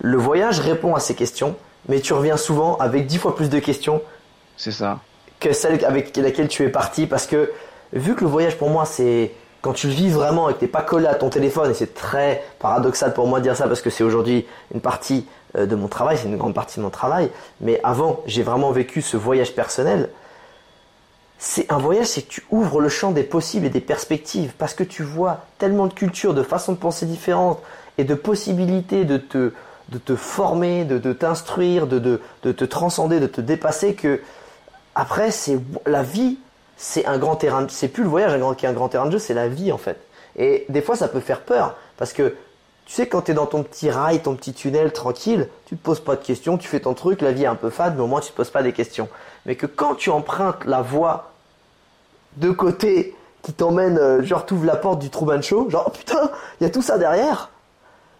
Le voyage répond à ces questions, mais tu reviens souvent avec dix fois plus de questions. C'est ça que celle avec laquelle tu es parti parce que vu que le voyage pour moi c'est quand tu le vis vraiment et que t'es pas collé à ton téléphone et c'est très paradoxal pour moi de dire ça parce que c'est aujourd'hui une partie euh, de mon travail, c'est une grande partie de mon travail. Mais avant, j'ai vraiment vécu ce voyage personnel. C'est un voyage, c'est que tu ouvres le champ des possibles et des perspectives parce que tu vois tellement de cultures, de façons de penser différentes et de possibilités de te, de te former, de, de t'instruire, de, de, de te transcender, de te dépasser que après, c'est la vie, c'est un grand terrain. de- C'est plus le voyage un grand- qui est un grand terrain de jeu, c'est la vie en fait. Et des fois, ça peut faire peur parce que tu sais, quand tu es dans ton petit rail, ton petit tunnel tranquille, tu te poses pas de questions, tu fais ton truc, la vie est un peu fade, mais au moins tu te poses pas des questions. Mais que quand tu empruntes la voie de côté qui t'emmène, euh, genre t'ouvres la porte du Truman Show, genre oh putain, il y a tout ça derrière.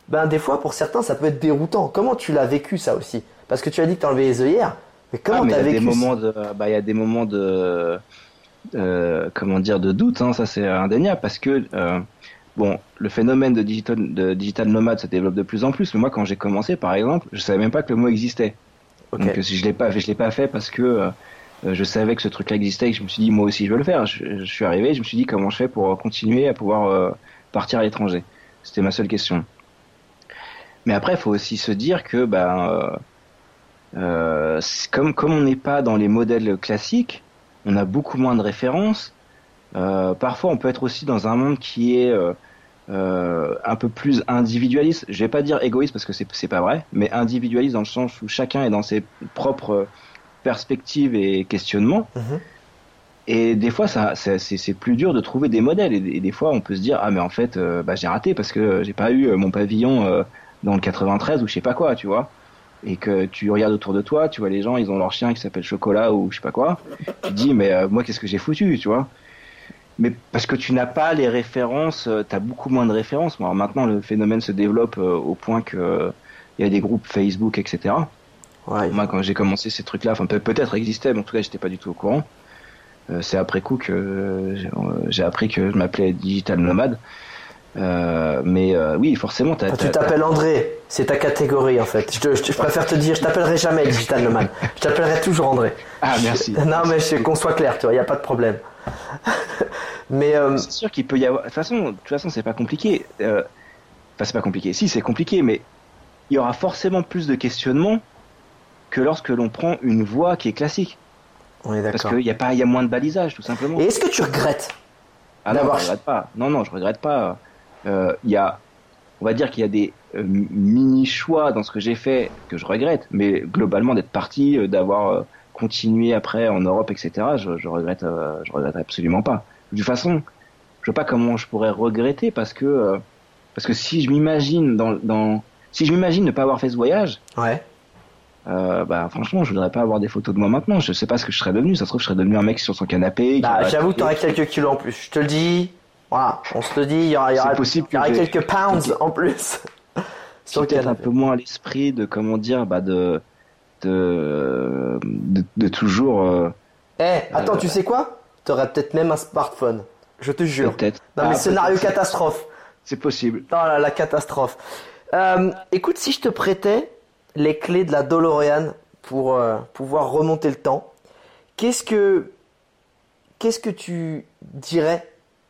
Ben des fois, pour certains, ça peut être déroutant. Comment tu l'as vécu ça aussi? Parce que tu as dit que t'as enlevé les œillères, mais comment Ah, mais t'as il y a vécu des ça? moments de, bah, il y a des moments de, euh, comment dire, de doute, hein, ça c'est indéniable, parce que euh, bon, le phénomène de digital, de digital nomade se développe de plus en plus. Mais moi, quand j'ai commencé, par exemple, je savais même pas que le mot existait. Ok. Donc, je l'ai pas fait, je l'ai pas fait parce que euh, je savais que ce truc-là existait et que je me suis dit, moi aussi, je veux le faire. Je, je suis arrivé, je me suis dit, comment je fais pour continuer à pouvoir partir à l'étranger? C'était ma seule question. Mais après, il faut aussi se dire que, ben, comme comme on n'est pas dans les modèles classiques, on a beaucoup moins de références. Euh, parfois, on peut être aussi dans un monde qui est euh, euh, un peu plus individualiste. Je vais pas dire égoïste parce que c'est c'est pas vrai, mais individualiste dans le sens où chacun est dans ses propres perspectives et questionnements. Mhm. Et des fois, ça, c'est, plus dur de trouver des modèles. Et, et des fois, on peut se dire, ah mais en fait, euh, bah, j'ai raté parce que j'ai pas eu mon pavillon dans le 93 ou je sais pas quoi, tu vois. Et que tu regardes autour de toi, tu vois les gens, ils ont leur chien qui s'appelle Chocolat ou je sais pas quoi. Tu te dis, mais euh, moi, qu'est-ce que j'ai foutu, tu vois? Mais parce que tu n'as pas les références, tu as beaucoup moins de références. Alors maintenant, le phénomène se développe euh, au point que euh, il y a des groupes Facebook, etc. Ouais. Moi, quand j'ai commencé ces trucs-là, enfin peut- peut-être existaient, mais en tout cas, j'étais pas du tout au courant. Euh, c'est après coup que euh, euh, j'ai appris que je m'appelais digital nomade. Euh, mais euh, oui, forcément, t'as, tu t'appelles André, c'est ta catégorie en fait. Je, te- je te- je préfère te dire, je t'appellerai jamais Digital Nomad. Je t'appellerai toujours André. Ah, merci. Non mais qu'on soit clair, tu vois, il y a pas de problème. mais euh, C'est sûr qu'il peut y avoir. De toute façon, de toute façon, c'est pas compliqué. Enfin, c'est pas compliqué. Si, c'est compliqué, mais il y aura forcément plus de questionnements que lorsque l'on prend une voie qui est classique, on est parce d'accord. qu'il y a pas, il y a moins de balisage, tout simplement. Et est-ce que tu regrettes Ah non, D'avoir- je regrette pas. Non, non, je regrette pas. Euh, Il y a, on va dire qu'il y a des euh, mini choix dans ce que j'ai fait que je regrette, mais globalement d'être parti, euh, d'avoir continué après en Europe, etc. Je, je regrette, je regrette absolument pas. De toute façon, je sais pas comment je pourrais regretter parce que parce que si je m'imagine dans, dans si je m'imagine ne pas avoir fait ce voyage, Ouais. euh, bah franchement, je voudrais pas avoir des photos de moi maintenant. Je sais pas ce que je serais devenu. Ça se trouve, je serais devenu un mec sur son canapé. Bah, j'avoue que t'aurais quelques kilos en plus. Je te le dis. Voilà, on se le dit, il y aura, il y aura, C'est possible il y aura quelques pounds en plus. sur peut-être un peu moins l'esprit de comment dire bah de de de, de toujours euh, Eh, attends, Euh, tu sais quoi? T'aurais peut-être même un smartphone. Je te jure. peut-être Non Ah, mais scénario peut-être. catastrophe. c'est possible Oh là, la catastrophe. Euh, écoute, si je te prêtais les clés de la DeLorean pour euh, pouvoir remonter le temps, qu'est-ce que qu'est-ce que tu dirais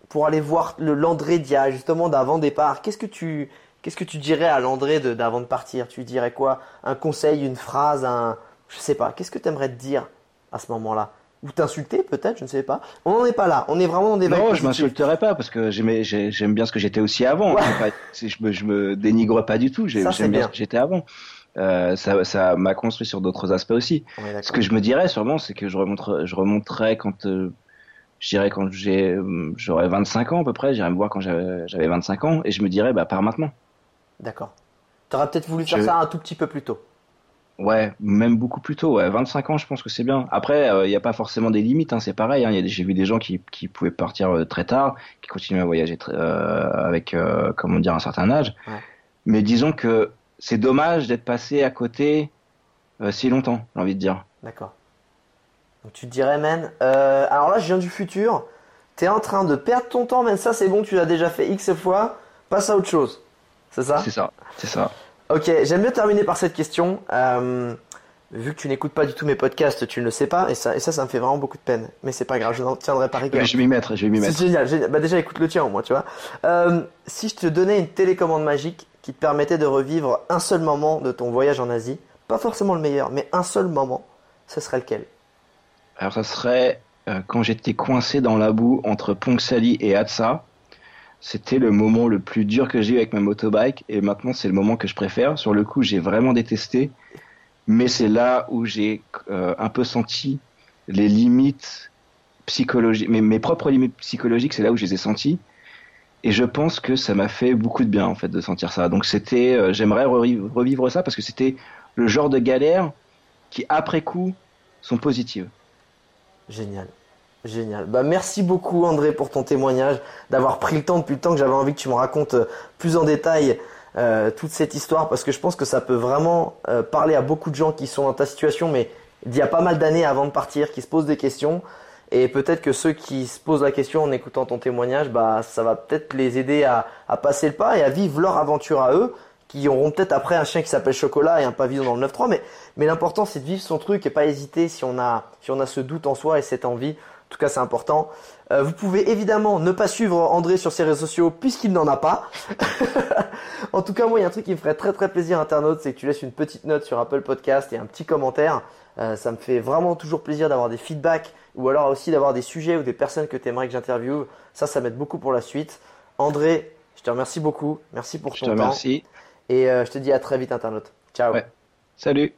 pour aller voir le Landré d'il y a justement d'avant départ. Qu'est-ce que tu qu'est-ce que tu dirais à Landré de- d'avant de partir? Tu dirais quoi? Un conseil, une phrase, un je sais pas. Qu'est-ce que tu aimerais te dire à ce moment-là? Ou t'insulter peut-être, je ne sais pas. On n'en est pas là. On est vraiment dans des non je m'insulterai pas parce que j'aime bien ce que j'étais aussi avant. Ouais. Je me je me dénigre pas du tout. J'aime bien, bien. ce que j'étais avant. Euh, ça ça m'a construit sur d'autres aspects aussi. Ce que je me dirais sûrement c'est que je remonterai je quand euh, je dirais quand j'ai euh, j'aurais 25 ans à peu près j'irai me voir quand j'avais j'avais 25 ans et je me dirais bah pars maintenant D'accord. T'aurais peut-être voulu faire Je- ça un tout petit peu plus tôt. Ouais, même beaucoup plus tôt. Ouais. 25 ans, je pense que c'est bien. Après, il n'y a pas forcément des limites. Hein, c'est pareil. Hein. J'ai vu des gens qui, qui pouvaient partir euh, très tard, qui continuaient à voyager très- euh, avec, euh, comment dire, un certain âge. Ouais. Mais disons que c'est dommage d'être passé à côté euh, si longtemps, j'ai envie de dire. D'accord. Donc tu te dirais, man, euh, alors là je viens du futur, t'es en train de perdre ton temps, man, ça c'est bon, tu l'as déjà fait X fois, passe à autre chose. C'est ça? C'est ça, c'est ça. Ok, j'aime bien terminer par cette question. Euh, vu que tu n'écoutes pas du tout mes podcasts, tu ne le sais pas, et ça, et ça, ça me fait vraiment beaucoup de peine. Mais c'est pas grave, je n'en tiendrai pas rigueur. Je vais m'y mettre, je vais m'y C'est mettre. génial, génial. Bah déjà écoute le tien au moins, tu vois. Euh, si je te donnais une télécommande magique qui te permettait de revivre un seul moment de ton voyage en Asie, pas forcément le meilleur, mais un seul moment, ce serait lequel? Alors ça serait euh, quand j'étais coincé dans la boue entre Ponxali et Hatsa. C'était le moment le plus dur que j'ai eu avec ma motobike et maintenant c'est le moment que je préfère. Sur le coup, j'ai vraiment détesté, mais c'est là où j'ai euh, un peu senti les limites psychologiques, mes, mes propres limites psychologiques, c'est là où je les ai senties. Et je pense que ça m'a fait beaucoup de bien en fait de sentir ça. Donc c'était, euh, j'aimerais revivre, ça parce que c'était le genre de galère qui après coup sont positives. Génial. Génial. Bah, merci beaucoup André pour ton témoignage, d'avoir pris le temps depuis le temps que j'avais envie que tu me racontes euh, plus en détail euh, toute cette histoire parce que je pense que ça peut vraiment euh, parler à beaucoup de gens qui sont dans ta situation mais d'il y a pas mal d'années avant de partir, qui se posent des questions et peut-être que ceux qui se posent la question en écoutant ton témoignage, bah ça va peut-être les aider à, à passer le pas et à vivre leur aventure à eux qui auront peut-être après un chien qui s'appelle Chocolat et un pavillon dans le 9-3 mais, mais l'important c'est de vivre son truc et pas hésiter si on a, si on a ce doute en soi et cette envie en tout cas, c'est important. Euh, vous pouvez évidemment ne pas suivre André sur ses réseaux sociaux puisqu'il n'en a pas. en tout cas, moi, il y a un truc qui me ferait très très plaisir, internaute, c'est que tu laisses une petite note sur Apple Podcast et un petit commentaire. Euh, ça me fait vraiment toujours plaisir d'avoir des feedbacks ou alors aussi d'avoir des sujets ou des personnes que tu aimerais que j'interviewe. Ça, ça m'aide beaucoup pour la suite. André, je te remercie beaucoup. Merci pour ton je te temps. remercie. Et euh, je te dis à très vite, internaute. Ciao. Salut.